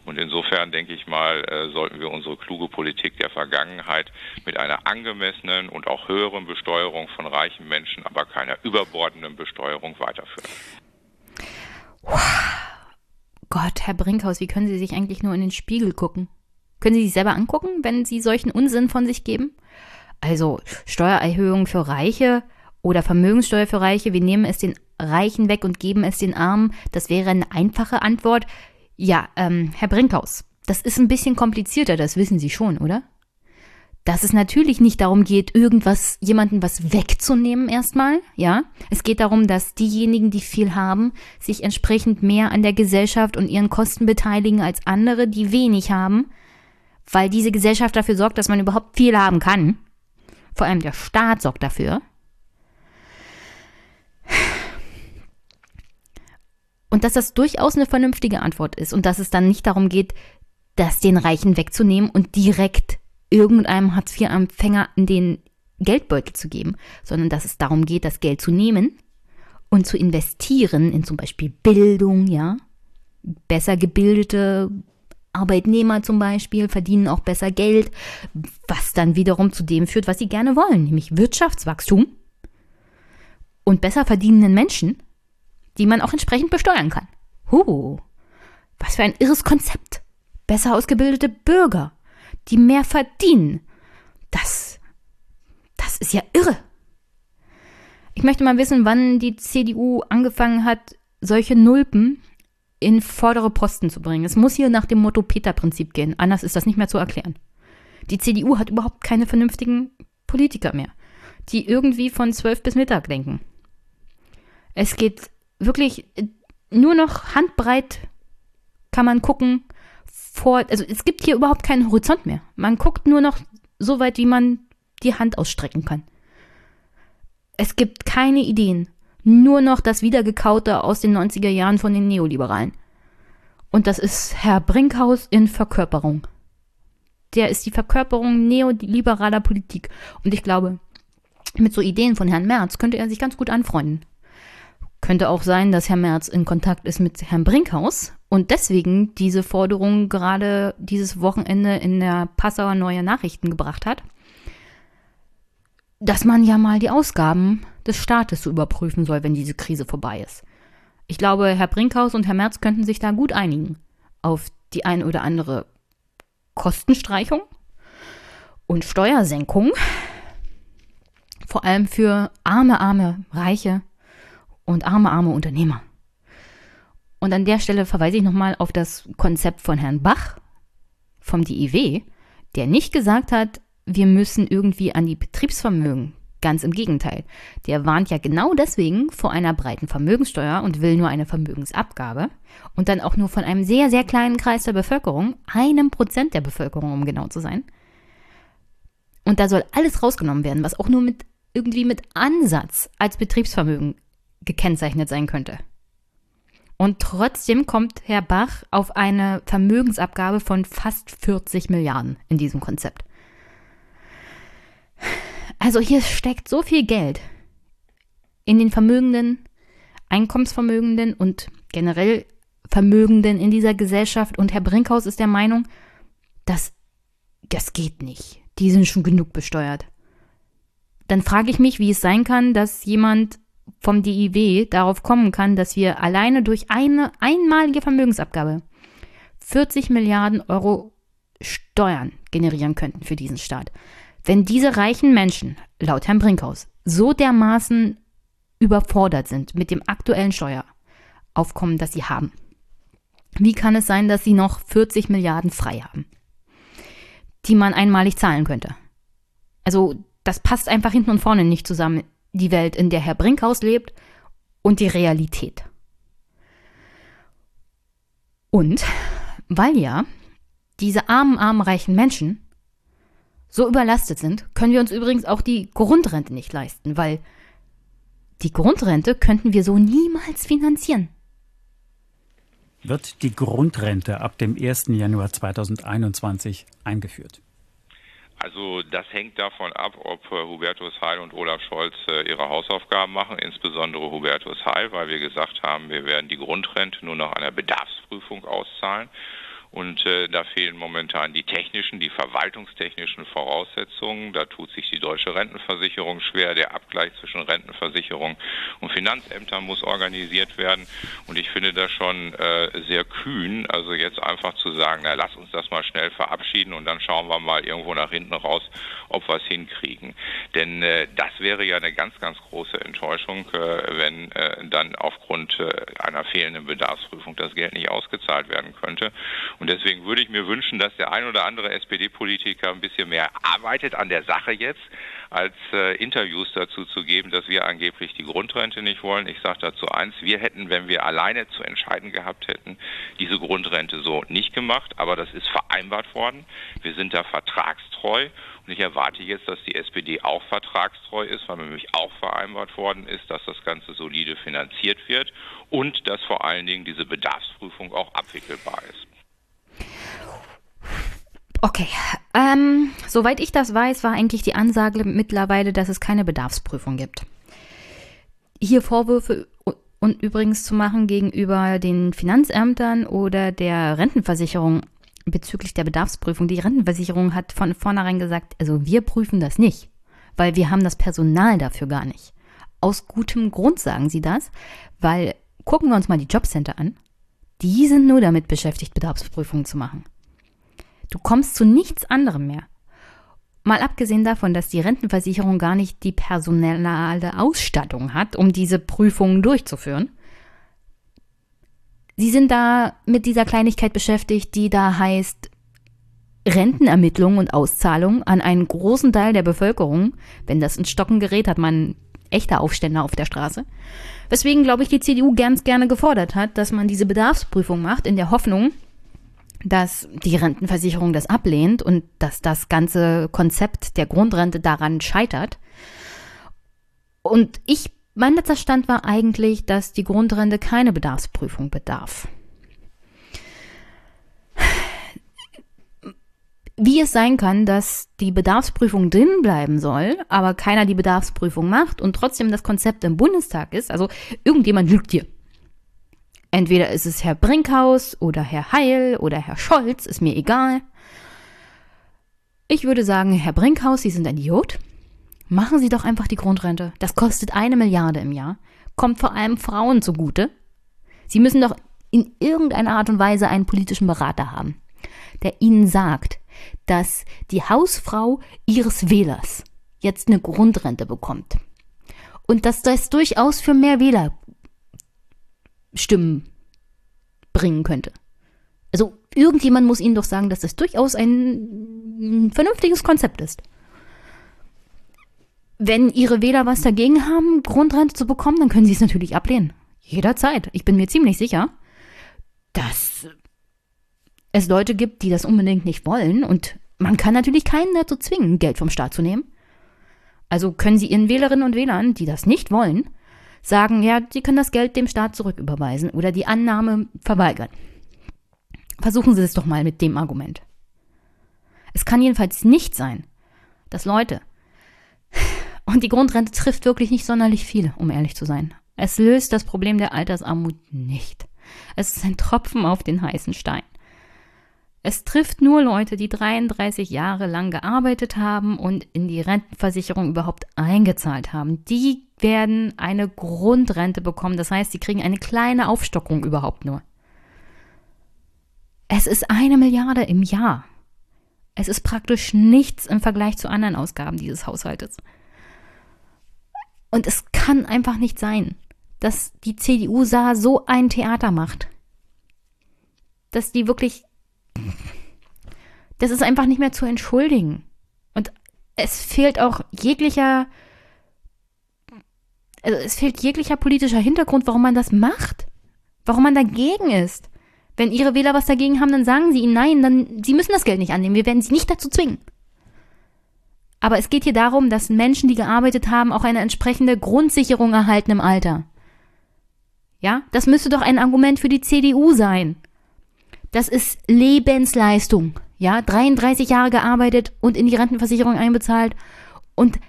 Und insofern denke ich mal, äh, sollten wir unsere kluge Politik der Vergangenheit mit einer angemessenen und auch höheren Besteuerung von reichen Menschen, aber keiner überbordenden Besteuerung weiterführen. Gott, Herr Brinkhaus, wie können Sie sich eigentlich nur in den Spiegel gucken? Können Sie sich selber angucken, wenn Sie solchen Unsinn von sich geben? Also Steuererhöhung für Reiche oder Vermögenssteuer für Reiche, wir nehmen es den Reichen weg und geben es den Armen, das wäre eine einfache Antwort. Ja, ähm, Herr Brinkhaus, das ist ein bisschen komplizierter, das wissen Sie schon, oder? Dass es natürlich nicht darum geht, irgendwas, jemanden was wegzunehmen erstmal, ja. Es geht darum, dass diejenigen, die viel haben, sich entsprechend mehr an der Gesellschaft und ihren Kosten beteiligen als andere, die wenig haben, weil diese Gesellschaft dafür sorgt, dass man überhaupt viel haben kann. Vor allem der Staat sorgt dafür. Und dass das durchaus eine vernünftige Antwort ist und dass es dann nicht darum geht, das den Reichen wegzunehmen und direkt irgendeinem Hartz-IV-Empfänger in den Geldbeutel zu geben, sondern dass es darum geht, das Geld zu nehmen und zu investieren in zum Beispiel Bildung, ja. Besser gebildete Arbeitnehmer zum Beispiel verdienen auch besser Geld, was dann wiederum zu dem führt, was sie gerne wollen, nämlich Wirtschaftswachstum und besser verdienenden Menschen, die man auch entsprechend besteuern kann. Huh, was für ein irres Konzept. Besser ausgebildete Bürger, die mehr verdienen. Das, das ist ja irre. Ich möchte mal wissen, wann die CDU angefangen hat, solche Nulpen in vordere Posten zu bringen. Es muss hier nach dem Motto-Peter-Prinzip gehen. Anders ist das nicht mehr zu erklären. Die CDU hat überhaupt keine vernünftigen Politiker mehr, die irgendwie von zwölf bis Mittag denken. Es geht wirklich nur noch handbreit, kann man gucken, vor, also es gibt hier überhaupt keinen Horizont mehr. Man guckt nur noch so weit, wie man die Hand ausstrecken kann. Es gibt keine Ideen. Nur noch das Wiedergekaute aus den 90er Jahren von den Neoliberalen. Und das ist Herr Brinkhaus in Verkörperung. Der ist die Verkörperung neoliberaler Politik. Und ich glaube, mit so Ideen von Herrn Merz könnte er sich ganz gut anfreunden. Könnte auch sein, dass Herr Merz in Kontakt ist mit Herrn Brinkhaus und deswegen diese Forderung gerade dieses Wochenende in der Passauer Neue Nachrichten gebracht hat, dass man ja mal die Ausgaben des Staates so überprüfen soll, wenn diese Krise vorbei ist. Ich glaube, Herr Brinkhaus und Herr Merz könnten sich da gut einigen auf die ein oder andere Kostenstreichung und Steuersenkung, vor allem für arme, arme Reiche und arme, arme Unternehmer. Und an der Stelle verweise ich nochmal auf das Konzept von Herrn Bach vom DIW, der nicht gesagt hat, wir müssen irgendwie an die Betriebsvermögen. Ganz im Gegenteil. Der warnt ja genau deswegen vor einer breiten Vermögenssteuer und will nur eine Vermögensabgabe und dann auch nur von einem sehr, sehr kleinen Kreis der Bevölkerung, einem Prozent der Bevölkerung, um genau zu sein. Und da soll alles rausgenommen werden, was auch nur mit irgendwie mit Ansatz als Betriebsvermögen gekennzeichnet sein könnte. Und trotzdem kommt Herr Bach auf eine Vermögensabgabe von fast 40 Milliarden in diesem Konzept. Also hier steckt so viel Geld in den Vermögenden, Einkommensvermögenden und generell Vermögenden in dieser Gesellschaft. Und Herr Brinkhaus ist der Meinung, dass das geht nicht. Die sind schon genug besteuert. Dann frage ich mich, wie es sein kann, dass jemand vom DIW darauf kommen kann, dass wir alleine durch eine einmalige Vermögensabgabe 40 Milliarden Euro Steuern generieren könnten für diesen Staat. Wenn diese reichen Menschen, laut Herrn Brinkhaus, so dermaßen überfordert sind mit dem aktuellen Steueraufkommen, das sie haben, wie kann es sein, dass sie noch 40 Milliarden frei haben, die man einmalig zahlen könnte? Also, das passt einfach hinten und vorne nicht zusammen. Die Welt, in der Herr Brinkhaus lebt und die Realität. Und weil ja diese armen, armen, reichen Menschen so überlastet sind, können wir uns übrigens auch die Grundrente nicht leisten, weil die Grundrente könnten wir so niemals finanzieren. Wird die Grundrente ab dem 1. Januar 2021 eingeführt? Also das hängt davon ab, ob äh, Hubertus Heil und Olaf Scholz äh, ihre Hausaufgaben machen, insbesondere Hubertus Heil, weil wir gesagt haben, wir werden die Grundrente nur nach einer Bedarfsprüfung auszahlen. Und äh, da fehlen momentan die technischen, die verwaltungstechnischen Voraussetzungen. Da tut sich die deutsche Rentenversicherung schwer. Der Abgleich zwischen Rentenversicherung und Finanzämtern muss organisiert werden. Und ich finde das schon äh, sehr kühn, also jetzt einfach zu sagen, na lass uns das mal schnell verabschieden und dann schauen wir mal irgendwo nach hinten raus, ob wir es hinkriegen. Denn äh, das wäre ja eine ganz, ganz große Enttäuschung, äh, wenn äh, dann aufgrund äh, einer fehlenden Bedarfsprüfung das Geld nicht ausgezahlt werden könnte. Deswegen würde ich mir wünschen, dass der ein oder andere SPD-Politiker ein bisschen mehr arbeitet an der Sache jetzt, als äh, Interviews dazu zu geben, dass wir angeblich die Grundrente nicht wollen. Ich sage dazu eins, wir hätten, wenn wir alleine zu entscheiden gehabt hätten, diese Grundrente so nicht gemacht, aber das ist vereinbart worden. Wir sind da vertragstreu und ich erwarte jetzt, dass die SPD auch vertragstreu ist, weil nämlich auch vereinbart worden ist, dass das Ganze solide finanziert wird und dass vor allen Dingen diese Bedarfsprüfung auch abwickelbar ist. Okay, ähm, soweit ich das weiß, war eigentlich die Ansage mittlerweile, dass es keine Bedarfsprüfung gibt. Hier Vorwürfe und übrigens zu machen gegenüber den Finanzämtern oder der Rentenversicherung bezüglich der Bedarfsprüfung. Die Rentenversicherung hat von vornherein gesagt, also wir prüfen das nicht, weil wir haben das Personal dafür gar nicht. Aus gutem Grund sagen sie das, weil gucken wir uns mal die Jobcenter an. Die sind nur damit beschäftigt, Bedarfsprüfungen zu machen. Du kommst zu nichts anderem mehr. Mal abgesehen davon, dass die Rentenversicherung gar nicht die personelle Ausstattung hat, um diese Prüfungen durchzuführen. Sie sind da mit dieser Kleinigkeit beschäftigt, die da heißt Rentenermittlung und Auszahlung an einen großen Teil der Bevölkerung. Wenn das ins Stocken gerät, hat man echte Aufstände auf der Straße. Weswegen, glaube ich, die CDU ganz gerne gefordert hat, dass man diese Bedarfsprüfung macht, in der Hoffnung, dass die Rentenversicherung das ablehnt und dass das ganze Konzept der Grundrente daran scheitert. Und ich, mein letzter Stand war eigentlich, dass die Grundrente keine Bedarfsprüfung bedarf. Wie es sein kann, dass die Bedarfsprüfung drin bleiben soll, aber keiner die Bedarfsprüfung macht und trotzdem das Konzept im Bundestag ist, also irgendjemand lügt dir. Entweder ist es Herr Brinkhaus oder Herr Heil oder Herr Scholz, ist mir egal. Ich würde sagen, Herr Brinkhaus, Sie sind ein Idiot. Machen Sie doch einfach die Grundrente. Das kostet eine Milliarde im Jahr. Kommt vor allem Frauen zugute. Sie müssen doch in irgendeiner Art und Weise einen politischen Berater haben, der Ihnen sagt, dass die Hausfrau Ihres Wählers jetzt eine Grundrente bekommt. Und dass das durchaus für mehr Wähler Stimmen bringen könnte. Also irgendjemand muss ihnen doch sagen, dass das durchaus ein vernünftiges Konzept ist. Wenn ihre Wähler was dagegen haben, Grundrente zu bekommen, dann können sie es natürlich ablehnen. Jederzeit. Ich bin mir ziemlich sicher, dass es Leute gibt, die das unbedingt nicht wollen. Und man kann natürlich keinen dazu zwingen, Geld vom Staat zu nehmen. Also können sie ihren Wählerinnen und Wählern, die das nicht wollen, sagen, ja, sie können das Geld dem Staat zurücküberweisen oder die Annahme verweigern. Versuchen Sie es doch mal mit dem Argument. Es kann jedenfalls nicht sein, dass Leute, und die Grundrente trifft wirklich nicht sonderlich viele, um ehrlich zu sein. Es löst das Problem der Altersarmut nicht. Es ist ein Tropfen auf den heißen Stein. Es trifft nur Leute, die 33 Jahre lang gearbeitet haben und in die Rentenversicherung überhaupt eingezahlt haben. Die werden eine Grundrente bekommen. Das heißt, sie kriegen eine kleine Aufstockung überhaupt nur. Es ist eine Milliarde im Jahr. Es ist praktisch nichts im Vergleich zu anderen Ausgaben dieses Haushaltes. Und es kann einfach nicht sein, dass die CDU sah so ein Theater macht. Dass die wirklich. Das ist einfach nicht mehr zu entschuldigen. Und es fehlt auch jeglicher. Also es fehlt jeglicher politischer Hintergrund, warum man das macht. Warum man dagegen ist. Wenn ihre Wähler was dagegen haben, dann sagen sie ihnen nein, dann sie müssen das Geld nicht annehmen. Wir werden sie nicht dazu zwingen. Aber es geht hier darum, dass Menschen, die gearbeitet haben, auch eine entsprechende Grundsicherung erhalten im Alter. Ja, das müsste doch ein Argument für die CDU sein. Das ist Lebensleistung. Ja, 33 Jahre gearbeitet und in die Rentenversicherung einbezahlt und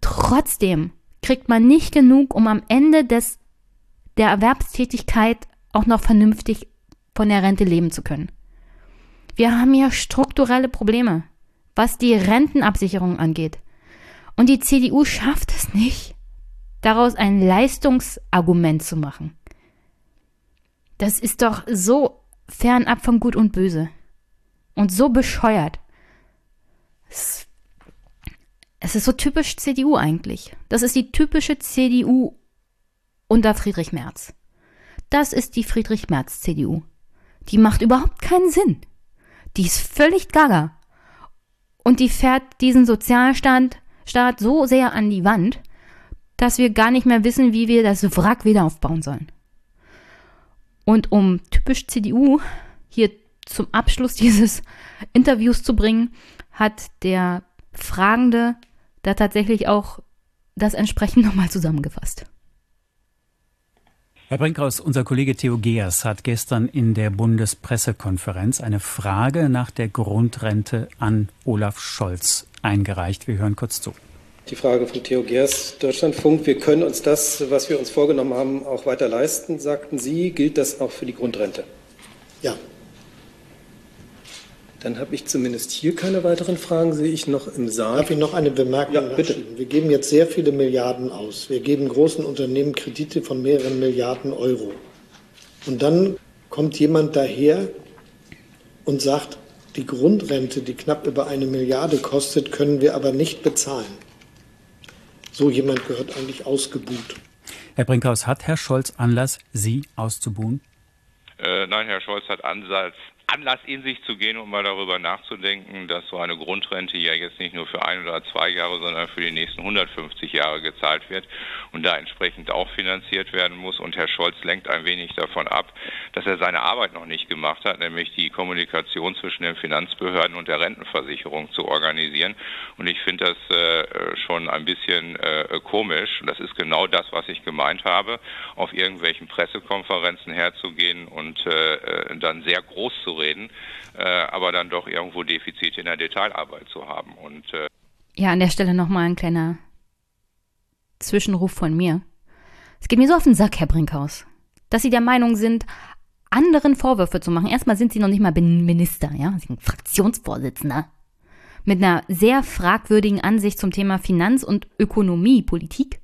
trotzdem kriegt man nicht genug, um am Ende des der Erwerbstätigkeit auch noch vernünftig von der Rente leben zu können. Wir haben hier strukturelle Probleme, was die Rentenabsicherung angeht. Und die CDU schafft es nicht, daraus ein Leistungsargument zu machen. Das ist doch so fernab von Gut und Böse. Und so bescheuert. Es, es ist so typisch CDU eigentlich. Das ist die typische CDU unter Friedrich Merz. Das ist die Friedrich Merz CDU. Die macht überhaupt keinen Sinn. Die ist völlig gaga. Und die fährt diesen Sozialstaat Staat so sehr an die Wand, dass wir gar nicht mehr wissen, wie wir das Wrack wieder aufbauen sollen. Und um typisch CDU hier zum Abschluss [laughs] dieses Interviews zu bringen, hat der Fragende da tatsächlich auch das entsprechend [laughs] nochmal zusammengefasst. Herr Brinkhaus, unser Kollege Theo Geers hat gestern in der Bundespressekonferenz eine Frage nach der Grundrente an Olaf Scholz eingereicht. Wir hören kurz zu. Die Frage von Theo Geers, Deutschlandfunk. Wir können uns das, was wir uns vorgenommen haben, auch weiter leisten, sagten Sie. Gilt das auch für die Grundrente? Ja. Dann habe ich zumindest hier keine weiteren Fragen, sehe ich noch im Saal. Darf ich noch eine Bemerkung ja, bitte. Wir geben jetzt sehr viele Milliarden aus. Wir geben großen Unternehmen Kredite von mehreren Milliarden Euro. Und dann kommt jemand daher und sagt, die Grundrente, die knapp über eine Milliarde kostet, können wir aber nicht bezahlen. So jemand gehört eigentlich ausgebuht. Herr Brinkhaus, hat Herr Scholz Anlass, Sie auszubuhen? Äh, nein, Herr Scholz hat Ansatz, Anlass in sich zu gehen, um mal darüber nachzudenken, dass so eine Grundrente ja jetzt nicht nur für ein oder zwei Jahre, sondern für die nächsten 150 Jahre gezahlt wird und da entsprechend auch finanziert werden muss. Und Herr Scholz lenkt ein wenig davon ab, dass er seine Arbeit noch nicht gemacht hat, nämlich die Kommunikation zwischen den Finanzbehörden und der Rentenversicherung zu organisieren. Und ich finde das äh, schon ein bisschen äh, komisch. Das ist genau das, was ich gemeint habe, auf irgendwelchen Pressekonferenzen herzugehen und äh, äh dann sehr groß zu reden, äh, aber dann doch irgendwo Defizite in der Detailarbeit zu haben. Und, äh ja, an der Stelle nochmal ein kleiner Zwischenruf von mir. Es geht mir so auf den Sack, Herr Brinkhaus, dass Sie der Meinung sind, anderen Vorwürfe zu machen. Erstmal sind Sie noch nicht mal Minister, ja, Sie sind Fraktionsvorsitzender. Mit einer sehr fragwürdigen Ansicht zum Thema Finanz- und Ökonomie, Politik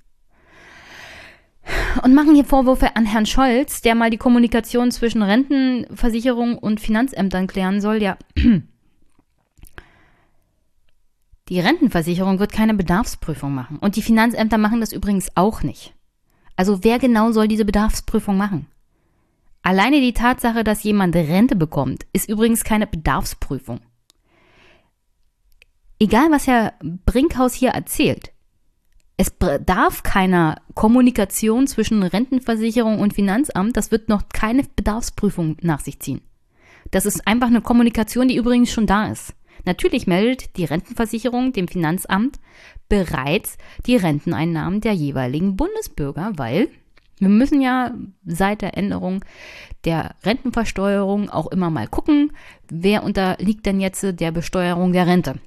und machen hier Vorwürfe an Herrn Scholz, der mal die Kommunikation zwischen Rentenversicherung und Finanzämtern klären soll. Ja, die Rentenversicherung wird keine Bedarfsprüfung machen. Und die Finanzämter machen das übrigens auch nicht. Also wer genau soll diese Bedarfsprüfung machen? Alleine die Tatsache, dass jemand Rente bekommt, ist übrigens keine Bedarfsprüfung. Egal, was Herr Brinkhaus hier erzählt, es darf keiner Kommunikation zwischen Rentenversicherung und Finanzamt, das wird noch keine Bedarfsprüfung nach sich ziehen. Das ist einfach eine Kommunikation, die übrigens schon da ist. Natürlich meldet die Rentenversicherung dem Finanzamt bereits die Renteneinnahmen der jeweiligen Bundesbürger, weil wir müssen ja seit der Änderung der Rentenversteuerung auch immer mal gucken, wer unterliegt denn jetzt der Besteuerung der Rente.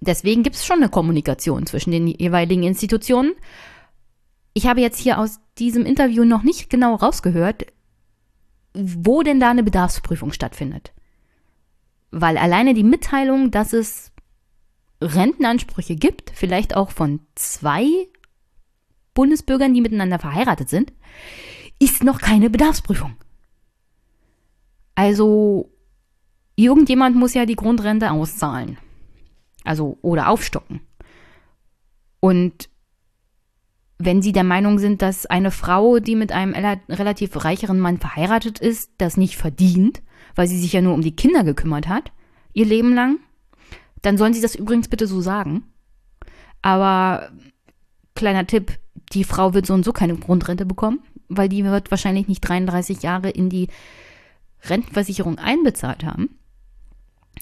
Deswegen gibt es schon eine Kommunikation zwischen den jeweiligen Institutionen. Ich habe jetzt hier aus diesem Interview noch nicht genau rausgehört, wo denn da eine Bedarfsprüfung stattfindet. Weil alleine die Mitteilung, dass es Rentenansprüche gibt, vielleicht auch von zwei Bundesbürgern, die miteinander verheiratet sind, ist noch keine Bedarfsprüfung. Also irgendjemand muss ja die Grundrente auszahlen. Also oder aufstocken. Und wenn Sie der Meinung sind, dass eine Frau, die mit einem relativ reicheren Mann verheiratet ist, das nicht verdient, weil sie sich ja nur um die Kinder gekümmert hat, ihr Leben lang, dann sollen Sie das übrigens bitte so sagen. Aber kleiner Tipp, die Frau wird so und so keine Grundrente bekommen, weil die wird wahrscheinlich nicht 33 Jahre in die Rentenversicherung einbezahlt haben.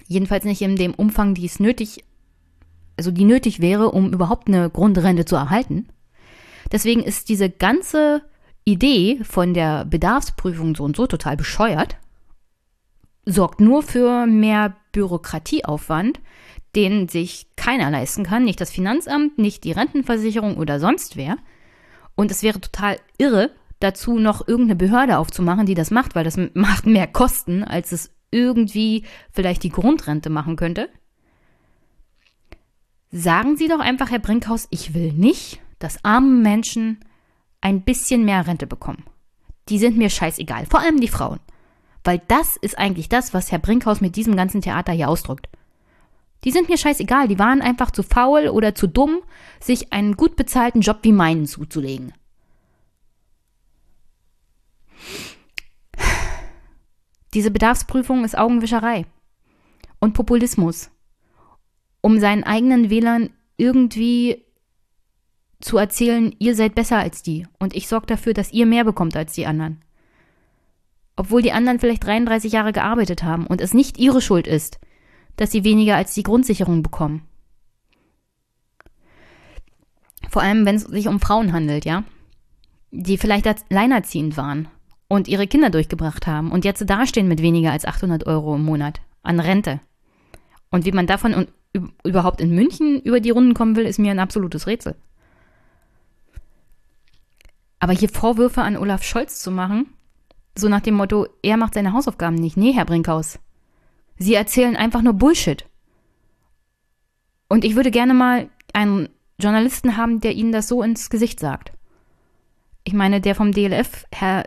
Jedenfalls nicht in dem Umfang, die es nötig, also die nötig wäre, um überhaupt eine Grundrente zu erhalten. Deswegen ist diese ganze Idee von der Bedarfsprüfung so und so total bescheuert, sorgt nur für mehr Bürokratieaufwand, den sich keiner leisten kann, nicht das Finanzamt, nicht die Rentenversicherung oder sonst wer. Und es wäre total irre, dazu noch irgendeine Behörde aufzumachen, die das macht, weil das macht mehr Kosten, als es irgendwie vielleicht die Grundrente machen könnte. Sagen Sie doch einfach, Herr Brinkhaus, ich will nicht, dass arme Menschen ein bisschen mehr Rente bekommen. Die sind mir scheißegal, vor allem die Frauen. Weil das ist eigentlich das, was Herr Brinkhaus mit diesem ganzen Theater hier ausdrückt. Die sind mir scheißegal, die waren einfach zu faul oder zu dumm, sich einen gut bezahlten Job wie meinen zuzulegen. Diese Bedarfsprüfung ist Augenwischerei und Populismus, um seinen eigenen Wählern irgendwie zu erzählen, ihr seid besser als die und ich sorge dafür, dass ihr mehr bekommt als die anderen. Obwohl die anderen vielleicht 33 Jahre gearbeitet haben und es nicht ihre Schuld ist, dass sie weniger als die Grundsicherung bekommen. Vor allem, wenn es sich um Frauen handelt, ja? Die vielleicht alleinerziehend waren und ihre Kinder durchgebracht haben und jetzt dastehen mit weniger als 800 Euro im Monat an Rente. Und wie man davon überhaupt in München über die Runden kommen will, ist mir ein absolutes Rätsel. Aber hier Vorwürfe an Olaf Scholz zu machen, so nach dem Motto, er macht seine Hausaufgaben nicht. Nee, Herr Brinkhaus. Sie erzählen einfach nur Bullshit. Und ich würde gerne mal einen Journalisten haben, der Ihnen das so ins Gesicht sagt. Ich meine, der vom DLF, Herr,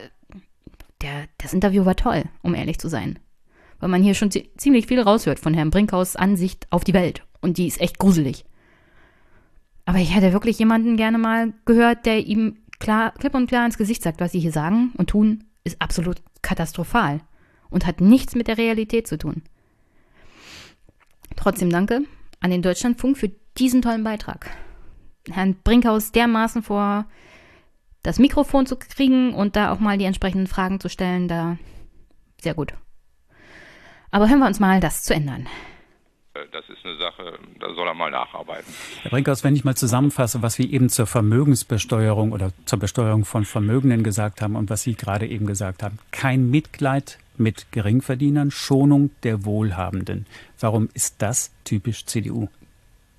der, das Interview war toll, um ehrlich zu sein. Weil man hier schon ziemlich viel raushört von Herrn Brinkhaus Ansicht auf die Welt. Und die ist echt gruselig. Aber ich hätte wirklich jemanden gerne mal gehört, der ihm klar, klipp und klar ins Gesicht sagt, was sie hier sagen und tun, ist absolut katastrophal und hat nichts mit der Realität zu tun. Trotzdem danke an den Deutschlandfunk für diesen tollen Beitrag. Herrn Brinkhaus dermaßen vor das Mikrofon zu kriegen und da auch mal die entsprechenden Fragen zu stellen, da sehr gut. Aber hören wir uns mal, das zu ändern. Äh, das ist eine Sache, da soll er mal nacharbeiten. Herr Brinkhaus, wenn ich mal zusammenfasse, was wir eben zur Vermögensbesteuerung oder zur Besteuerung von Vermögenden gesagt haben und was Sie gerade eben gesagt haben. Kein Mitleid mit Geringverdienern, Schonung der Wohlhabenden. Warum ist das typisch CDU?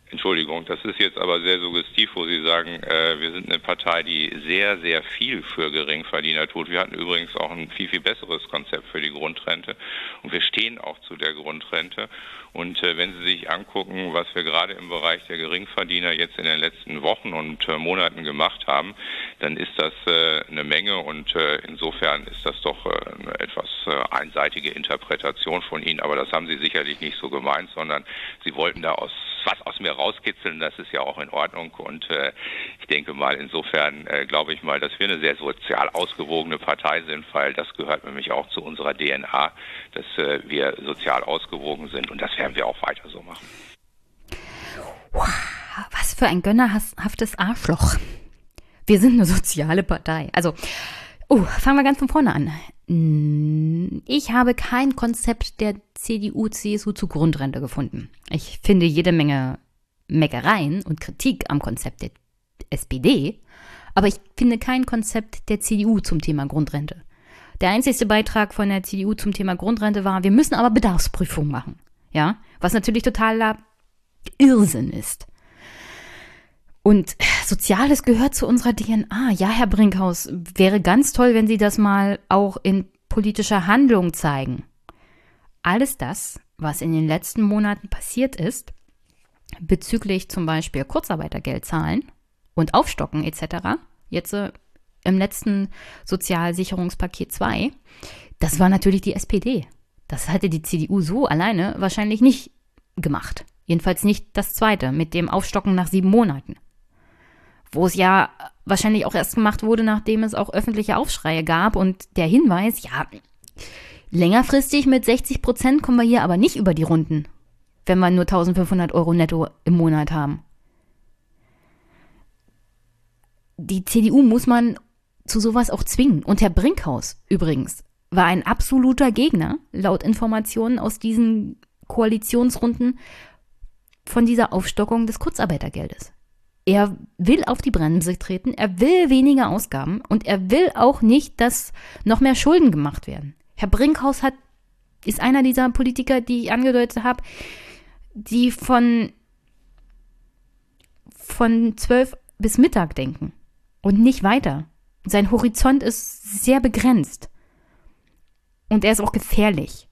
Entschuldigung, das ist jetzt aber sehr suggestiv, wo Sie sagen, äh, wir sind eine Partei, die sehr, sehr viel für Geringverdiener tut. Wir hatten übrigens auch ein viel, viel besseres Konzept für die Grundrente und wir stehen auch zu der Grundrente. Und äh, wenn Sie sich angucken, was wir gerade im Bereich der Geringverdiener jetzt in den letzten Wochen und äh, Monaten gemacht haben, dann ist das äh, eine Menge und äh, insofern ist das doch äh, eine etwas einseitige Interpretation von Ihnen. Aber das haben Sie sicherlich nicht so gemeint, sondern Sie wollten da aus was aus mir rauskitzeln, das ist ja auch in Ordnung. Und äh, ich denke mal, insofern äh, glaube ich mal, dass wir eine sehr sozial ausgewogene Partei sind, weil das gehört nämlich auch zu unserer DNA, dass äh, wir sozial ausgewogen sind und das werden wir auch weiter so machen. Was für ein gönnerhaftes Arschloch. Wir sind eine soziale Partei. Also, oh, fangen wir ganz von vorne an. Ich habe kein Konzept der CDU, CSU zur Grundrente gefunden. Ich finde jede Menge Meckereien und Kritik am Konzept der SPD, aber ich finde kein Konzept der CDU zum Thema Grundrente. Der einzigste Beitrag von der CDU zum Thema Grundrente war, wir müssen aber Bedarfsprüfung machen. Ja, was natürlich totaler Irrsinn ist. Und Soziales gehört zu unserer DNA. Ja, Herr Brinkhaus, wäre ganz toll, wenn Sie das mal auch in politischer Handlung zeigen. Alles das was in den letzten Monaten passiert ist, bezüglich zum Beispiel Kurzarbeitergeld zahlen und Aufstocken etc., jetzt äh, im letzten Sozialsicherungspaket 2, das war natürlich die SPD. Das hatte die CDU so alleine wahrscheinlich nicht gemacht. Jedenfalls nicht das zweite mit dem Aufstocken nach sieben Monaten. Wo es ja wahrscheinlich auch erst gemacht wurde, nachdem es auch öffentliche Aufschreie gab und der Hinweis, ja, längerfristig mit 60 Prozent kommen wir hier aber nicht über die Runden, wenn wir nur 1500 Euro netto im Monat haben. Die CDU muss man zu sowas auch zwingen. Und Herr Brinkhaus übrigens war ein absoluter Gegner, laut Informationen aus diesen Koalitionsrunden, von dieser Aufstockung des Kurzarbeitergeldes. Er will auf die Bremse treten, er will weniger Ausgaben und er will auch nicht, dass noch mehr Schulden gemacht werden. Herr Brinkhaus hat, ist einer dieser Politiker, die ich angedeutet habe, die von, von 12 bis Mittag denken und nicht weiter. Sein Horizont ist sehr begrenzt. Und er ist auch gefährlich.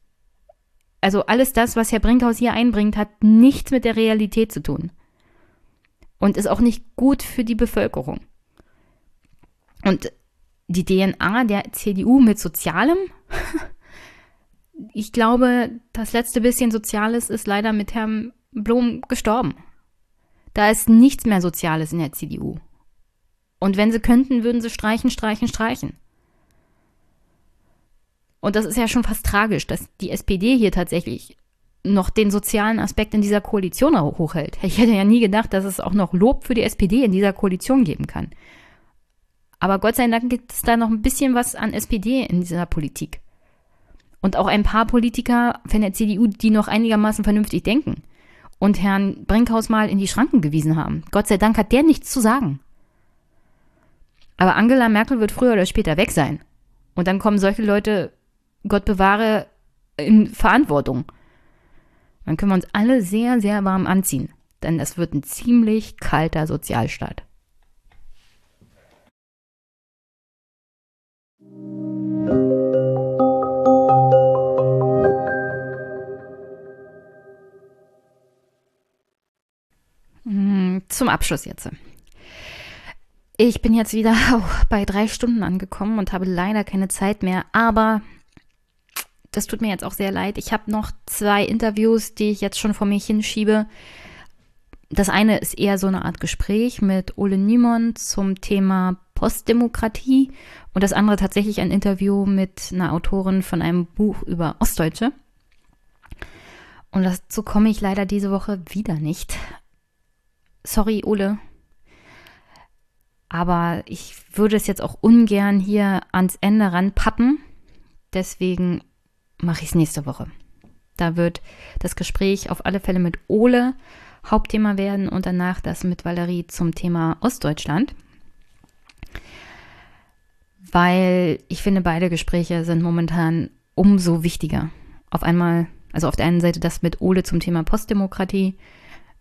Also alles das, was Herr Brinkhaus hier einbringt, hat nichts mit der Realität zu tun. Und ist auch nicht gut für die Bevölkerung. Und die DNA der CDU mit Sozialem, [laughs] ich glaube, das letzte bisschen Soziales ist leider mit Herrn Blom gestorben. Da ist nichts mehr Soziales in der CDU. Und wenn sie könnten, würden sie streichen, streichen, streichen. Und das ist ja schon fast tragisch, dass die SPD hier tatsächlich noch den sozialen Aspekt in dieser Koalition hochhält. Ich hätte ja nie gedacht, dass es auch noch Lob für die SPD in dieser Koalition geben kann. Aber Gott sei Dank gibt es da noch ein bisschen was an SPD in dieser Politik. Und auch ein paar Politiker von der CDU, die noch einigermaßen vernünftig denken und Herrn Brinkhaus mal in die Schranken gewiesen haben. Gott sei Dank hat der nichts zu sagen. Aber Angela Merkel wird früher oder später weg sein. Und dann kommen solche Leute, Gott bewahre, in Verantwortung. Dann können wir uns alle sehr, sehr warm anziehen. Denn es wird ein ziemlich kalter Sozialstaat. Zum Abschluss jetzt. Ich bin jetzt wieder [laughs] oh, bei drei Stunden angekommen und habe leider keine Zeit mehr, aber das tut mir jetzt auch sehr leid. Ich habe noch zwei Interviews, die ich jetzt schon vor mir hinschiebe. Das eine ist eher so eine Art Gespräch mit Ole Niemann zum Thema Postdemokratie und das andere tatsächlich ein Interview mit einer Autorin von einem Buch über Ostdeutsche. Und dazu komme ich leider diese Woche wieder nicht. Sorry, Ole, aber ich würde es jetzt auch ungern hier ans Ende ranpappen. Deswegen mache ich es nächste Woche. Da wird das Gespräch auf alle Fälle mit Ole Hauptthema werden und danach das mit Valerie zum Thema Ostdeutschland. Weil ich finde, beide Gespräche sind momentan umso wichtiger. Auf einmal, also auf der einen Seite das mit Ole zum Thema Postdemokratie,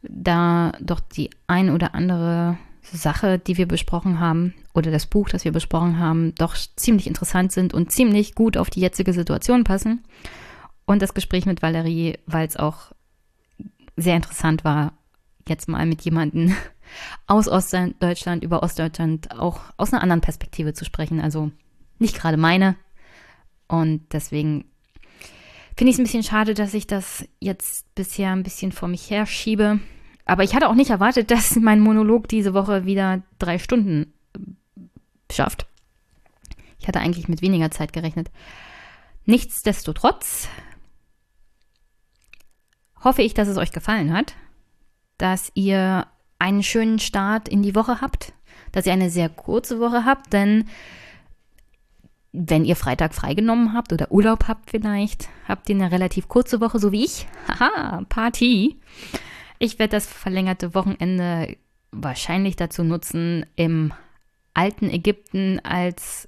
da doch die ein oder andere Sache, die wir besprochen haben, oder das Buch, das wir besprochen haben, doch ziemlich interessant sind und ziemlich gut auf die jetzige Situation passen. Und das Gespräch mit Valerie, weil es auch sehr interessant war, jetzt mal mit jemandem [laughs] aus Ostdeutschland über Ostdeutschland auch aus einer anderen Perspektive zu sprechen. Also nicht gerade meine. Und deswegen finde ich es ein bisschen schade, dass ich das jetzt bisher ein bisschen vor mich her schiebe. Aber ich hatte auch nicht erwartet, [laughs] dass mein Monolog diese Woche wieder drei Stunden schafft. Ich hatte eigentlich mit weniger Zeit gerechnet. Nichtsdestotrotz hoffe ich, dass es euch gefallen hat, dass ihr einen schönen Start in die Woche habt, dass ihr eine sehr kurze Woche habt, denn wenn ihr Freitag freigenommen habt oder Urlaub habt vielleicht, habt ihr eine relativ kurze Woche, so wie ich. [laughs] Haha, Party. Ich werde das verlängerte Wochenende wahrscheinlich dazu nutzen, im alten Ägypten als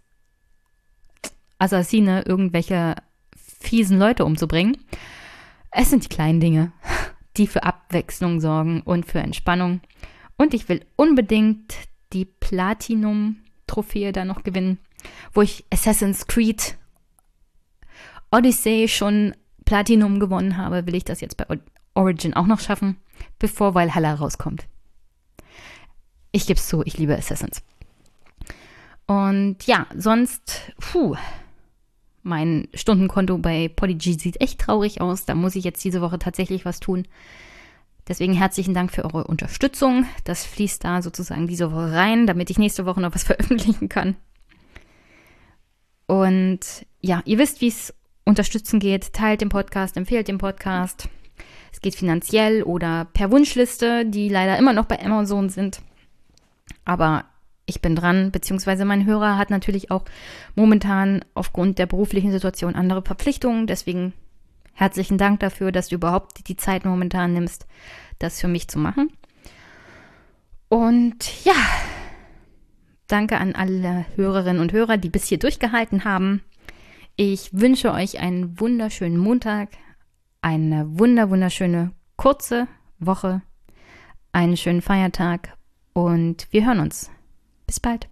Assassine irgendwelche fiesen Leute umzubringen. Es sind die kleinen Dinge, [laughs] die für Abwechslung sorgen und für Entspannung. Und ich will unbedingt die Platinum-Trophäe da noch gewinnen, wo ich Assassin's Creed Odyssey schon Platinum gewonnen habe, will ich das jetzt bei Origin auch noch schaffen, bevor Valhalla rauskommt. Ich gebe es zu, ich liebe Assassins. Und ja, sonst, puh, mein Stundenkonto bei Polyg sieht echt traurig aus. Da muss ich jetzt diese Woche tatsächlich was tun. Deswegen herzlichen Dank für eure Unterstützung. Das fließt da sozusagen diese Woche rein, damit ich nächste Woche noch was [laughs] veröffentlichen kann. Und ja, ihr wisst, wie es unterstützen geht. Teilt den Podcast, empfehlt den Podcast. Es geht finanziell oder per Wunschliste, die leider immer noch bei Amazon sind. Aber ich bin dran, beziehungsweise mein Hörer hat natürlich auch momentan aufgrund der beruflichen Situation andere Verpflichtungen. Deswegen herzlichen Dank dafür, dass du überhaupt die Zeit momentan nimmst, das für mich zu machen. Und ja, danke an alle Hörerinnen und Hörer, die bis hier durchgehalten haben. Ich wünsche euch einen wunderschönen Montag, eine wunder wunderschöne kurze Woche, einen schönen Feiertag und wir hören uns. Bis bald.